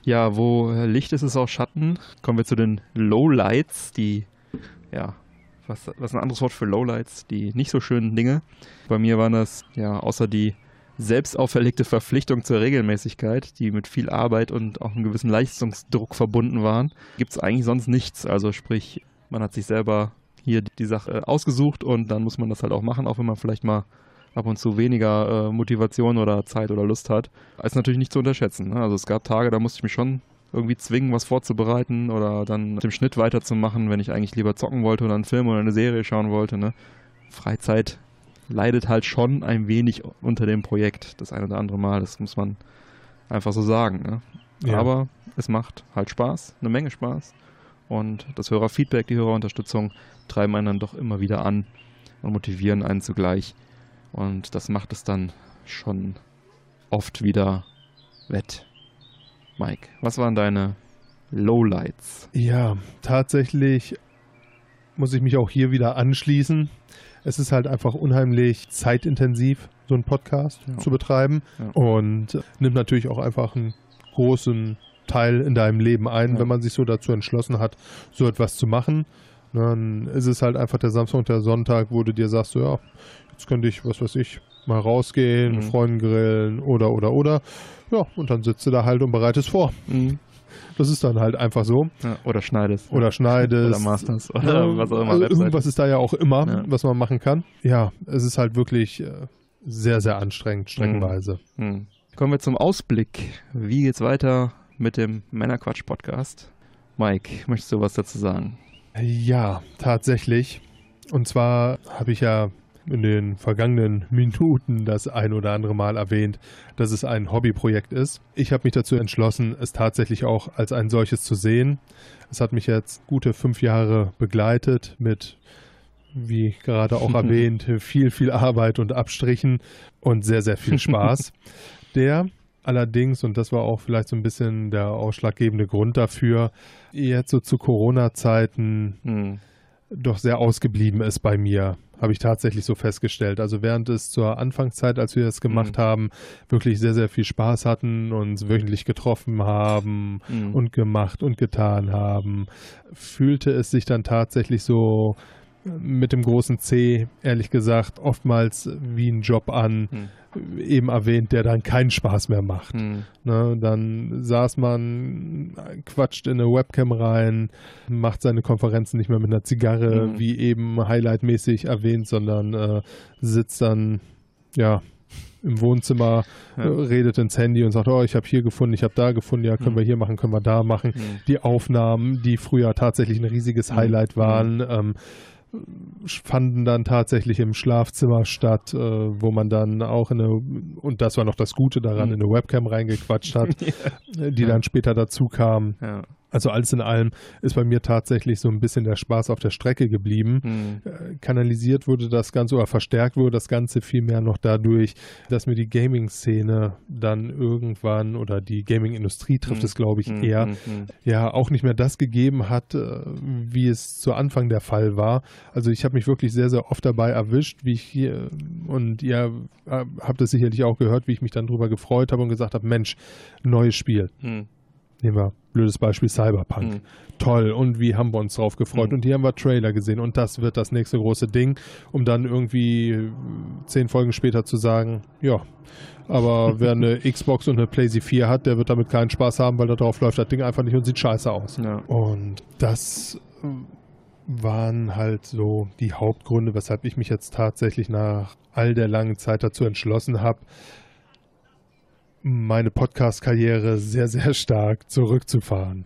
Speaker 1: Ja, wo Licht ist, ist auch Schatten. Kommen wir zu den Lowlights, die, ja, was, was ist ein anderes Wort für Lowlights? Die nicht so schönen Dinge. Bei mir waren das, ja, außer die selbst auferlegte Verpflichtung zur Regelmäßigkeit, die mit viel Arbeit und auch einem gewissen Leistungsdruck verbunden waren, gibt es eigentlich sonst nichts. Also sprich, man hat sich selber hier die Sache ausgesucht und dann muss man das halt auch machen, auch wenn man vielleicht mal ab und zu weniger äh, Motivation oder Zeit oder Lust hat. Ist natürlich nicht zu unterschätzen. Ne? Also es gab Tage, da musste ich mich schon irgendwie zwingen, was vorzubereiten oder dann mit dem Schnitt weiterzumachen, wenn ich eigentlich lieber zocken wollte oder einen Film oder eine Serie schauen wollte. Ne? Freizeit leidet halt schon ein wenig unter dem Projekt, das ein oder andere Mal. Das muss man einfach so sagen. Ne?
Speaker 2: Ja.
Speaker 1: Aber es macht halt Spaß, eine Menge Spaß. Und das Hörerfeedback, die Hörerunterstützung treiben einen dann doch immer wieder an und motivieren einen zugleich. Und das macht es dann schon oft wieder wett. Mike, was waren deine Lowlights?
Speaker 2: Ja, tatsächlich muss ich mich auch hier wieder anschließen. Es ist halt einfach unheimlich zeitintensiv, so einen Podcast
Speaker 1: Ja.
Speaker 2: zu betreiben
Speaker 1: Ja.
Speaker 2: und nimmt natürlich auch einfach einen großen Teil in deinem Leben ein,
Speaker 1: Ja.
Speaker 2: wenn man sich so dazu entschlossen hat, so etwas zu machen. Dann ist es halt einfach der Samstag und der Sonntag, wo du dir sagst, so, ja, jetzt könnte ich, was weiß ich, mal rausgehen,
Speaker 1: Mhm.
Speaker 2: Freunden grillen oder, oder, oder. Ja, und dann sitzt du da halt und bereitest vor. Das ist dann halt einfach so.
Speaker 1: Ja, oder schneidest.
Speaker 2: Oder schneidest.
Speaker 1: Oder masters. Oder
Speaker 2: Ja,
Speaker 1: was auch immer.
Speaker 2: also irgendwas ist da ja auch immer,
Speaker 1: Ja.
Speaker 2: was man machen kann. Ja, es ist halt wirklich äh, sehr, sehr anstrengend, streckenweise.
Speaker 1: Hm. Kommen wir zum Ausblick. Wie geht's weiter mit dem Männerquatsch-Podcast? Mike, möchtest du was dazu sagen?
Speaker 2: Ja, tatsächlich. Und zwar habe ich ja in den vergangenen Minuten das ein oder andere Mal erwähnt, dass es ein Hobbyprojekt ist. Ich habe mich dazu entschlossen, es tatsächlich auch als ein solches zu sehen. Es hat mich jetzt gute fünf Jahre begleitet mit, wie gerade auch erwähnt, viel, viel Arbeit und Abstrichen und sehr, sehr viel Spaß. Der allerdings, und das war auch vielleicht so ein bisschen der ausschlaggebende Grund dafür, jetzt so zu Corona-Zeiten
Speaker 1: Hm.
Speaker 2: doch sehr ausgeblieben ist bei mir, habe ich tatsächlich so festgestellt. Also während es zur Anfangszeit, als wir das gemacht
Speaker 1: Mhm.
Speaker 2: haben, wirklich sehr, sehr viel Spaß hatten, uns wöchentlich getroffen haben
Speaker 1: Hm.
Speaker 2: und gemacht und getan haben, fühlte es sich dann tatsächlich so mit dem großen C, ehrlich gesagt, oftmals wie ein Job an,
Speaker 1: Hm.
Speaker 2: eben erwähnt, der dann keinen Spaß mehr macht.
Speaker 1: Hm.
Speaker 2: Ne, dann saß man, quatscht in eine Webcam rein, macht seine Konferenzen nicht mehr mit einer Zigarre,
Speaker 1: Mhm.
Speaker 2: wie eben highlightmäßig erwähnt, sondern äh, sitzt dann, ja, im Wohnzimmer,
Speaker 1: Ja.
Speaker 2: redet ins Handy und sagt, oh, ich habe hier gefunden, ich habe da gefunden, ja, können
Speaker 1: Mhm.
Speaker 2: wir hier machen, können wir da machen.
Speaker 1: Hm.
Speaker 2: Die Aufnahmen, die früher tatsächlich ein riesiges
Speaker 1: Mhm.
Speaker 2: Highlight waren, ähm, fanden dann tatsächlich im Schlafzimmer statt, äh, wo man dann auch in eine, und das war noch das Gute daran,
Speaker 1: Mhm.
Speaker 2: in eine Webcam reingequatscht hat, äh, die
Speaker 1: Ja.
Speaker 2: dann später dazu kam.
Speaker 1: Ja.
Speaker 2: Also alles in allem ist bei mir tatsächlich so ein bisschen der Spaß auf der Strecke geblieben.
Speaker 1: Hm.
Speaker 2: Äh, Kanalisiert wurde das Ganze oder verstärkt wurde das Ganze vielmehr noch dadurch, dass mir die Gaming-Szene dann irgendwann oder die Gaming-Industrie trifft
Speaker 1: Mhm.
Speaker 2: es, glaube ich,
Speaker 1: Hm.
Speaker 2: eher,
Speaker 1: Hm. Hm.
Speaker 2: ja auch nicht mehr das gegeben hat, äh, wie es zu Anfang der Fall war. Also ich habe mich wirklich sehr, sehr oft dabei erwischt, wie ich hier, und ihr äh, habt es sicherlich auch gehört, wie ich mich dann drüber gefreut habe und gesagt habe, Mensch, neues Spiel.
Speaker 1: Hm.
Speaker 2: Nehmen wir blödes Beispiel Cyberpunk.
Speaker 1: Hm.
Speaker 2: Toll, und wie haben wir uns drauf gefreut?
Speaker 1: Mhm.
Speaker 2: Und hier haben wir Trailer gesehen und das wird das nächste große Ding, um dann irgendwie äh, zehn Folgen später zu sagen, ja, aber wer eine Xbox und eine PlayStation 4 hat, der wird damit keinen Spaß haben, weil da drauf läuft das Ding einfach nicht und sieht scheiße aus.
Speaker 1: Ja.
Speaker 2: Und das äh, waren halt so die Hauptgründe, weshalb ich mich jetzt tatsächlich nach all der langen Zeit dazu entschlossen habe, meine Podcast-Karriere sehr, sehr stark zurückzufahren.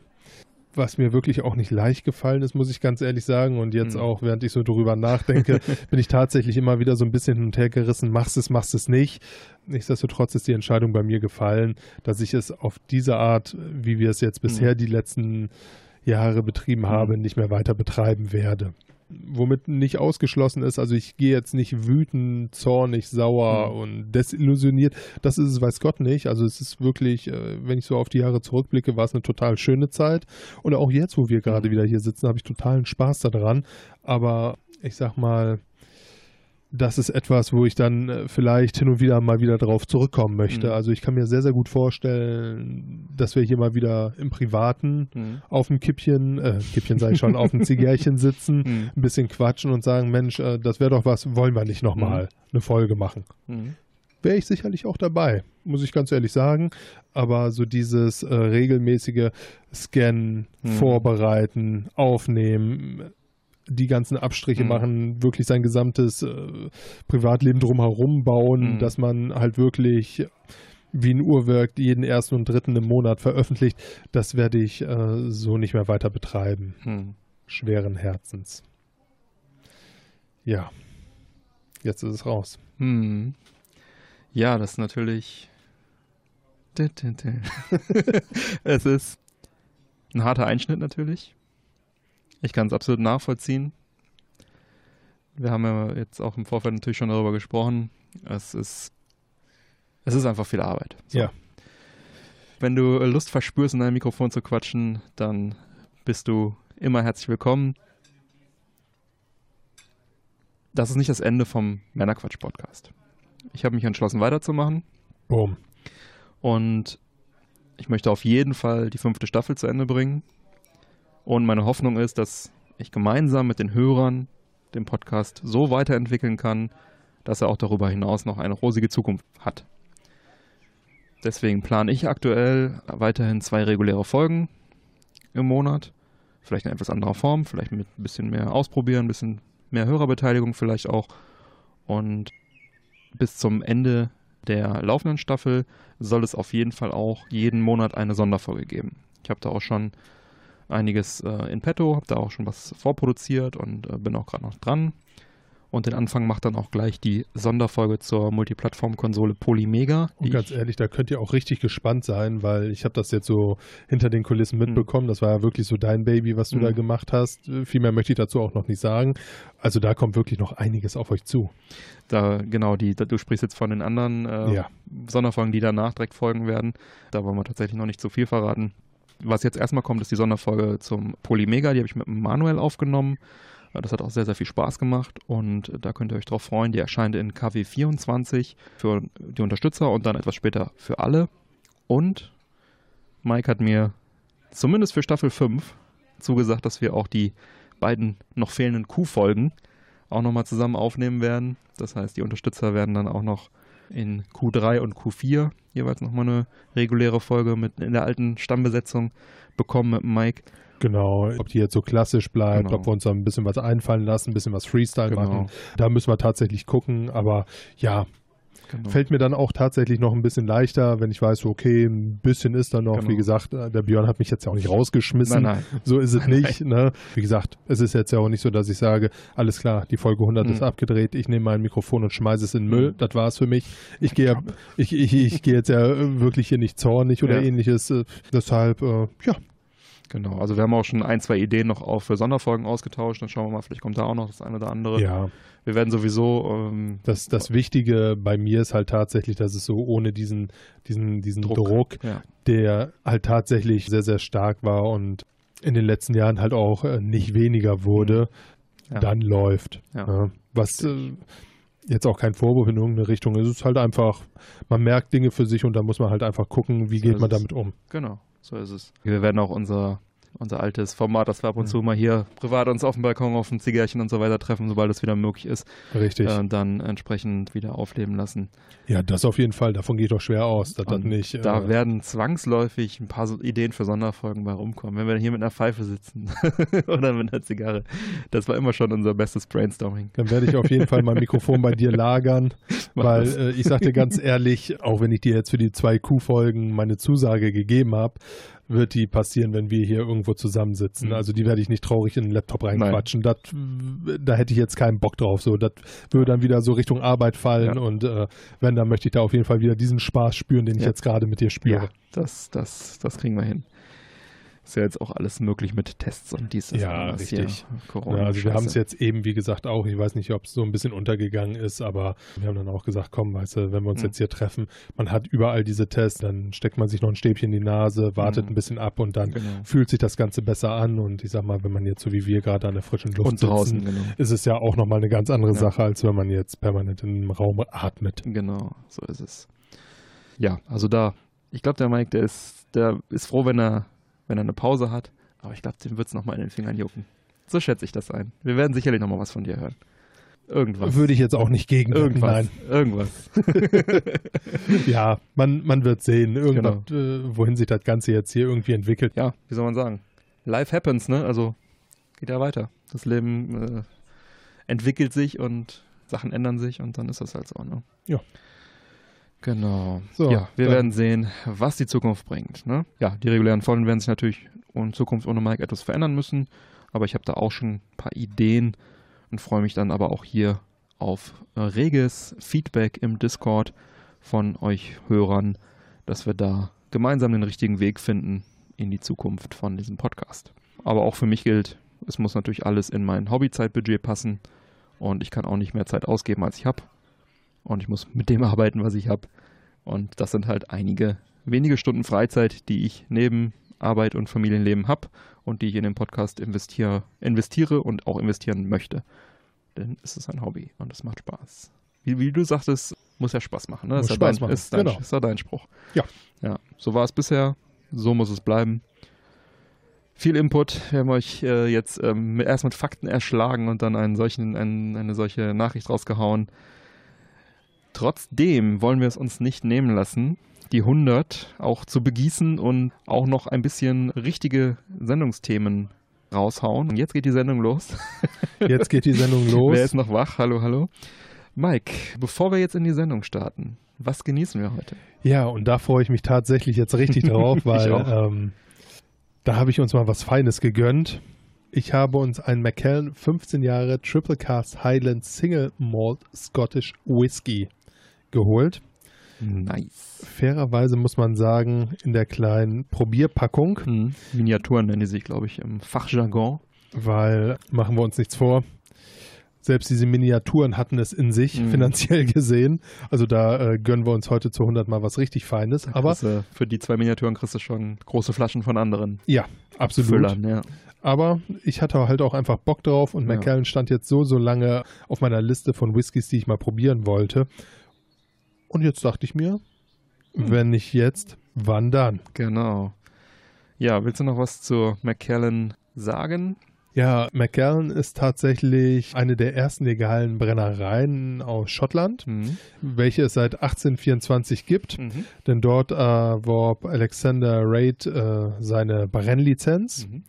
Speaker 2: Was mir wirklich auch nicht leicht gefallen ist, muss ich ganz ehrlich sagen. Und jetzt
Speaker 1: Hm.
Speaker 2: auch, während ich so drüber nachdenke, bin ich tatsächlich immer wieder so ein bisschen hin und her gerissen. Machst es, machst es nicht. Nichtsdestotrotz ist die Entscheidung bei mir gefallen, dass ich es auf diese Art, wie wir es jetzt bisher die letzten Jahre betrieben habe, nicht mehr weiter betreiben werde. Womit nicht ausgeschlossen ist, also ich gehe jetzt nicht wütend, zornig, sauer
Speaker 1: Mhm.
Speaker 2: und desillusioniert. Das ist es, weiß Gott nicht. Also es ist wirklich, äh, wenn ich so auf die Jahre zurückblicke, war es eine total schöne Zeit. Und auch jetzt, wo wir gerade wieder hier sitzen, habe ich totalen Spaß daran. Aber ich sag mal, das ist etwas, wo ich dann äh, vielleicht hin und wieder mal wieder drauf zurückkommen möchte.
Speaker 1: Mhm.
Speaker 2: Also ich kann mir sehr, sehr gut vorstellen, dass wir hier mal wieder im Privaten
Speaker 1: Mhm.
Speaker 2: auf dem Kippchen, äh, Kippchen sage ich schon, auf dem Zigärchen sitzen,
Speaker 1: Mhm.
Speaker 2: ein bisschen quatschen und sagen, Mensch, äh, das wäre doch was, wollen wir nicht nochmal eine Folge machen.
Speaker 1: Mhm.
Speaker 2: Wäre ich sicherlich auch dabei, muss ich ganz ehrlich sagen. Aber so dieses äh, regelmäßige Scannen,
Speaker 1: Mhm.
Speaker 2: Vorbereiten, Aufnehmen, die ganzen Abstriche
Speaker 1: Mhm.
Speaker 2: machen, wirklich sein gesamtes äh, Privatleben drumherum bauen,
Speaker 1: Mhm.
Speaker 2: dass man halt wirklich wie ein Uhrwerk jeden ersten und dritten im Monat veröffentlicht, das werde ich äh, so nicht mehr weiter betreiben.
Speaker 1: Mhm.
Speaker 2: Schweren Herzens. Ja, jetzt ist es raus.
Speaker 1: Hm. Ja, das ist natürlich. Es ist ein harter Einschnitt natürlich. Ich kann es absolut nachvollziehen. Wir haben ja jetzt auch im Vorfeld natürlich schon darüber gesprochen. Es ist, es ist einfach viel Arbeit. So.
Speaker 2: Ja.
Speaker 1: Wenn du Lust verspürst, in dein Mikrofon zu quatschen, dann bist du immer herzlich willkommen. Das ist nicht das Ende vom Männerquatsch-Podcast. Ich habe mich entschlossen, weiterzumachen
Speaker 2: Boom.
Speaker 1: und ich möchte auf jeden Fall die fünfte Staffel zu Ende bringen. Und meine Hoffnung ist, dass ich gemeinsam mit den Hörern den Podcast so weiterentwickeln kann, dass er auch darüber hinaus noch eine rosige Zukunft hat. Deswegen plane ich aktuell weiterhin zwei reguläre Folgen im Monat. Vielleicht in etwas anderer Form, vielleicht mit ein bisschen mehr Ausprobieren, ein bisschen mehr Hörerbeteiligung vielleicht auch. Und bis zum Ende der laufenden Staffel soll es auf jeden Fall auch jeden Monat eine Sonderfolge geben. Ich habe da auch schon einiges äh, in petto, habe da auch schon was vorproduziert und äh, bin auch gerade noch dran. Und den Anfang macht dann auch gleich die Sonderfolge zur Multiplattform-Konsole Polymega.
Speaker 2: Und ganz
Speaker 1: ich-
Speaker 2: ehrlich, da könnt ihr auch richtig gespannt sein, weil ich habe das jetzt so hinter den Kulissen
Speaker 1: Hm.
Speaker 2: mitbekommen. Das war ja wirklich so dein Baby, was du
Speaker 1: Mhm.
Speaker 2: da gemacht hast. Viel mehr möchte ich dazu auch noch nicht sagen. Also da kommt wirklich noch einiges auf euch zu.
Speaker 1: Da, genau, die, da, du sprichst jetzt von den anderen äh,
Speaker 2: Ja.
Speaker 1: Sonderfolgen, die danach direkt folgen werden. Da wollen wir tatsächlich noch nicht zu viel verraten. Was jetzt erstmal kommt, ist die Sonderfolge zum Polymega. Die habe ich mit Manuel aufgenommen. Äh, Das hat auch sehr, sehr viel Spaß gemacht und da könnt ihr euch drauf freuen. Die erscheint in KW24 für die Unterstützer und dann etwas später für alle. Und Mike hat mir zumindest für Staffel 5 zugesagt, dass wir auch die beiden noch fehlenden Q-Folgen auch nochmal zusammen aufnehmen werden. Das heißt, die Unterstützer werden dann auch noch in Q3 und Q4 jeweils nochmal eine reguläre Folge mit in der alten Stammbesetzung bekommen mit Mike.
Speaker 2: Genau, ob die jetzt so klassisch bleibt,
Speaker 1: Genau.
Speaker 2: ob wir uns da ein bisschen was einfallen lassen, ein bisschen was Freestyle
Speaker 1: Genau.
Speaker 2: machen. Da müssen wir tatsächlich gucken. Aber ja,
Speaker 1: Genau.
Speaker 2: fällt mir dann auch tatsächlich noch ein bisschen leichter, wenn ich weiß, okay, ein bisschen ist da noch.
Speaker 1: Genau.
Speaker 2: Wie gesagt, äh, der Björn hat mich jetzt ja auch nicht rausgeschmissen.
Speaker 1: Nein, nein.
Speaker 2: So ist es nicht. Ne? Wie gesagt, es ist jetzt ja auch nicht so, dass ich sage, alles klar, die Folge 100 ist
Speaker 1: Mhm.
Speaker 2: abgedreht, ich nehme mein Mikrofon und schmeiße es in den Müll.
Speaker 1: Mhm.
Speaker 2: Das war es für mich. Ich gehe, ich, ich, ich gehe jetzt ja wirklich hier nicht zornig oder
Speaker 1: Ja.
Speaker 2: ähnliches. äh, Deshalb, äh, ja,
Speaker 1: Genau. Also wir haben auch schon ein, zwei Ideen noch auch für Sonderfolgen ausgetauscht. Dann schauen wir mal, vielleicht kommt da auch noch das eine oder andere.
Speaker 2: ja.
Speaker 1: Wir werden sowieso ähm,
Speaker 2: Das, das Wichtige bei mir ist halt tatsächlich, dass es so ohne diesen, diesen, diesen
Speaker 1: Druck.
Speaker 2: Druck,
Speaker 1: ja,
Speaker 2: der halt tatsächlich sehr, sehr stark war und in den letzten Jahren halt auch äh, nicht weniger wurde,
Speaker 1: ja.
Speaker 2: dann läuft.
Speaker 1: Ja.
Speaker 2: Was äh, jetzt auch kein Vorwurf in irgendeine Richtung ist. Es ist halt einfach, man merkt Dinge für sich und da muss man halt einfach gucken, wie
Speaker 1: So
Speaker 2: geht man damit um.
Speaker 1: Genau, so ist es. Wir werden auch unser unser altes Format, dass wir ab und zu mal hier privat uns auf dem Balkon auf ein Zigarrchen und so weiter treffen, sobald es wieder möglich ist,
Speaker 2: Richtig.
Speaker 1: äh, dann entsprechend wieder aufleben lassen.
Speaker 2: ja, das auf jeden Fall. Davon geht doch schwer aus, das
Speaker 1: Und
Speaker 2: nicht.
Speaker 1: da
Speaker 2: äh,
Speaker 1: werden zwangsläufig ein paar Ideen für Sonderfolgen bei rumkommen. Wenn wir hier mit einer Pfeife sitzen oder mit einer Zigarre. Das war immer schon unser bestes Brainstorming.
Speaker 2: dann werde ich auf jeden Fall mein Mikrofon bei dir lagern, weil
Speaker 1: das.
Speaker 2: äh, ich sag dir ganz ehrlich, auch wenn ich dir jetzt für die zwei Q-Folgen meine Zusage gegeben habe, wird die passieren, wenn wir hier irgendwo zusammensitzen.
Speaker 1: Mhm.
Speaker 2: Also die werde ich nicht traurig in den Laptop reinquatschen. Das, da hätte ich jetzt keinen Bock drauf. So, das würde dann wieder so Richtung Arbeit fallen
Speaker 1: Ja.
Speaker 2: und äh, wenn, dann möchte ich da auf jeden Fall wieder diesen Spaß spüren, den ich
Speaker 1: Ja.
Speaker 2: jetzt gerade mit dir spüre.
Speaker 1: das, das, das kriegen wir hin. Ist ja jetzt auch alles möglich mit Tests und dies,
Speaker 2: Ja, richtig.
Speaker 1: Corona
Speaker 2: Ja, also wir haben es jetzt eben, wie gesagt, auch, ich weiß nicht, ob es so ein bisschen untergegangen ist, aber wir haben dann auch gesagt, komm, weißt du, wenn wir uns
Speaker 1: Mhm.
Speaker 2: jetzt hier treffen, man hat überall diese Tests, dann steckt man sich noch ein Stäbchen in die Nase, wartet
Speaker 1: Mhm.
Speaker 2: ein bisschen ab und dann
Speaker 1: Genau.
Speaker 2: fühlt sich das Ganze besser an und ich sag mal, wenn man jetzt so wie wir gerade an der frischen Luft
Speaker 1: Und draußen,
Speaker 2: sitzen,
Speaker 1: genau.
Speaker 2: ist es ja auch nochmal eine ganz andere
Speaker 1: Ja.
Speaker 2: Sache, als wenn man jetzt permanent in einem Raum atmet.
Speaker 1: Genau, so ist es. Ja, also da, ich glaube, der Mike, der ist, der ist froh, wenn er, wenn er eine Pause hat. Aber ich glaube, dem wird es nochmal in den Fingern jucken. So schätze ich das ein. Wir werden sicherlich nochmal was von dir hören. Irgendwas.
Speaker 2: Würde ich jetzt auch nicht gegen
Speaker 1: Irgendwas.
Speaker 2: nein.
Speaker 1: Irgendwas.
Speaker 2: Ja, man, man wird sehen, irgendwas,
Speaker 1: Genau.
Speaker 2: äh, wohin sich das Ganze jetzt hier irgendwie entwickelt.
Speaker 1: Ja, wie soll man sagen? Life happens, ne? Also geht ja weiter. Das Leben äh, entwickelt sich und Sachen ändern sich und dann ist das halt so, ne?
Speaker 2: Ja.
Speaker 1: Genau.
Speaker 2: So,
Speaker 1: ja, wir werden sehen, was die Zukunft bringt. Ne? Ja, die regulären Folgen werden sich natürlich in Zukunft ohne Mike etwas verändern müssen, aber ich habe da auch schon ein paar Ideen und freue mich dann aber auch hier auf äh, reges Feedback im Discord von euch Hörern, dass wir da gemeinsam den richtigen Weg finden in die Zukunft von diesem Podcast. Aber auch für mich gilt, es muss natürlich alles in mein Hobbyzeitbudget passen und ich kann auch nicht mehr Zeit ausgeben, als ich habe. Und ich muss mit dem arbeiten, was ich habe. Und das sind halt einige wenige Stunden Freizeit, die ich neben Arbeit und Familienleben habe und die ich in den Podcast investiere, investiere und auch investieren möchte. Denn es ist ein Hobby und es macht Spaß. Wie, wie du sagtest, muss ja Spaß machen. Ne?
Speaker 2: Muss
Speaker 1: ist, ja
Speaker 2: Spaß
Speaker 1: dein,
Speaker 2: machen,
Speaker 1: ist, dein,
Speaker 2: genau.
Speaker 1: ist ja dein Spruch.
Speaker 2: Ja.
Speaker 1: Ja, so war es bisher. So muss es bleiben. Viel Input. Wir haben euch äh, jetzt ähm, erst mit Fakten erschlagen und dann einen solchen, einen, eine solche Nachricht rausgehauen. Trotzdem wollen wir es uns nicht nehmen lassen, die 100 auch zu begießen und auch noch ein bisschen richtige Sendungsthemen raushauen. Und jetzt geht die Sendung los.
Speaker 2: Jetzt geht die Sendung los.
Speaker 1: Wer ist noch wach? Hallo, hallo. Mike, bevor wir jetzt in die Sendung starten, was genießen wir heute?
Speaker 2: Ja, und da freue ich mich tatsächlich jetzt richtig drauf, weil ähm, da habe ich uns mal was Feines gegönnt. Ich habe uns einen Macallan 15 Jahre Triple Cast Highland Single Malt Scottish Whisky geholt.
Speaker 1: Nice.
Speaker 2: Fairerweise muss man sagen, in der kleinen Probierpackung,
Speaker 1: Hm. Miniaturen nennen die sich, glaube ich, im Fachjargon.
Speaker 2: weil machen wir uns nichts vor. Selbst diese Miniaturen hatten es in sich,
Speaker 1: Mhm.
Speaker 2: finanziell gesehen. Also da äh, gönnen wir uns heute zu 100 mal was richtig Feines. Aber
Speaker 1: du- für die zwei Miniaturen kriegst du schon große Flaschen von anderen
Speaker 2: ja, absolut.
Speaker 1: Füllern. Ja.
Speaker 2: Aber ich hatte halt auch einfach Bock drauf und
Speaker 1: Ja.
Speaker 2: Macallan stand jetzt so, so lange auf meiner Liste von Whiskys, die ich mal probieren wollte. Und jetzt dachte ich mir,
Speaker 1: Hm.
Speaker 2: wenn nicht jetzt, wann dann?
Speaker 1: Genau. Ja, willst du noch was zu McKellen sagen?
Speaker 2: Ja, Macallan ist tatsächlich eine der ersten legalen Brennereien aus Schottland,
Speaker 1: Mhm.
Speaker 2: welche es seit 1824 gibt.
Speaker 1: Mhm.
Speaker 2: Denn dort äh, warb Alexander Raid äh, seine Brennlizenz.
Speaker 1: Mhm.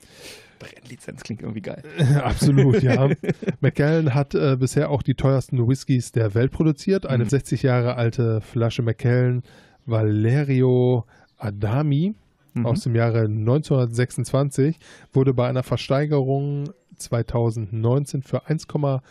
Speaker 1: Brennlizenz klingt irgendwie geil.
Speaker 2: Absolut, ja. Macallan hat äh, bisher auch die teuersten Whiskys der Welt produziert. Eine
Speaker 1: Mhm.
Speaker 2: 60 Jahre alte Flasche Macallan Valerio Adami
Speaker 1: Mhm.
Speaker 2: aus dem Jahre 1926 wurde bei einer Versteigerung 2019 für 1,5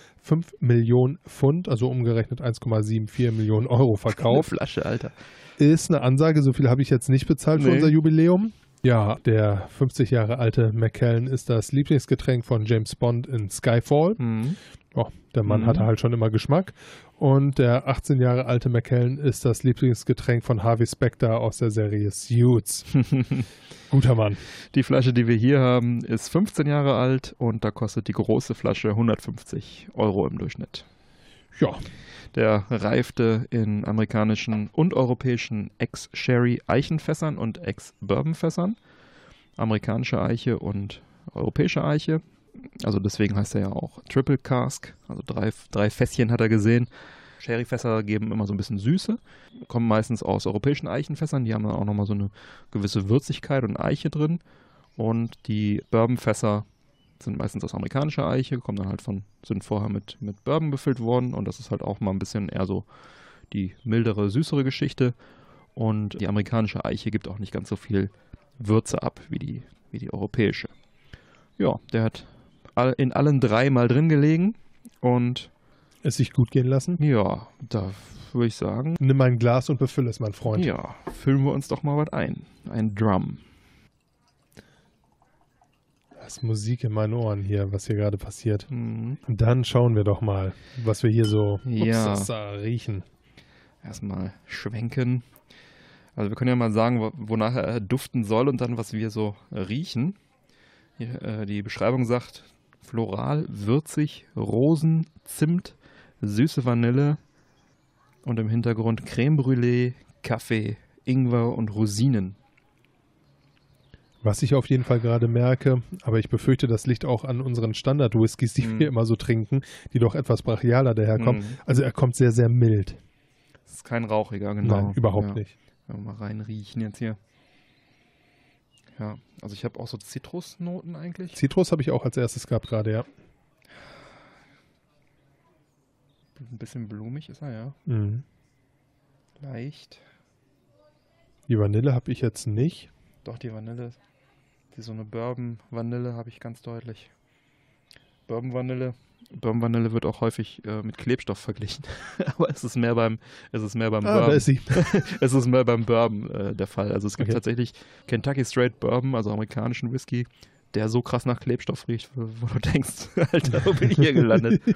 Speaker 2: Millionen Pfund, also umgerechnet 1,74 Millionen Euro
Speaker 1: Eine
Speaker 2: verkauft.
Speaker 1: Flasche, Alter.
Speaker 2: Ist eine Ansage, so viel habe ich jetzt nicht bezahlt für
Speaker 1: Nee.
Speaker 2: unser Jubiläum. Ja, der 50 Jahre alte Macallan ist das Lieblingsgetränk von James Bond in Skyfall.
Speaker 1: Mhm.
Speaker 2: Oh, der Mann
Speaker 1: Mhm.
Speaker 2: hatte halt schon immer Geschmack. Und der 18 Jahre alte Macallan ist das Lieblingsgetränk von Harvey Specter aus der Serie Suits. Guter Mann.
Speaker 1: Die Flasche, die wir hier haben, ist 15 Jahre alt und da kostet die große Flasche 150 Euro im Durchschnitt.
Speaker 2: Ja,
Speaker 1: Der reifte in amerikanischen und europäischen Ex-Sherry Eichenfässern und Ex-Bourbon-Fässern. amerikanische Eiche und europäische Eiche. Also deswegen heißt er ja auch Triple Cask. Also drei, drei Fässchen hat er gesehen. Sherryfässer geben immer so ein bisschen Süße, kommen meistens aus europäischen Eichenfässern. Die haben dann auch nochmal so eine gewisse Würzigkeit und Eiche drin. Und die Bourbonfässer sind meistens aus amerikanischer Eiche, kommen dann halt von, sind vorher mit, mit Bourbon befüllt worden. Und das ist halt auch mal ein bisschen eher so die mildere, süßere Geschichte. Und die amerikanische Eiche gibt auch nicht ganz so viel Würze ab wie die, wie die europäische. Ja, der hat in allen drei mal drin gelegen und
Speaker 2: es sich gut gehen lassen?
Speaker 1: Ja, da würde ich sagen.
Speaker 2: Nimm ein Glas und befülle es, mein Freund.
Speaker 1: Ja, füllen wir uns doch mal was ein. Ein Drum.
Speaker 2: Das ist Musik in meinen Ohren hier, was hier gerade passiert.
Speaker 1: Mhm.
Speaker 2: Dann schauen wir doch mal, was wir hier so
Speaker 1: ja.
Speaker 2: ups, riechen.
Speaker 1: Erstmal schwenken. Also wir können ja mal sagen, wonach er duften soll und dann, was wir so riechen. Äh, die Beschreibung sagt, floral, würzig, Rosen, Zimt, süße Vanille und im Hintergrund Creme Brûlée, Kaffee, Ingwer und Rosinen.
Speaker 2: Was ich auf jeden Fall gerade merke, aber ich befürchte, das liegt auch an unseren Standard-Whiskys, die mm. wir immer so trinken, die doch etwas brachialer daherkommen. Mm. Also er kommt sehr, sehr mild.
Speaker 1: Das ist kein rauchiger, genau.
Speaker 2: Nein, überhaupt
Speaker 1: ja.
Speaker 2: nicht.
Speaker 1: Ja, mal reinriechen jetzt hier. Ja, also ich habe auch so Zitrusnoten eigentlich.
Speaker 2: Zitrus habe ich auch als erstes gehabt gerade, ja.
Speaker 1: Ein bisschen blumig ist er, ja.
Speaker 2: Mhm.
Speaker 1: Leicht.
Speaker 2: Die Vanille habe ich jetzt nicht.
Speaker 1: Doch, die Vanille. Die so eine Bourbon-Vanille habe ich ganz deutlich. Bourbon-Vanille. Bourbon-Vanille wird auch häufig äh, mit Klebstoff verglichen. Aber es ist mehr beim, es ist mehr beim
Speaker 2: ah,
Speaker 1: Bourbon.
Speaker 2: Da ist sie.
Speaker 1: es ist mehr beim Bourbon äh, der Fall. Also es gibt
Speaker 2: Okay.
Speaker 1: tatsächlich Kentucky Straight Bourbon, also amerikanischen Whisky, der so krass nach Klebstoff riecht, wo, wo du denkst, Alter, wo bin ich hier gelandet?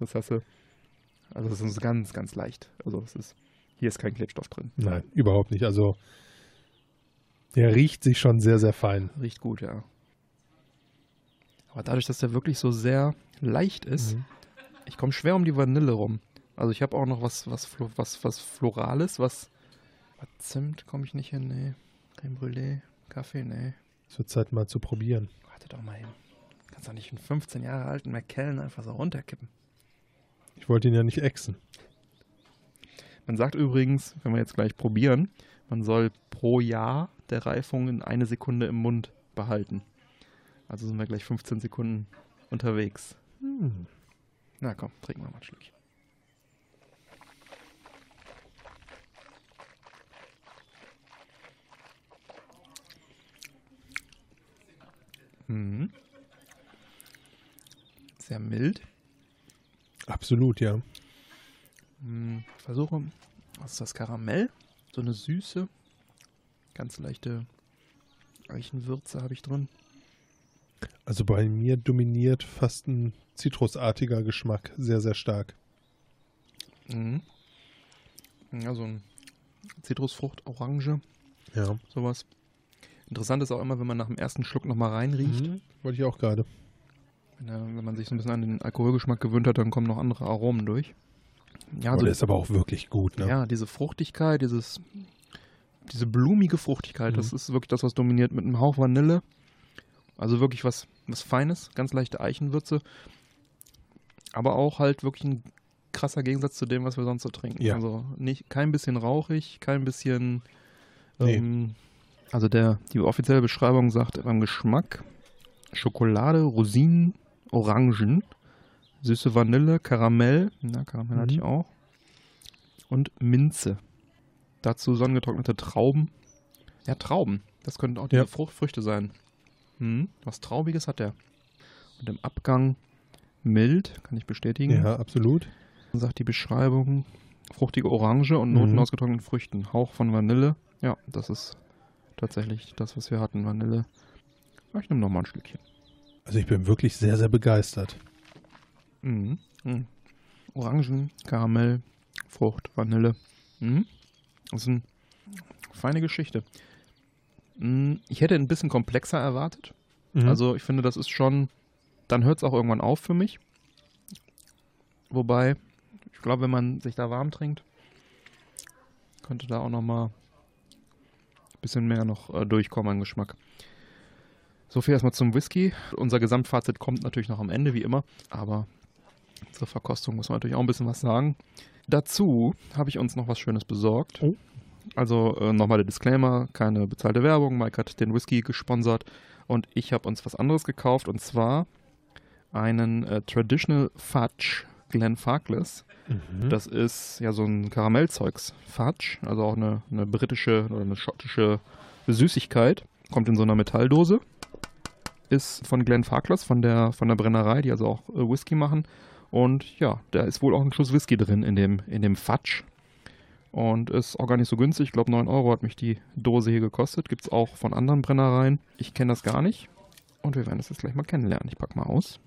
Speaker 1: Das hast du. Also es ist ganz, ganz leicht. Also es ist, hier ist kein Klebstoff drin.
Speaker 2: Nein, überhaupt nicht. Also der riecht sich schon sehr, sehr fein.
Speaker 1: Riecht gut, ja. Aber dadurch, dass der wirklich so sehr leicht ist,
Speaker 2: Mhm.
Speaker 1: ich komme schwer um die Vanille rum. Also ich habe auch noch was, was, was, was Florales, was, was Zimt komme ich nicht hin, nee. Creme Brûlée, Kaffee, nee.
Speaker 2: Es wird Zeit mal zu probieren.
Speaker 1: Warte doch mal eben. Kannst doch nicht einen 15 Jahre alten McKellen einfach so runterkippen.
Speaker 2: Ich wollte ihn ja nicht exen.
Speaker 1: Man sagt übrigens, wenn wir jetzt gleich probieren, man soll pro Jahr der Reifung in eine Sekunde im Mund behalten. Also sind wir gleich 15 Sekunden unterwegs.
Speaker 2: Hm.
Speaker 1: Na komm, trinken wir mal ein Schlückchen. Mhm. Sehr mild.
Speaker 2: Absolut, ja.
Speaker 1: Hm, Ich versuche, was ist das? Karamell? So eine süße, ganz leichte Eichenwürze habe ich drin.
Speaker 2: Also bei mir dominiert fast ein zitrusartiger Geschmack sehr, sehr stark.
Speaker 1: Mhm. Ja, so ein Zitrusfrucht, Orange,
Speaker 2: Ja.
Speaker 1: sowas. Interessant ist auch immer, wenn man nach dem ersten Schluck nochmal reinriecht.
Speaker 2: Mhm. Wollte ich auch gerade.
Speaker 1: Wenn, er- wenn man sich so ein bisschen an den Alkoholgeschmack gewöhnt hat, dann kommen noch andere Aromen durch. Ja,
Speaker 2: Aber
Speaker 1: so,
Speaker 2: der ist aber auch wirklich gut, ne?
Speaker 1: ja diese Fruchtigkeit, dieses, diese blumige Fruchtigkeit, das
Speaker 2: Mhm.
Speaker 1: ist wirklich das, was dominiert mit einem Hauch Vanille. Also wirklich was, was Feines, ganz leichte Eichenwürze. Aber auch halt wirklich ein krasser Gegensatz zu dem, was wir sonst so trinken.
Speaker 2: Ja.
Speaker 1: Also nicht, kein bisschen rauchig, kein bisschen.
Speaker 2: Nee.
Speaker 1: Ähm, also der, die offizielle Beschreibung sagt beim Geschmack Schokolade, Rosinen, Orangen, süße Vanille, Karamell, na, Karamell hatte
Speaker 2: Mhm.
Speaker 1: ich auch, und Minze. Dazu sonnengetrocknete Trauben. Ja, Trauben. Das könnten auch diese
Speaker 2: Ja.
Speaker 1: Frucht, Früchte sein. Hm, was Traubiges hat der. Und im Abgang mild, kann ich bestätigen.
Speaker 2: Ja, absolut.
Speaker 1: Dann sagt die Beschreibung fruchtige Orange und Noten
Speaker 2: Mhm.
Speaker 1: aus getrockneten Früchten. Hauch von Vanille. Ja, das ist tatsächlich das, was wir hatten. Vanille. Ich nehme nochmal ein Stückchen.
Speaker 2: Also ich bin wirklich sehr, sehr begeistert.
Speaker 1: Mhm. Mhm. Orangen, Karamell, Frucht, Vanille. Mhm. Das ist eine feine Geschichte. Mhm. Ich hätte ein bisschen komplexer erwartet.
Speaker 2: Mhm.
Speaker 1: Also ich finde, das ist schon, dann hört es auch irgendwann auf für mich. Wobei, ich glaube, wenn man sich da warm trinkt, könnte da auch noch mal ein bisschen mehr noch äh, durchkommen an Geschmack. So viel erstmal zum Whisky. Unser Gesamtfazit kommt natürlich noch am Ende, wie immer. Aber zur Verkostung muss man natürlich auch ein bisschen was sagen. Dazu habe ich uns noch was Schönes besorgt.
Speaker 2: Oh.
Speaker 1: Also äh, nochmal der Disclaimer, keine bezahlte Werbung. Mike hat den Whisky gesponsert und ich habe uns was anderes gekauft und zwar einen äh, Traditional Fudge Glenfarclas.
Speaker 2: Mhm.
Speaker 1: Das ist ja so ein Karamellzeugs Fudge, also auch eine, eine britische oder eine schottische Süßigkeit. Kommt in so einer Metalldose. Ist von Glenfarclas, von der, von der Brennerei, die also auch äh, Whisky machen. Und ja, da ist wohl auch ein Schuss Whisky drin in dem, in dem Fudge. Und ist auch gar nicht so günstig. Ich glaube, 9 Euro hat mich die Dose hier gekostet. Gibt es auch von anderen Brennereien. Ich kenne das gar nicht. Und wir werden es jetzt gleich mal kennenlernen. Ich packe mal aus.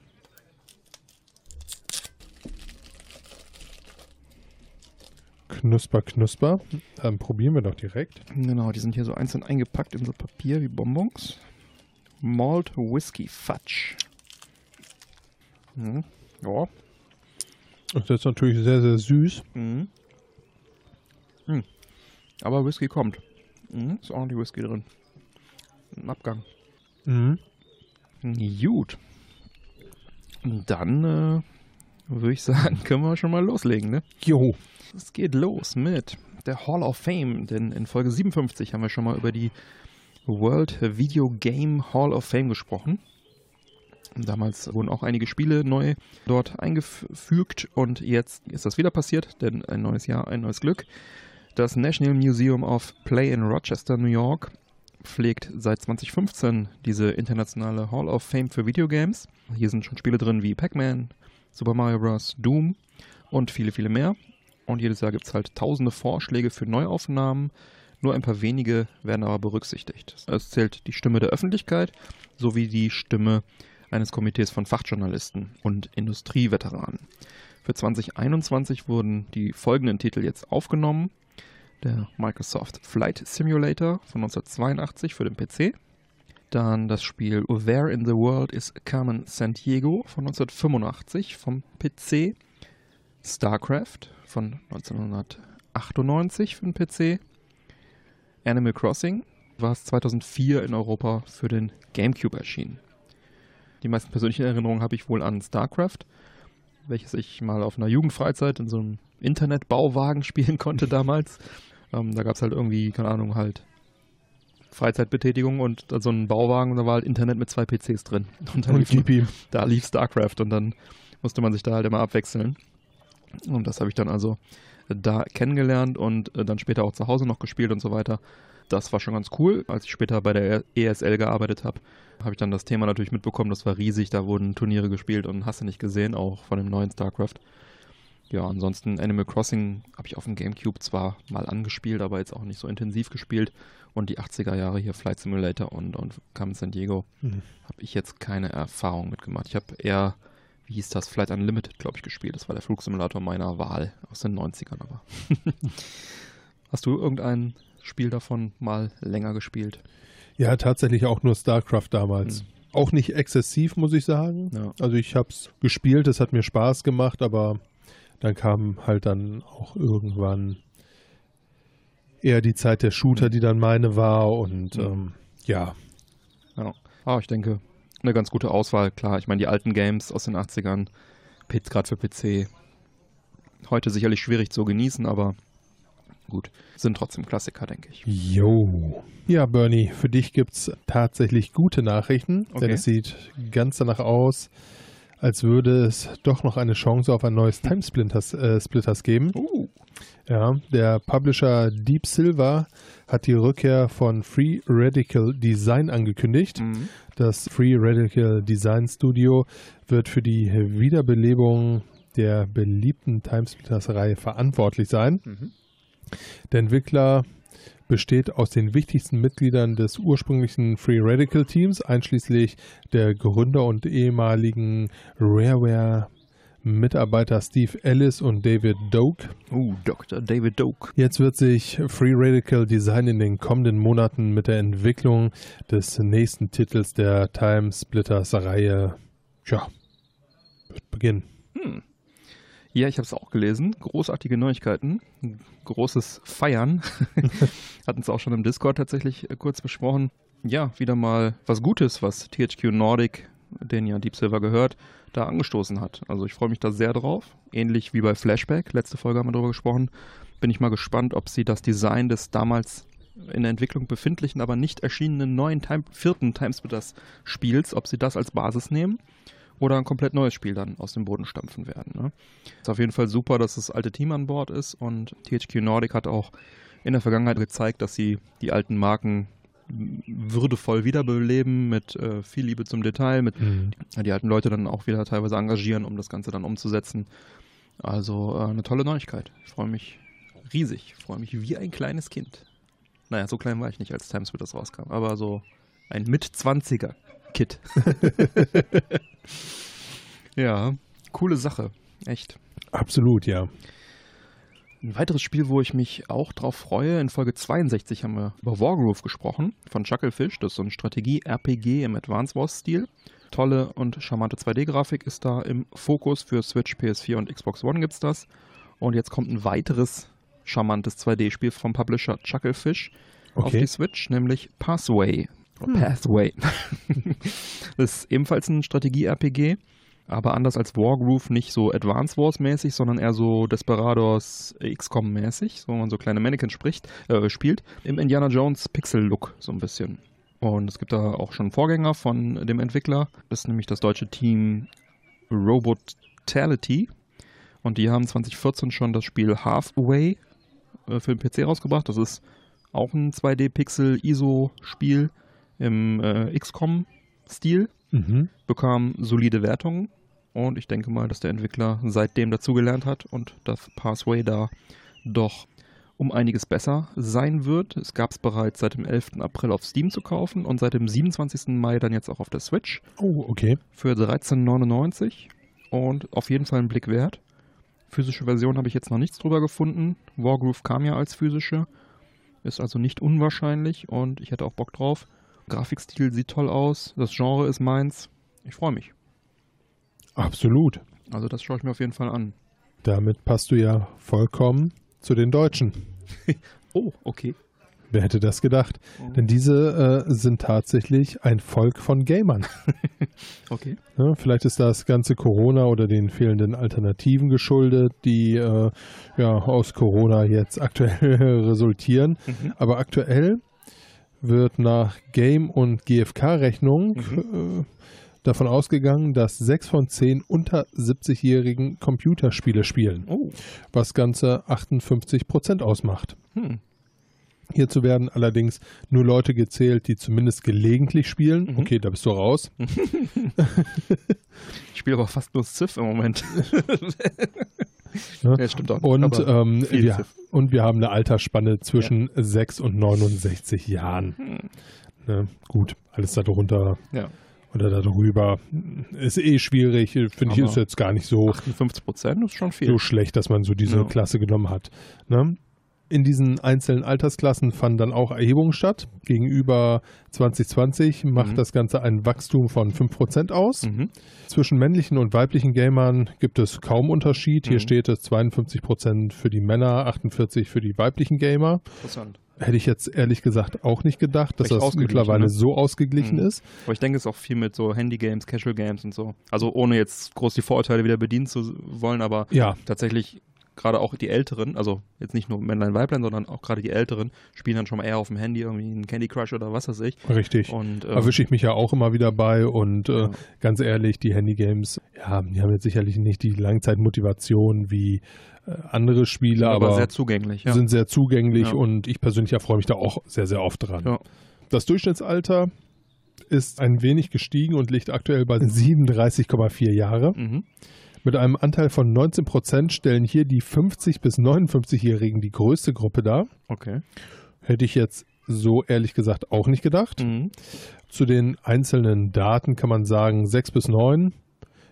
Speaker 2: Knusper, knusper. Dann probieren wir doch direkt.
Speaker 1: Genau, die sind hier so einzeln eingepackt in so Papier wie Bonbons. Malt Whisky Fudge. Mhm. Ja.
Speaker 2: Das ist natürlich sehr, sehr süß.
Speaker 1: Mhm. Mhm. Aber Whisky kommt. Mhm. Ist auch noch die Whisky drin. Ein Abgang.
Speaker 2: Mhm.
Speaker 1: Gut. Dann äh, würde ich sagen, können wir schon mal loslegen, ne?
Speaker 2: Jo.
Speaker 1: Es geht los mit der Hall of Fame, denn in Folge 57 haben wir schon mal über die World Video Game Hall of Fame gesprochen. Damals wurden auch einige Spiele neu dort eingefügt und jetzt ist das wieder passiert, denn ein neues Jahr, ein neues Glück. Das National Museum of Play in Rochester, New York, pflegt seit 2015 diese internationale Hall of Fame für Videogames. Hier sind schon Spiele drin wie Pac-Man, Super Mario Bros., Doom und viele, viele mehr. Und jedes Jahr gibt es halt tausende Vorschläge für Neuaufnahmen. Nur ein paar wenige werden aber berücksichtigt. Es zählt die Stimme der Öffentlichkeit sowie die Stimme eines Komitees von Fachjournalisten und Industrieveteranen. Für 2021 wurden die folgenden Titel jetzt aufgenommen. Der Microsoft Flight Simulator von 1982 für den PC. Dann das Spiel Where in the World is Carmen Sandiego von 1985 vom PC. StarCraft von 1998 für den PC. Animal Crossing war es 2004 in Europa für den GameCube erschienen. Die meisten persönlichen Erinnerungen habe ich wohl an StarCraft, welches ich mal auf einer Jugendfreizeit in so einem Internetbauwagen spielen konnte damals. Ähm, da gab es halt irgendwie, keine Ahnung, halt Freizeitbetätigung und so einen Bauwagen und da war halt Internet mit zwei PCs drin. Und, da,
Speaker 2: Und
Speaker 1: lief, da lief StarCraft und dann musste man sich da halt immer abwechseln. Und das habe ich dann also da kennengelernt und äh, dann später auch zu Hause noch gespielt und so weiter. Das war schon ganz cool. Als ich später bei der ESL gearbeitet habe, habe ich dann das Thema natürlich mitbekommen. Das war riesig. Da wurden Turniere gespielt und hast du nicht gesehen, auch von dem neuen StarCraft. Ja, ansonsten Animal Crossing habe ich auf dem GameCube zwar mal angespielt, aber jetzt auch nicht so intensiv gespielt. Und die 80er Jahre hier Flight Simulator und, und Carmen San Diego
Speaker 2: Mhm.
Speaker 1: habe ich jetzt keine Erfahrung mitgemacht. Ich habe eher, wie hieß das, Flight Unlimited, glaube ich, gespielt. Das war der Flugsimulator meiner Wahl aus den 90ern aber. Hast du irgendein Spiel davon mal länger gespielt?
Speaker 2: Ja, tatsächlich auch nur StarCraft damals.
Speaker 1: Mhm.
Speaker 2: Auch nicht exzessiv, muss ich sagen.
Speaker 1: Ja.
Speaker 2: Also ich habe es gespielt, es hat mir Spaß gemacht, aber dann kam halt dann auch irgendwann eher die Zeit der Shooter, die dann meine war und
Speaker 1: Mhm.
Speaker 2: ähm, ja,
Speaker 1: Ja. Ah, ich denke, eine ganz gute Auswahl, klar. Ich meine, die alten Games aus den 80ern, gerade für PC, heute sicherlich schwierig zu genießen, aber gut, sind trotzdem Klassiker, denke ich.
Speaker 2: Jo. Ja, Bernie, für dich gibt es tatsächlich gute Nachrichten, denn
Speaker 1: Okay.
Speaker 2: es sieht ganz danach aus, als würde es doch noch eine Chance auf ein neues Timesplitters äh, Splitters geben.
Speaker 1: Uh.
Speaker 2: Ja, der Publisher Deep Silver hat die Rückkehr von Free Radical Design angekündigt.
Speaker 1: Mhm.
Speaker 2: Das Free Radical Design Studio wird für die Wiederbelebung der beliebten Timesplitters-Reihe verantwortlich sein.
Speaker 1: Mhm.
Speaker 2: Der Entwickler besteht aus den wichtigsten Mitgliedern des ursprünglichen Free Radical Teams, einschließlich der Gründer und ehemaligen Rareware Mitarbeiter Steve Ellis und David Doak.
Speaker 1: Uh, Dr. David Doak.
Speaker 2: Jetzt wird sich Free Radical Design in den kommenden Monaten mit der Entwicklung des nächsten Titels der Time Splitters Reihe, ja, wird beginnen.
Speaker 1: Hm. Ja, ich habe es auch gelesen. Großartige Neuigkeiten. Großes Feiern. Hatten es auch schon im Discord tatsächlich äh, kurz besprochen. Ja, wieder mal was Gutes, was THQ Nordic, den ja Deep Silver gehört, da angestoßen hat. Also ich freue mich da sehr drauf. Ähnlich wie bei Flashback, letzte Folge haben wir darüber gesprochen. Bin ich mal gespannt, ob sie das Design des damals in der Entwicklung befindlichen, aber nicht erschienenen neuen Time, vierten Timesplitters Spiels, ob sie das als Basis nehmen oder ein komplett neues Spiel dann aus dem Boden stampfen werden. Ne? Ist auf jeden Fall super, dass das alte Team an Bord ist und THQ Nordic hat auch in der Vergangenheit gezeigt, dass sie die alten Marken würdevoll wiederbeleben mit äh, viel Liebe zum Detail, mit
Speaker 2: Mhm.
Speaker 1: die alten Leute dann auch wieder teilweise engagieren, um das Ganze dann umzusetzen. Also äh, eine tolle Neuigkeit. Ich freue mich riesig. Ich freue mich wie ein kleines Kind. Naja, so klein war ich nicht, als Timesplitters rauskam, aber so ein Mit-20er-Kid. ja, coole Sache. Echt.
Speaker 2: Absolut, ja.
Speaker 1: Ein weiteres Spiel, wo ich mich auch drauf freue, in Folge 62 haben wir über Wargroove gesprochen, von Chucklefish. Das ist so ein Strategie-RPG im Advance Wars-Stil. Tolle und charmante 2D-Grafik ist da im Fokus für Switch, PS4 und Xbox One gibt's das. Und jetzt kommt ein weiteres charmantes 2D-Spiel vom Publisher Chucklefish auf
Speaker 2: Okay.
Speaker 1: die Switch, nämlich Pathway.
Speaker 2: Hm.
Speaker 1: Pathway. das ist ebenfalls ein Strategie-RPG, aber anders als Wargroove nicht so Advance Wars-mäßig, sondern eher so Desperados XCOM-mäßig, wo man so kleine Mannequins spricht, äh, spielt. Im Indiana Jones Pixel-Look so ein bisschen. Und es gibt da auch schon Vorgänger von dem Entwickler. Das ist nämlich das deutsche Team Robotality. Und die haben 2014 schon das Spiel Halfway äh, für den PC rausgebracht. Das ist auch ein 2D-Pixel-ISO-Spiel im äh, XCOM-Stil.
Speaker 2: Mhm.
Speaker 1: Bekam solide Wertungen. Und ich denke mal, dass der Entwickler seitdem dazugelernt hat und das Pathway da doch um einiges besser sein wird. Es gab es bereits seit dem 11. April auf Steam zu kaufen und seit dem 27. Mai dann jetzt auch auf der Switch
Speaker 2: Oh, okay.
Speaker 1: für 13,99 und auf jeden Fall einen Blick wert. Physische Version habe ich jetzt noch nichts drüber gefunden. Wargroove kam ja als physische, ist also nicht unwahrscheinlich und ich hätte auch Bock drauf. Grafikstil sieht toll aus, das Genre ist meins. Ich freue mich.
Speaker 2: Absolut.
Speaker 1: Also das schaue ich mir auf jeden Fall an.
Speaker 2: Damit passt du ja vollkommen zu den Deutschen.
Speaker 1: Oh, okay.
Speaker 2: Wer hätte das gedacht? Denn diese äh, sind tatsächlich ein Volk von Gamern.
Speaker 1: Okay.
Speaker 2: Ja, vielleicht ist das ganze Corona oder den fehlenden Alternativen geschuldet, die äh, ja, aus Corona jetzt aktuell resultieren.
Speaker 1: Mhm.
Speaker 2: Aber aktuell wird nach Game- und GfK-Rechnung äh, davon ausgegangen, dass sechs von zehn unter 70-Jährigen Computerspiele spielen,
Speaker 1: Oh.
Speaker 2: was ganze 58 Prozent ausmacht.
Speaker 1: Hm.
Speaker 2: Hierzu werden allerdings nur Leute gezählt, die zumindest gelegentlich spielen.
Speaker 1: Mhm.
Speaker 2: Okay, da bist du raus.
Speaker 1: Ich spiele aber fast nur Civ im Moment.
Speaker 2: Ne?
Speaker 1: Ja, stimmt auch.
Speaker 2: Und, ähm, wir, und wir haben eine Altersspanne zwischen 6 und 69 Jahren.
Speaker 1: Hm.
Speaker 2: Ne? Gut, alles darunter
Speaker 1: Ja.
Speaker 2: oder darüber ist eh schwierig. Finde ich, ist jetzt gar nicht so,
Speaker 1: 58 Prozent ist schon viel.
Speaker 2: so schlecht, dass man so diese
Speaker 1: Ja.
Speaker 2: Klasse genommen hat. Ne? In diesen einzelnen Altersklassen fanden dann auch Erhebungen statt. Gegenüber 2020 macht
Speaker 1: Mhm.
Speaker 2: das Ganze ein Wachstum von 5% aus.
Speaker 1: Mhm.
Speaker 2: Zwischen männlichen und weiblichen Gamern gibt es kaum Unterschied. Hier
Speaker 1: Mhm.
Speaker 2: steht es 52% für die Männer, 48% für die weiblichen Gamer.
Speaker 1: Interessant.
Speaker 2: Hätte ich jetzt ehrlich gesagt auch nicht gedacht, dass
Speaker 1: Recht
Speaker 2: das mittlerweile
Speaker 1: ne?
Speaker 2: so ausgeglichen
Speaker 1: Mhm.
Speaker 2: ist.
Speaker 1: Aber ich denke, es ist auch viel mit so Handy-Games, Casual-Games und so. Also ohne jetzt groß die Vorurteile wieder bedienen zu wollen, aber
Speaker 2: Ja,
Speaker 1: tatsächlich gerade auch die Älteren, also jetzt nicht nur Männlein, Weiblein, sondern auch gerade die Älteren, spielen dann schon mal eher auf dem Handy irgendwie einen Candy Crush oder was weiß ich.
Speaker 2: richtig.
Speaker 1: Und äh,
Speaker 2: Erwische ich mich ja auch immer wieder bei und äh,
Speaker 1: Ja.
Speaker 2: ganz ehrlich, die Handygames, ja, die haben jetzt sicherlich nicht die Langzeitmotivation wie äh, andere Spiele,
Speaker 1: aber,
Speaker 2: aber,
Speaker 1: sehr zugänglich, ja.
Speaker 2: sind sehr zugänglich
Speaker 1: Ja.
Speaker 2: und ich persönlich erfreue mich da auch sehr, sehr oft dran. Das Durchschnittsalter ist ein wenig gestiegen und liegt aktuell bei 37,4 Jahre.
Speaker 1: Mhm.
Speaker 2: Mit einem Anteil von 19 Prozent stellen hier die 50- bis 59-Jährigen die größte Gruppe dar.
Speaker 1: Okay.
Speaker 2: Hätte ich jetzt so ehrlich gesagt auch nicht gedacht.
Speaker 1: Mhm.
Speaker 2: Zu den einzelnen Daten kann man sagen, 6 bis 9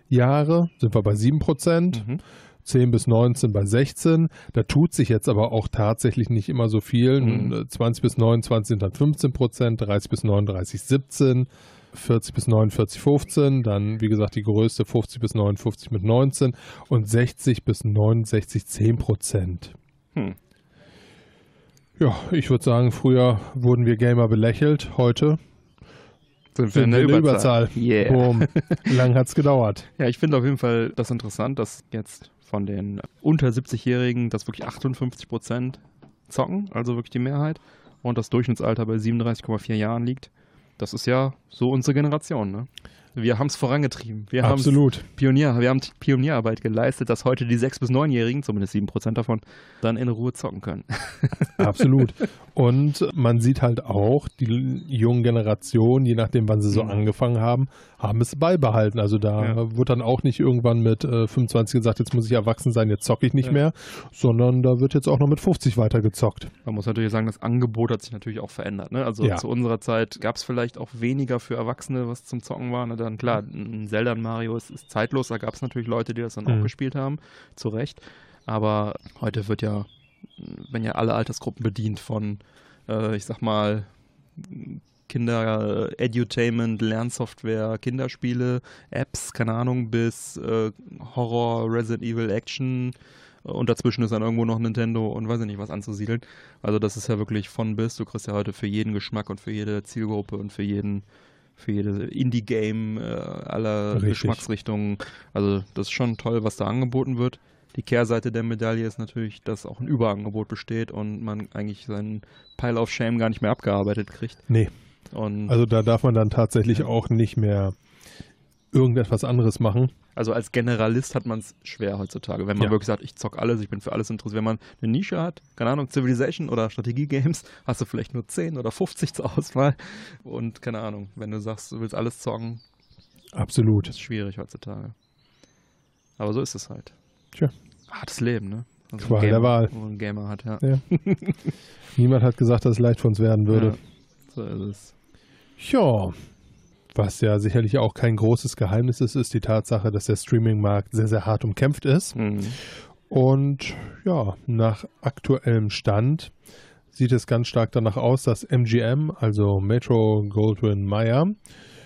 Speaker 2: Jahre sind wir bei 7 Prozent.
Speaker 1: Mhm.
Speaker 2: 10 bis 19 bei 16. Da tut sich jetzt aber auch tatsächlich nicht immer so viel.
Speaker 1: Mhm.
Speaker 2: Äh, 20 bis 29 sind dann 15 Prozent, 30 bis 39 17. 40 bis 49, 15. Dann, wie gesagt, die größte 50 bis 59 mit 19 und 60 bis 69, 10 Prozent. Hm. Ja, ich würde sagen, früher wurden wir Gamer belächelt, heute
Speaker 1: sind wir in der Überzahl. Überzahl.
Speaker 2: Yeah. Boom. Lang hat es gedauert.
Speaker 1: Ja, ich finde auf jeden Fall das interessant, dass jetzt von den unter 70-Jährigen das wirklich 58 Prozent zocken, also wirklich die Mehrheit, und das Durchschnittsalter bei 37,4 Jahren liegt. Das ist ja so unsere Generation, ne? Wir haben es vorangetrieben. Wir
Speaker 2: Absolut.
Speaker 1: Pionier, wir haben Pionierarbeit geleistet, dass heute die 6- bis 9-Jährigen, zumindest 7% davon, dann in Ruhe zocken können.
Speaker 2: Absolut. Und man sieht halt auch, die jungen Generationen, je nachdem, wann sie so mhm. angefangen haben, haben es beibehalten. Also da ja. wurde dann auch nicht irgendwann mit äh, 25 gesagt, jetzt muss ich erwachsen sein, jetzt zocke ich nicht ja. mehr, sondern da wird jetzt auch noch mit 50 weiter gezockt.
Speaker 1: Man muss natürlich sagen, das Angebot hat sich natürlich auch verändert. Ne? Also ja. zu unserer Zeit gab es vielleicht auch weniger für Erwachsene, was zum Zocken war. Ne? Dann klar, ein Zelda und Mario ist, ist zeitlos, da gab es natürlich Leute, die das dann mhm. auch gespielt haben, zu Recht. Aber heute wird ja, wenn ja alle Altersgruppen bedient von, äh, ich sag mal, Kinder, Edutainment, Lernsoftware, Kinderspiele, Apps, keine Ahnung, bis äh, Horror, Resident Evil, Action und dazwischen ist dann irgendwo noch Nintendo und weiß ich nicht was anzusiedeln. Also das ist ja wirklich von bis. Du kriegst ja heute für jeden Geschmack und für jede Zielgruppe und für jeden für jede Indie-Game äh, aller Richtig. Geschmacksrichtungen. Also das ist schon toll, was da angeboten wird. Die Kehrseite der Medaille ist natürlich, dass auch ein Überangebot besteht und man eigentlich seinen Pile of Shame gar nicht mehr abgearbeitet kriegt.
Speaker 2: Nee. Und also da darf man dann tatsächlich auch nicht mehr irgendetwas anderes machen.
Speaker 1: Also als Generalist hat man es schwer heutzutage, wenn man ja. wirklich sagt, ich zock alles, ich bin für alles interessiert. Wenn man eine Nische hat, keine Ahnung, Civilization oder Strategie-Games, hast du vielleicht nur 10 oder 50 zur Auswahl. Und keine Ahnung, wenn du sagst, du willst alles zocken,
Speaker 2: Absolut.
Speaker 1: ist schwierig heutzutage. Aber so ist es halt.
Speaker 2: Tja.
Speaker 1: Hartes Leben, ne?
Speaker 2: Also Qual Gamer, der Wahl.
Speaker 1: Wo ein Gamer hat, ja.
Speaker 2: ja. Niemand hat gesagt, dass es leicht für uns werden würde. Ja,
Speaker 1: so ist es.
Speaker 2: Ja, was ja sicherlich auch kein großes Geheimnis ist, ist die Tatsache, dass der Streaming-Markt sehr, sehr hart umkämpft ist. Mhm. Und ja, nach aktuellem Stand sieht es ganz stark danach aus, dass MGM, also Metro Goldwyn Mayer,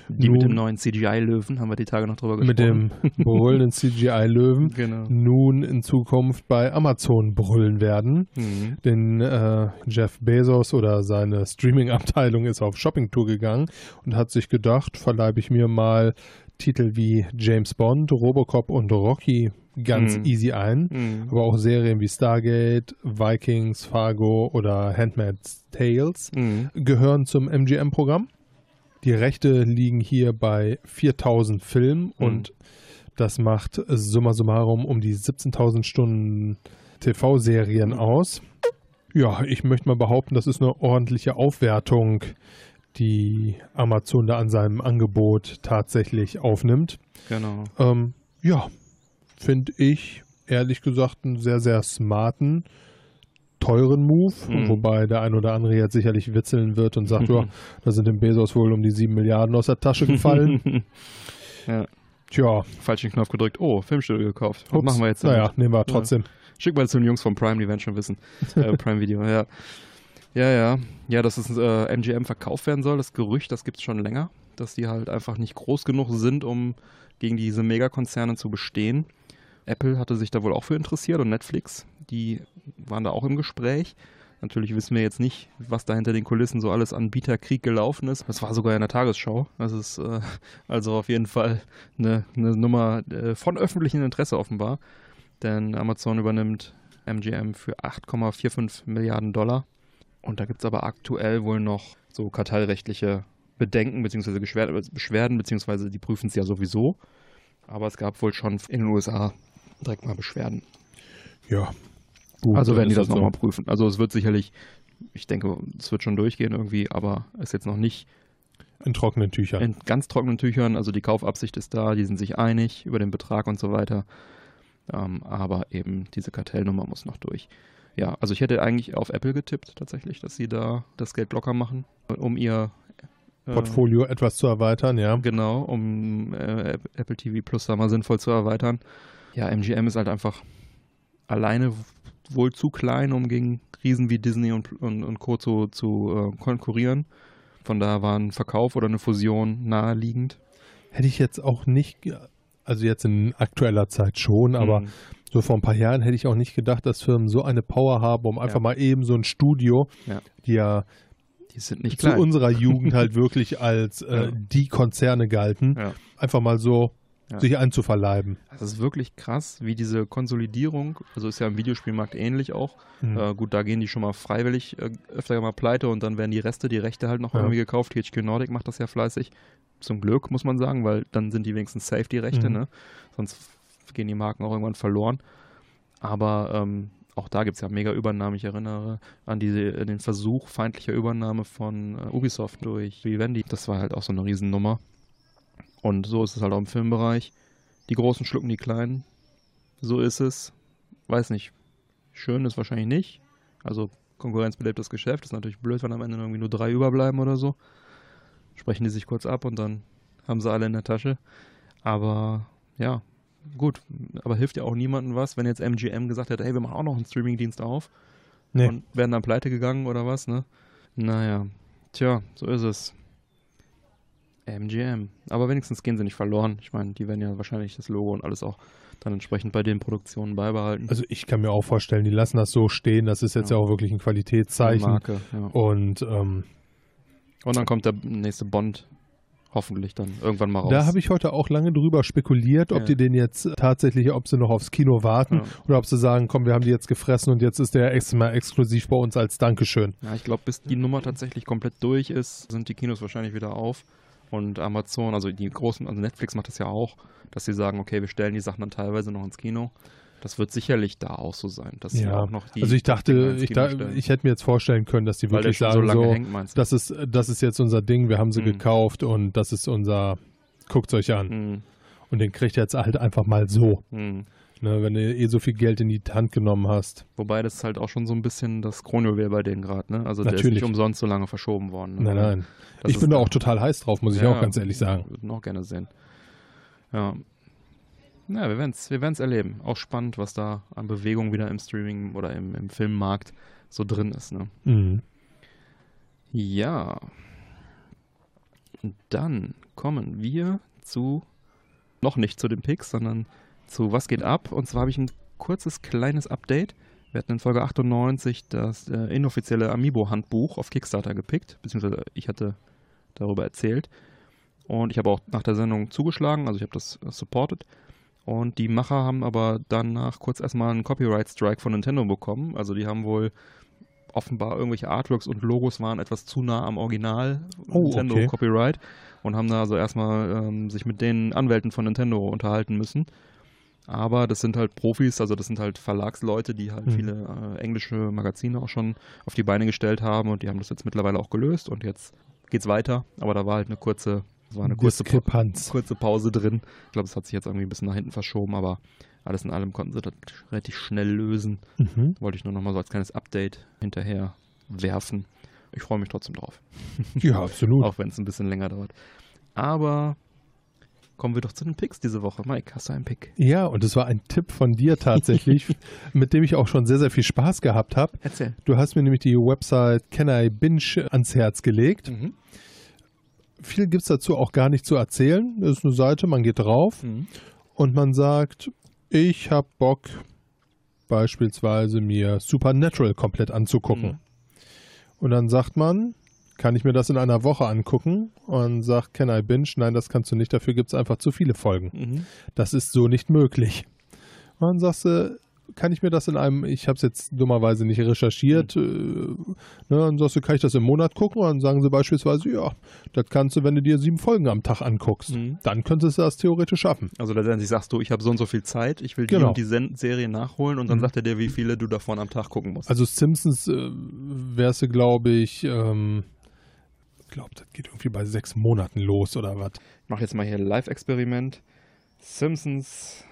Speaker 1: die nun, mit dem neuen CGI-Löwen, haben wir die Tage noch drüber gesprochen.
Speaker 2: Mit dem brüllenden CGI-Löwen genau. nun in Zukunft bei Amazon brüllen werden. Mhm. Denn äh, Jeff Bezos oder seine Streaming-Abteilung ist auf Shopping-Tour gegangen und hat sich gedacht, verleibe ich mir mal Titel wie James Bond, Robocop und Rocky ganz mhm. easy ein. Mhm. Aber auch Serien wie Stargate, Vikings, Fargo oder Handmaid's Tales mhm. gehören zum MGM-Programm. Die Rechte liegen hier bei 4000 Filmen mhm. und das macht summa summarum um die 17.000 Stunden TV-Serien mhm. aus. Ja, ich möchte mal behaupten, das ist eine ordentliche Aufwertung, die Amazon da an seinem Angebot tatsächlich aufnimmt.
Speaker 1: Genau.
Speaker 2: Ähm, ja, finde ich ehrlich gesagt einen sehr, sehr smarten teuren Move, mhm. wobei der ein oder andere jetzt sicherlich witzeln wird und sagt, ja, da sind dem Bezos wohl um die sieben Milliarden aus der Tasche gefallen.
Speaker 1: ja. Tja. Falschen Knopf gedrückt. Oh, Filmstudio gekauft. Was
Speaker 2: Ups.
Speaker 1: machen wir jetzt?
Speaker 2: Naja, nehmen wir trotzdem. Ja.
Speaker 1: Schick mal zu den Jungs von Prime, die werden schon wissen. äh, Prime Video, ja. Ja, ja. Ja, dass es äh, MGM verkauft werden soll, das Gerücht, das gibt es schon länger. Dass die halt einfach nicht groß genug sind, um gegen diese Megakonzerne zu bestehen. Apple hatte sich da wohl auch für interessiert und Netflix, die waren da auch im Gespräch. Natürlich wissen wir jetzt nicht, was da hinter den Kulissen so alles an Bieterkrieg gelaufen ist. Das war sogar in der Tagesschau. Das ist äh, also auf jeden Fall eine, eine Nummer äh, von öffentlichem Interesse offenbar. Denn Amazon übernimmt MGM für 8,45 Milliarden Dollar. Und da gibt es aber aktuell wohl noch so kartellrechtliche Bedenken bzw. Beschwerden, beziehungsweise die prüfen es ja sowieso. Aber es gab wohl schon in den USA direkt mal Beschwerden.
Speaker 2: Ja.
Speaker 1: Gut, also werden die das nochmal so. prüfen. Also es wird sicherlich, ich denke, es wird schon durchgehen irgendwie, aber es ist jetzt noch nicht
Speaker 2: in trockenen Tüchern.
Speaker 1: In ganz trockenen Tüchern. Also die Kaufabsicht ist da, die sind sich einig über den Betrag und so weiter. Ähm, aber eben diese Kartellnummer muss noch durch. Ja, also ich hätte eigentlich auf Apple getippt tatsächlich, dass sie da das Geld locker machen, um ihr
Speaker 2: äh, Portfolio äh, etwas zu erweitern, ja.
Speaker 1: Genau, um äh, Apple TV Plus da mal sinnvoll zu erweitern ja, MGM ist halt einfach alleine wohl zu klein, um gegen Riesen wie Disney und, und, und Co. zu, zu äh, konkurrieren. Von daher war ein Verkauf oder eine Fusion naheliegend.
Speaker 2: Hätte ich jetzt auch nicht, also jetzt in aktueller Zeit schon, aber
Speaker 1: Mhm.
Speaker 2: so vor ein paar Jahren hätte ich auch nicht gedacht, dass Firmen so eine Power haben, um einfach
Speaker 1: Ja.
Speaker 2: mal eben so ein Studio,
Speaker 1: Ja.
Speaker 2: die ja
Speaker 1: Die sind nicht
Speaker 2: zu
Speaker 1: klein.
Speaker 2: unserer Jugend halt wirklich als äh,
Speaker 1: Ja.
Speaker 2: die Konzerne galten, einfach mal so
Speaker 1: Ja.
Speaker 2: sich einzuverleiben.
Speaker 1: Das ist wirklich krass, wie diese Konsolidierung, also ist ja im Videospielmarkt ähnlich auch.
Speaker 2: Mhm.
Speaker 1: Äh, gut, da gehen die schon mal freiwillig äh, öfter mal pleite und dann werden die Reste, die Rechte halt noch
Speaker 2: Ja.
Speaker 1: irgendwie gekauft. THQ Nordic macht das ja fleißig. Zum Glück, muss man sagen, weil dann sind die wenigstens safe, die Rechte,
Speaker 2: Mhm.
Speaker 1: ne? Sonst gehen die Marken auch irgendwann verloren. Aber ähm, auch da gibt es ja mega Übernahmen. Ich erinnere an diese, äh, den Versuch feindlicher Übernahme von äh, Ubisoft durch Vivendi. Das war halt auch so eine Riesennummer. Und so ist es halt auch im Filmbereich. Die Großen schlucken die Kleinen. So ist es. Weiß nicht. Schön ist wahrscheinlich nicht. Also konkurrenzbelebtes Geschäft. Ist natürlich blöd, wenn am Ende irgendwie nur drei überbleiben oder so. Sprechen die sich kurz ab und dann haben sie alle in der Tasche. Aber ja, gut. Aber hilft ja auch niemandem was, wenn jetzt MGM gesagt hätte, hey, wir machen auch noch einen Streamingdienst auf.
Speaker 2: Nee.
Speaker 1: Und werden dann pleite gegangen oder was, ne? Naja. Tja, so ist es. MGM. Aber wenigstens gehen sie nicht verloren. Ich meine, die werden ja wahrscheinlich das Logo und alles auch dann entsprechend bei den Produktionen beibehalten.
Speaker 2: Also ich kann mir auch vorstellen, die lassen das so stehen. Das ist jetzt ja,
Speaker 1: Ja.
Speaker 2: auch wirklich ein Qualitätszeichen.
Speaker 1: Marke, ja.
Speaker 2: Und ähm,
Speaker 1: Und dann kommt der nächste Bond hoffentlich dann irgendwann mal raus.
Speaker 2: da habe ich heute auch lange drüber spekuliert, ob
Speaker 1: Ja.
Speaker 2: die den jetzt tatsächlich, ob sie noch aufs Kino warten
Speaker 1: Ja.
Speaker 2: oder ob sie sagen, komm, wir haben die jetzt gefressen und jetzt ist der extra mal exklusiv bei uns als Dankeschön.
Speaker 1: Ja, ich glaube, bis die Nummer tatsächlich komplett durch ist, sind die Kinos wahrscheinlich wieder auf. Und Amazon, also die großen, also Netflix macht das ja auch, dass sie sagen, okay, wir stellen die Sachen dann teilweise noch ins Kino. Das wird sicherlich da auch so sein, dass
Speaker 2: Ja.
Speaker 1: auch noch die.
Speaker 2: also ich dachte, ich, da, ich hätte mir jetzt vorstellen können, dass die wirklich
Speaker 1: schon so
Speaker 2: sagen,
Speaker 1: lange
Speaker 2: so,
Speaker 1: hängt, meinst du?
Speaker 2: das ist, das ist jetzt unser Ding, wir haben sie
Speaker 1: Mhm.
Speaker 2: gekauft und das ist unser, guckt's euch an.
Speaker 1: Hm,
Speaker 2: Und den kriegt ihr jetzt halt einfach mal so.
Speaker 1: hm.
Speaker 2: Ne, wenn du eh so viel Geld in die Hand genommen hast.
Speaker 1: Wobei das halt auch schon so ein bisschen das Kronjuwel bei denen gerade, ne? Also der ist
Speaker 2: Natürlich.
Speaker 1: nicht umsonst so lange verschoben worden. Ne?
Speaker 2: Nein, nein.
Speaker 1: Das
Speaker 2: ich
Speaker 1: ist
Speaker 2: bin da auch total heiß drauf, muss ich
Speaker 1: Ja,
Speaker 2: auch ganz ehrlich sagen.
Speaker 1: Würden auch gerne sehen. Ja. Ja, wir werden es wir werden's erleben. Auch spannend, was da an Bewegung wieder im Streaming oder im, im Filmmarkt so drin ist. Ne?
Speaker 2: Mhm.
Speaker 1: Ja. Dann kommen wir zu, noch nicht zu den Picks, sondern zu Was geht ab? Und zwar habe ich ein kurzes, kleines Update. Wir hatten in Folge 98 das äh, inoffizielle Amiibo-Handbuch auf Kickstarter gepickt, beziehungsweise ich hatte darüber erzählt. Und ich habe auch nach der Sendung zugeschlagen, also ich habe das äh, supported. Und die Macher haben aber danach kurz erstmal einen Copyright-Strike von Nintendo bekommen. Also die haben wohl offenbar irgendwelche Artworks und Logos waren etwas zu nah am Original
Speaker 2: Oh,
Speaker 1: Nintendo
Speaker 2: okay.
Speaker 1: Copyright und haben da also erstmal ähm, sich mit den Anwälten von Nintendo unterhalten müssen. Aber das sind halt Profis, also das sind halt Verlagsleute, die halt
Speaker 2: Mhm.
Speaker 1: viele äh, englische Magazine auch schon auf die Beine gestellt haben und die haben das jetzt mittlerweile auch gelöst und jetzt geht's weiter. Aber da war halt eine kurze, war eine kurze, Pa- kurze Pause drin. Ich glaube, es hat sich jetzt irgendwie ein bisschen nach hinten verschoben, aber alles in allem konnten sie das relativ schnell lösen.
Speaker 2: Mhm.
Speaker 1: Wollte ich nur noch mal so als kleines Update hinterher werfen. Ich freue mich trotzdem drauf,
Speaker 2: Ja, absolut.
Speaker 1: auch wenn es ein bisschen länger dauert. Aber kommen wir doch zu den Picks diese Woche. Mike, hast du einen Pick?
Speaker 2: Ja, und es war ein Tipp von dir tatsächlich, mit dem ich auch schon sehr, sehr viel Spaß gehabt habe.
Speaker 1: Erzähl.
Speaker 2: Du hast mir nämlich die Website Can I Binge ans Herz gelegt.
Speaker 1: Mhm.
Speaker 2: Viel gibt es dazu auch gar nicht zu erzählen. Das ist eine Seite, man geht drauf
Speaker 1: Mhm.
Speaker 2: und man sagt, ich habe Bock, beispielsweise mir Supernatural komplett anzugucken.
Speaker 1: Mhm.
Speaker 2: Und dann sagt man, kann ich mir das in einer Woche angucken? Und sagt, can I binge? Nein, das kannst du nicht, dafür gibt es einfach zu viele Folgen.
Speaker 1: Mhm.
Speaker 2: Das ist so nicht möglich. Und dann sagst du, kann ich mir das in einem, ich habe es jetzt dummerweise nicht recherchiert,
Speaker 1: Mhm.
Speaker 2: äh, ne, und sagst du, kann ich das im Monat gucken? Und dann sagen sie beispielsweise, ja, das kannst du, wenn du dir sieben Folgen am Tag anguckst.
Speaker 1: Mhm.
Speaker 2: Dann könntest du das theoretisch schaffen.
Speaker 1: Also letztendlich sagst du, ich habe so und so viel Zeit, ich will die
Speaker 2: Genau.
Speaker 1: die Sen Serie nachholen und dann
Speaker 2: Mhm.
Speaker 1: sagt er dir, wie viele du davon am Tag gucken musst.
Speaker 2: Also Simpsons äh, wärst du, glaube ich, ähm, ich glaube, das geht irgendwie bei sechs Monaten los oder was.
Speaker 1: Ich mache jetzt mal hier ein Live-Experiment. Simpsons,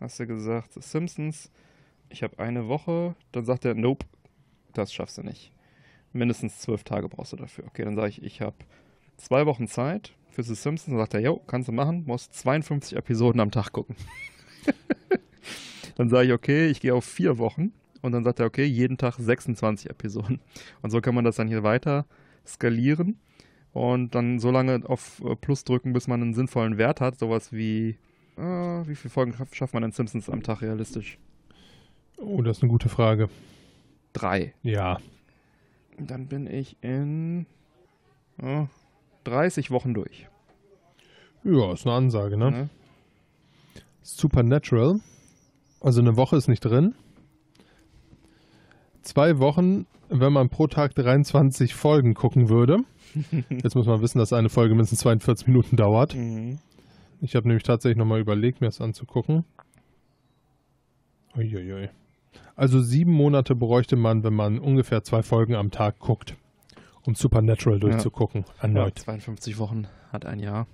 Speaker 1: hast du gesagt, Simpsons. Ich habe eine Woche, dann sagt er, nope, das schaffst du nicht. Mindestens zwölf Tage brauchst du dafür. Okay, dann sage ich, ich habe zwei Wochen Zeit für The Simpsons. Dann sagt er, jo, kannst du machen, musst 52 Episoden am Tag gucken. dann sage ich, okay, ich gehe auf vier Wochen. Und dann sagt er, okay, jeden Tag 26 Episoden. Und so kann man das dann hier weiter skalieren. und dann so lange auf äh, Plus drücken, bis man einen sinnvollen Wert hat. Sowas wie, äh, wie viele Folgen schafft man in Simpsons am Tag realistisch?
Speaker 2: Oh, das ist eine gute Frage.
Speaker 1: Drei.
Speaker 2: Ja.
Speaker 1: Dann bin ich in oh, 30 Wochen durch.
Speaker 2: Ja, ist eine Ansage, ne?
Speaker 1: Ne?
Speaker 2: Supernatural. Also eine Woche ist nicht drin. Zwei Wochen, wenn man pro Tag 23 Folgen gucken würde. Jetzt muss man wissen, dass eine Folge mindestens 42 Minuten dauert.
Speaker 1: Mhm.
Speaker 2: Ich habe nämlich tatsächlich nochmal überlegt, mir das anzugucken. Uiuiui. Also sieben Monate bräuchte man, wenn man ungefähr zwei Folgen am Tag guckt, um Supernatural durchzugucken.
Speaker 1: Ja,
Speaker 2: Erneut.
Speaker 1: 52 Wochen hat ein Jahr.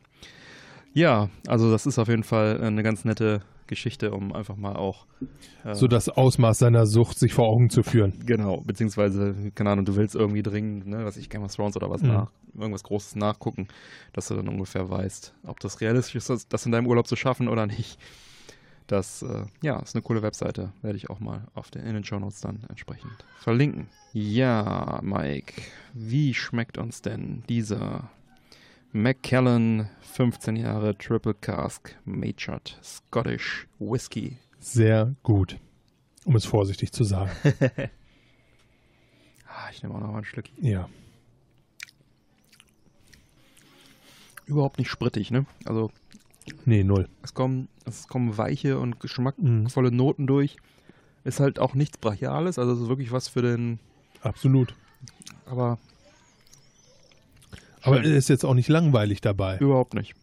Speaker 1: Ja, also das ist auf jeden Fall eine ganz nette Geschichte, um einfach mal auch. Äh,
Speaker 2: So das Ausmaß seiner Sucht sich vor Augen zu führen.
Speaker 1: Genau, beziehungsweise, keine Ahnung, du willst irgendwie dringend, ne, was ich Game of Thrones oder was
Speaker 2: Mhm.
Speaker 1: nach, irgendwas Großes nachgucken, dass du dann ungefähr weißt, ob das realistisch ist, das- in deinem Urlaub zu schaffen oder nicht. Das, äh, ja, ist eine coole Webseite. Werde ich auch mal auf den, in den Shownotes dann entsprechend verlinken. Ja, Mike, wie schmeckt uns denn dieser Macallan 15 Jahre Triple Cask Matured Scottish Whisky?
Speaker 2: Sehr gut. Um es vorsichtig zu sagen.
Speaker 1: Ah, ich nehme auch noch mal ein Stück.
Speaker 2: Ja.
Speaker 1: Überhaupt nicht sprittig, ne? Also
Speaker 2: Nee, null.
Speaker 1: Es kommen, es kommen weiche und
Speaker 2: Mhm.
Speaker 1: geschmackvolle Noten durch. Ist halt auch nichts Brachiales, also es ist wirklich was für den,
Speaker 2: Absolut.
Speaker 1: aber
Speaker 2: Aber er ist jetzt auch nicht langweilig dabei.
Speaker 1: überhaupt nicht.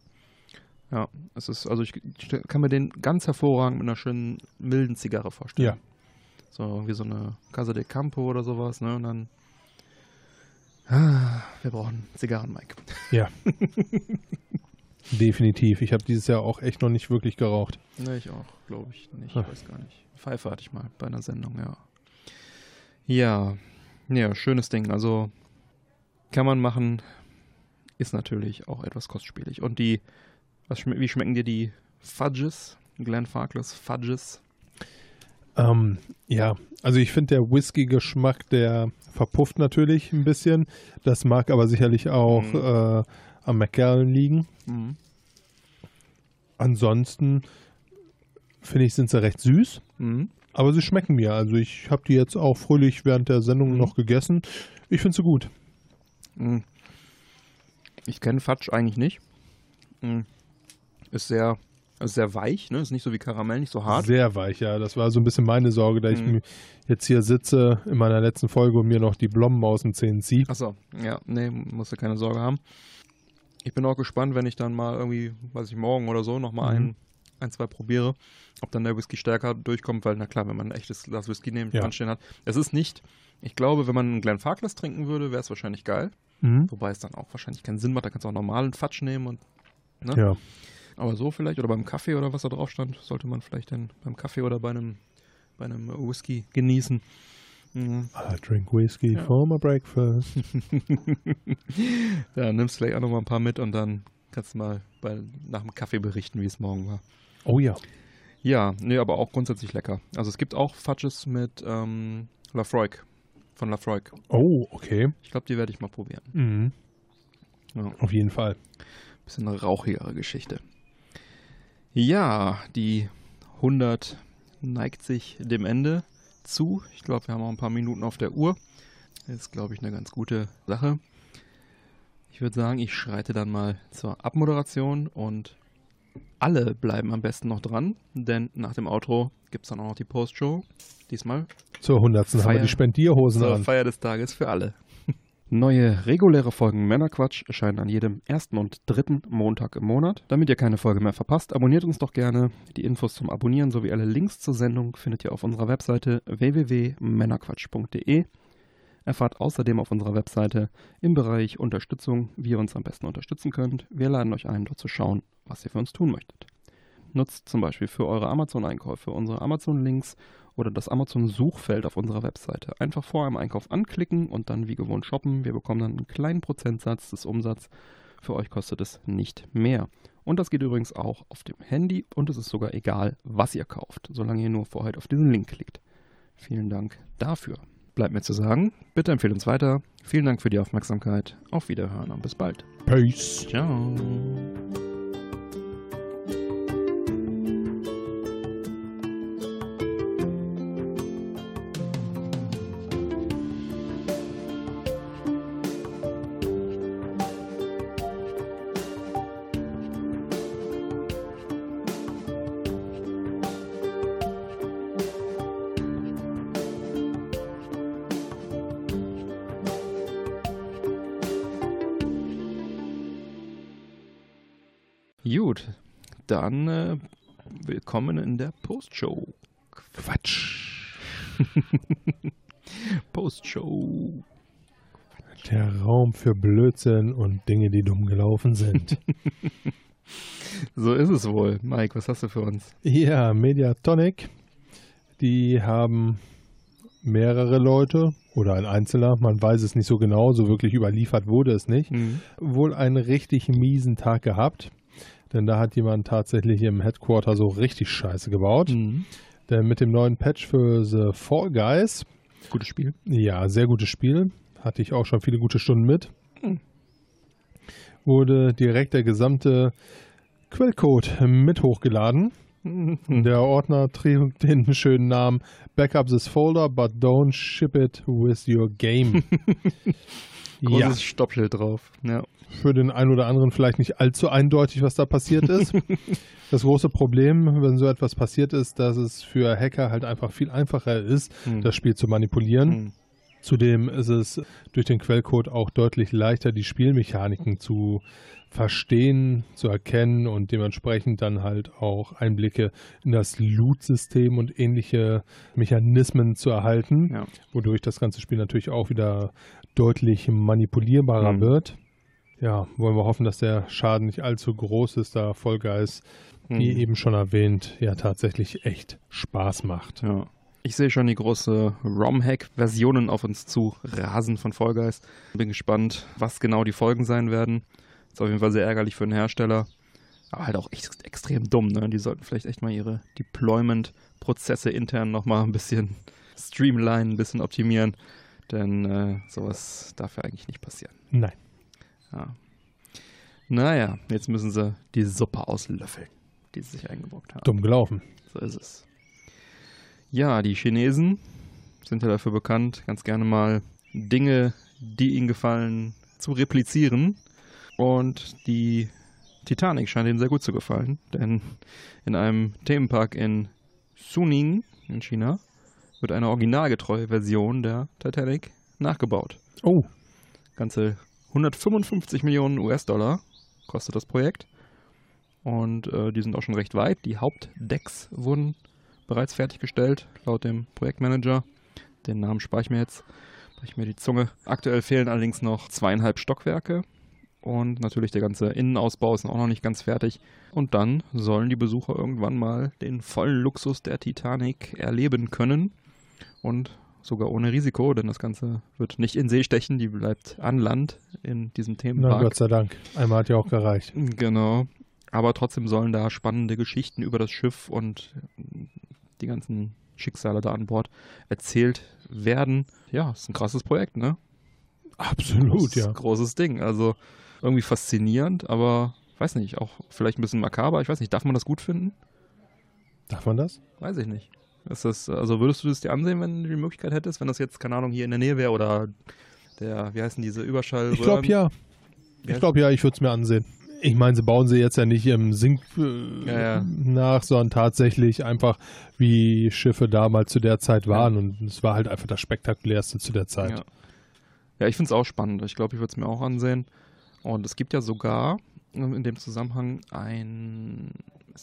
Speaker 1: Ja, es ist, also ich stell- kann mir den ganz hervorragend mit einer schönen milden Zigarre vorstellen.
Speaker 2: Ja.
Speaker 1: So irgendwie so eine Casa de Campo oder sowas, ne? Und dann. Ah, wir brauchen Zigarren, Mike.
Speaker 2: Ja. Definitiv. Ich habe dieses Jahr auch echt noch nicht wirklich geraucht.
Speaker 1: Ne, ich auch, glaube ich nicht. Ich weiß gar nicht. Pfeife hatte ich mal bei einer Sendung, ja. Ja, ja, schönes Ding. Also kann man machen, ist natürlich auch etwas kostspielig. Und die, was schme wie schmecken dir die Fudges? Glenn Farkless Fudges?
Speaker 2: Ähm, ja, also ich finde der Whisky-Geschmack, der verpufft natürlich ein bisschen. Das mag aber sicherlich auch
Speaker 1: Mhm.
Speaker 2: äh, am McAllen liegen.
Speaker 1: Mhm.
Speaker 2: Ansonsten finde ich, sind sie recht süß,
Speaker 1: Mhm.
Speaker 2: aber sie schmecken mir. Also ich habe die jetzt auch fröhlich während der Sendung
Speaker 1: Mhm.
Speaker 2: noch gegessen. Ich finde sie gut.
Speaker 1: Ich kenne Fudge eigentlich nicht. Mhm. Ist sehr, ist sehr weich, ne? Ist nicht so wie Karamell, nicht so hart.
Speaker 2: Sehr weich, ja. Das war so ein bisschen meine Sorge, da ich
Speaker 1: Mhm.
Speaker 2: mir jetzt hier sitze in meiner letzten Folge und mir noch die Blommen aus den Zähnen ziehe.
Speaker 1: Achso, ja, nee, musst du keine Sorge haben. Ich bin auch gespannt, wenn ich dann mal irgendwie, weiß ich, morgen oder so nochmal
Speaker 2: Mhm.
Speaker 1: ein, ein, zwei probiere, ob dann der Whisky stärker durchkommt, weil, na klar, wenn man ein echtes Glas Whisky neben
Speaker 2: Ja.
Speaker 1: anstehen hat. Es ist nicht, ich glaube, wenn man einen Glen Farkless trinken würde, wäre es wahrscheinlich geil.
Speaker 2: Mhm.
Speaker 1: Wobei es dann auch wahrscheinlich keinen Sinn macht, da kannst du auch normalen Fatsch nehmen und, ne?
Speaker 2: Ja.
Speaker 1: Aber so vielleicht, oder beim Kaffee oder was da drauf stand, sollte man vielleicht dann beim Kaffee oder bei einem, bei einem Whisky genießen. Mhm.
Speaker 2: I drink whiskey
Speaker 1: Ja.
Speaker 2: for my breakfast.
Speaker 1: ja, nimmst vielleicht auch noch mal ein paar mit und dann kannst du mal bei, nach dem Kaffee berichten, wie es morgen war.
Speaker 2: Oh ja.
Speaker 1: Ja, nee, aber auch grundsätzlich lecker. Also es gibt auch Fudges mit ähm, Lafroig, von Lafroig.
Speaker 2: Oh, okay.
Speaker 1: Ich glaube, die werde ich mal probieren.
Speaker 2: Mhm.
Speaker 1: Ja,
Speaker 2: Auf jeden Fall.
Speaker 1: bisschen eine rauchigere Geschichte. Ja, die 100 neigt sich dem Ende zu. Ich glaube, wir haben auch ein paar Minuten auf der Uhr. Ist, glaube ich, eine ganz gute Sache. Ich würde sagen, ich schreite dann mal zur Abmoderation und alle bleiben am besten noch dran, denn nach dem Outro gibt es dann auch noch die Postshow. Diesmal
Speaker 2: Zur 100. haben wir
Speaker 1: Feier-
Speaker 2: die Spendierhosen
Speaker 1: zur
Speaker 2: an.
Speaker 1: Feier des Tages für alle. Neue reguläre Folgen Männerquatsch erscheinen an jedem ersten und dritten Montag im Monat. Damit ihr keine Folge mehr verpasst, abonniert uns doch gerne. Die Infos zum Abonnieren sowie alle Links zur Sendung findet ihr auf unserer Webseite www.männerquatsch.de. Erfahrt außerdem auf unserer Webseite im Bereich Unterstützung, wie ihr uns am besten unterstützen könnt. Wir laden euch ein, dort zu schauen, was ihr für uns tun möchtet. Nutzt zum Beispiel für eure Amazon-Einkäufe unsere Amazon-Links oder das Amazon-Suchfeld auf unserer Webseite. Einfach vor einem Einkauf anklicken und dann wie gewohnt shoppen. Wir bekommen dann einen kleinen Prozentsatz des Umsatzes. Für euch kostet es nicht mehr. Und das geht übrigens auch auf dem Handy und es ist sogar egal, was ihr kauft, solange ihr nur vorher auf diesen Link klickt. Vielen Dank dafür. Bleibt mir zu sagen, bitte empfehlen uns weiter. Vielen Dank für die Aufmerksamkeit. Auf Wiederhören und bis bald.
Speaker 2: Peace.
Speaker 1: Ciao. Gut, dann äh, willkommen in der Postshow.
Speaker 2: Quatsch.
Speaker 1: Postshow.
Speaker 2: Der Raum für Blödsinn und Dinge, die dumm gelaufen sind.
Speaker 1: So ist es wohl. Mike, was hast du für uns?
Speaker 2: ja, Mediatonic. Die haben mehrere Leute oder ein Einzelner, man weiß es nicht so genau, so wirklich überliefert wurde es nicht, wohl einen richtig miesen Tag gehabt. Denn da hat jemand tatsächlich im Headquarter so richtig Scheiße gebaut.
Speaker 1: Mhm.
Speaker 2: Denn mit dem neuen Patch für The Fall Guys,
Speaker 1: Gutes Spiel.
Speaker 2: ja, sehr gutes Spiel, hatte ich auch schon viele gute Stunden mit,
Speaker 1: Hm.
Speaker 2: wurde direkt der gesamte Quellcode mit hochgeladen. Der Ordner trägt den schönen Namen Backup this folder, but don't ship it with your game.
Speaker 1: Großes
Speaker 2: ja,
Speaker 1: Stoppschild drauf. Ja.
Speaker 2: Für den einen oder anderen vielleicht nicht allzu eindeutig, was da passiert ist. Das große Problem, wenn so etwas passiert ist, dass es für Hacker halt einfach viel einfacher ist,
Speaker 1: Hm.
Speaker 2: das Spiel zu manipulieren.
Speaker 1: Hm.
Speaker 2: Zudem ist es durch den Quellcode auch deutlich leichter, die Spielmechaniken zu verstehen, zu erkennen und dementsprechend dann halt auch Einblicke in das Loot-System und ähnliche Mechanismen zu erhalten,
Speaker 1: Ja.
Speaker 2: wodurch das ganze Spiel natürlich auch wieder deutlich manipulierbarer
Speaker 1: Mhm.
Speaker 2: wird. Ja, wollen wir hoffen, dass der Schaden nicht allzu groß ist, da Fall Guys, wie
Speaker 1: Hm.
Speaker 2: eben schon erwähnt, ja tatsächlich echt Spaß macht.
Speaker 1: Ja. Ich sehe schon die große ROM-Hack-Versionen auf uns zu rasen von Fall Guys. Bin gespannt, was genau die Folgen sein werden. Ist auf jeden Fall sehr ärgerlich für den Hersteller. Aber halt auch echt extrem dumm, ne? Die sollten vielleicht echt mal ihre Deployment-Prozesse intern nochmal ein bisschen streamlinen, ein bisschen optimieren. Denn äh, sowas darf ja eigentlich nicht passieren.
Speaker 2: Nein.
Speaker 1: Ja. Naja, jetzt müssen sie die Suppe auslöffeln, die sie sich eingebrockt haben.
Speaker 2: Dumm gelaufen.
Speaker 1: So ist es. Ja, die Chinesen sind ja dafür bekannt, ganz gerne mal Dinge, die ihnen gefallen, zu replizieren. Und die Titanic scheint ihnen sehr gut zu gefallen, denn in einem Themenpark in Suning in China wird eine originalgetreue Version der Titanic nachgebaut.
Speaker 2: Oh,
Speaker 1: Ganze 155 Millionen US-Dollar kostet das Projekt. Und äh, die sind auch schon recht weit. Die Hauptdecks wurden bereits fertiggestellt, laut dem Projektmanager. Den Namen spare ich mir jetzt, breche ich mir die Zunge. Aktuell fehlen allerdings noch zweieinhalb Stockwerke. Und natürlich der ganze Innenausbau ist auch noch nicht ganz fertig. Und dann sollen die Besucher irgendwann mal den vollen Luxus der Titanic erleben können. Und sogar ohne Risiko, denn das Ganze wird nicht in See stechen, die bleibt an Land in diesem
Speaker 2: na
Speaker 1: Themenpark.
Speaker 2: Gott sei Dank. Einmal hat ja auch gereicht.
Speaker 1: Genau. Aber trotzdem sollen da spannende Geschichten über das Schiff und die ganzen Schicksale da an Bord erzählt werden. Ja, ist ein krasses Projekt, ne?
Speaker 2: Absolut,
Speaker 1: Großes,
Speaker 2: ja.
Speaker 1: Großes Ding. Also irgendwie faszinierend, aber weiß nicht, auch vielleicht ein bisschen makaber. Ich weiß nicht, darf man das gut finden?
Speaker 2: Darf man das?
Speaker 1: Weiß ich nicht. Ist das, also würdest du das dir ansehen, wenn du die Möglichkeit hättest, wenn das jetzt, keine Ahnung, hier in der Nähe wäre oder der, wie heißen diese Überschall?
Speaker 2: Ich glaube ja.
Speaker 1: Ja.
Speaker 2: Ich glaube ja, ich würde es mir ansehen. Ich meine, sie bauen sie jetzt ja nicht im Sink äh,
Speaker 1: Ja, ja.
Speaker 2: nach, sondern tatsächlich einfach, wie Schiffe damals zu der Zeit waren. Und es war halt einfach das Spektakulärste zu der Zeit.
Speaker 1: Ja, ja ich finde es auch spannend. Ich glaube, ich würde es mir auch ansehen. Und es gibt ja sogar ähm, in dem Zusammenhang ein,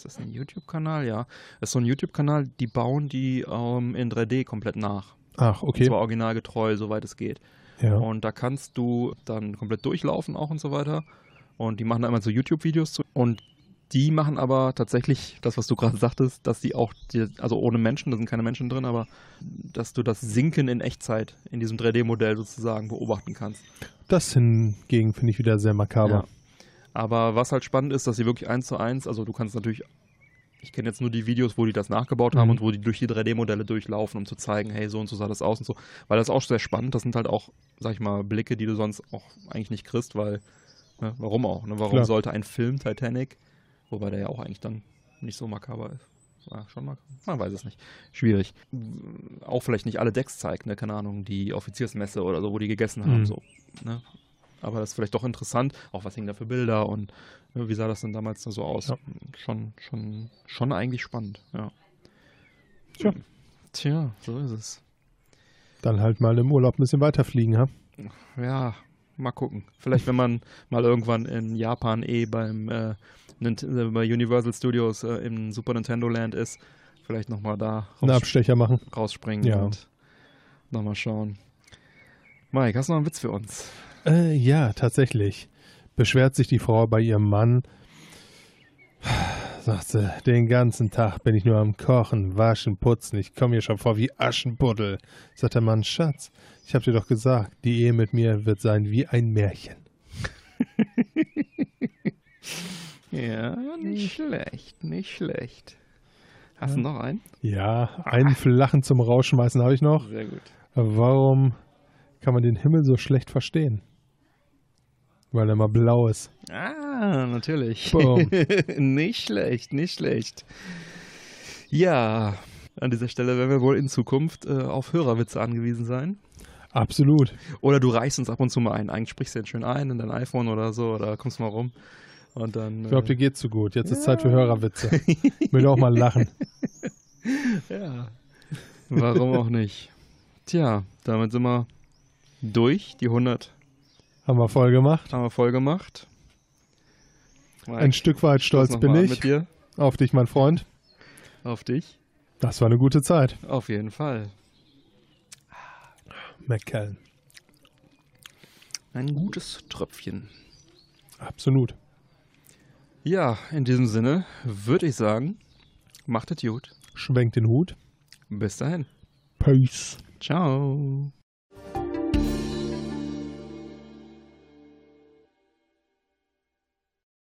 Speaker 1: ist das ein YouTube-Kanal? Ja, das ist so ein YouTube-Kanal, die bauen die ähm, in 3D komplett nach.
Speaker 2: Ach,
Speaker 1: Und
Speaker 2: okay.
Speaker 1: zwar originalgetreu, soweit es geht.
Speaker 2: Ja.
Speaker 1: Und da kannst du dann komplett durchlaufen auch und so weiter. Und die machen da immer so YouTube-Videos zu. Und die machen aber tatsächlich das, was du gerade sagtest, dass die auch, die, also ohne Menschen, da sind keine Menschen drin, aber dass du das Sinken in Echtzeit in diesem 3D-Modell sozusagen beobachten kannst.
Speaker 2: Das hingegen finde ich wieder sehr makaber.
Speaker 1: Ja. Aber was halt spannend ist, dass sie wirklich eins zu eins, also du kannst natürlich ich kenne jetzt nur die Videos, wo die das nachgebaut haben
Speaker 2: Mhm.
Speaker 1: und wo die durch die 3D-Modelle durchlaufen, um zu zeigen, hey, so und so sah das aus und so. Weil das ist auch sehr spannend. Das sind halt auch, sag ich mal, Blicke, die du sonst auch eigentlich nicht kriegst, weil, ne, warum auch? Ne? Warum
Speaker 2: Klar.
Speaker 1: sollte ein Film Titanic, wobei der ja auch eigentlich dann nicht so makaber ist. Ja, schon makaber? Man weiß es nicht. Schwierig. Auch vielleicht nicht alle Decks zeigt, ne? Keine Ahnung, die Offiziersmesse oder so, wo die gegessen haben,
Speaker 2: Mhm.
Speaker 1: so. Ne? Aber das ist vielleicht doch interessant, auch was hingen da für Bilder und ne, wie sah das denn damals so aus?
Speaker 2: Ja.
Speaker 1: Schon, schon, schon eigentlich spannend, ja.
Speaker 2: Tja.
Speaker 1: Tja, so ist es.
Speaker 2: Dann halt mal im Urlaub ein bisschen weiterfliegen, ha?
Speaker 1: Ja, mal gucken. Vielleicht, wenn man mal irgendwann in Japan eh beim äh, äh, bei Universal Studios äh, im Super Nintendo Land ist, vielleicht nochmal da
Speaker 2: Einen Abstecher machen.
Speaker 1: rausspringen
Speaker 2: Ja.
Speaker 1: und nochmal schauen. Mike, hast du noch einen Witz für uns?
Speaker 2: Äh, ja, tatsächlich. Beschwert sich die Frau bei ihrem Mann. Sagt sie, den ganzen Tag bin ich nur am Kochen, Waschen, Putzen. Ich komme mir schon vor wie Aschenputtel. Sagt der Mann, Schatz, ich hab dir doch gesagt, die Ehe mit mir wird sein wie ein Märchen.
Speaker 1: Ja, nicht schlecht, nicht schlecht. Hast du noch einen?
Speaker 2: Ja, einen Flachen zum Rausschmeißen habe ich noch.
Speaker 1: Sehr gut.
Speaker 2: Warum kann man den Himmel so schlecht verstehen? Weil er mal blau ist.
Speaker 1: Ah, natürlich. Nicht schlecht, nicht schlecht. Ja, an dieser Stelle werden wir wohl in Zukunft äh, auf Hörerwitze angewiesen sein.
Speaker 2: Absolut.
Speaker 1: Oder du reichst uns ab und zu mal ein. Eigentlich sprichst du den schön ein in dein iPhone oder so oder kommst mal rum. Und dann.
Speaker 2: Ich glaube, dir geht's zu gut. Jetzt ist
Speaker 1: Ja.
Speaker 2: Zeit für Hörerwitze. Ich will auch mal lachen.
Speaker 1: äh, ja. Warum auch nicht? Tja, damit sind wir durch. Die 100
Speaker 2: Haben wir voll gemacht.
Speaker 1: haben wir voll gemacht.
Speaker 2: Ein Stück weit stolz bin ich auf dich, mein Freund.
Speaker 1: Auf dich.
Speaker 2: Das war eine gute Zeit.
Speaker 1: Auf jeden Fall.
Speaker 2: McKellen.
Speaker 1: Ein gutes Tröpfchen.
Speaker 2: Absolut.
Speaker 1: Ja, in diesem Sinne würde ich sagen, macht es gut.
Speaker 2: Schwenkt den Hut.
Speaker 1: Bis dahin.
Speaker 2: Peace.
Speaker 1: Ciao.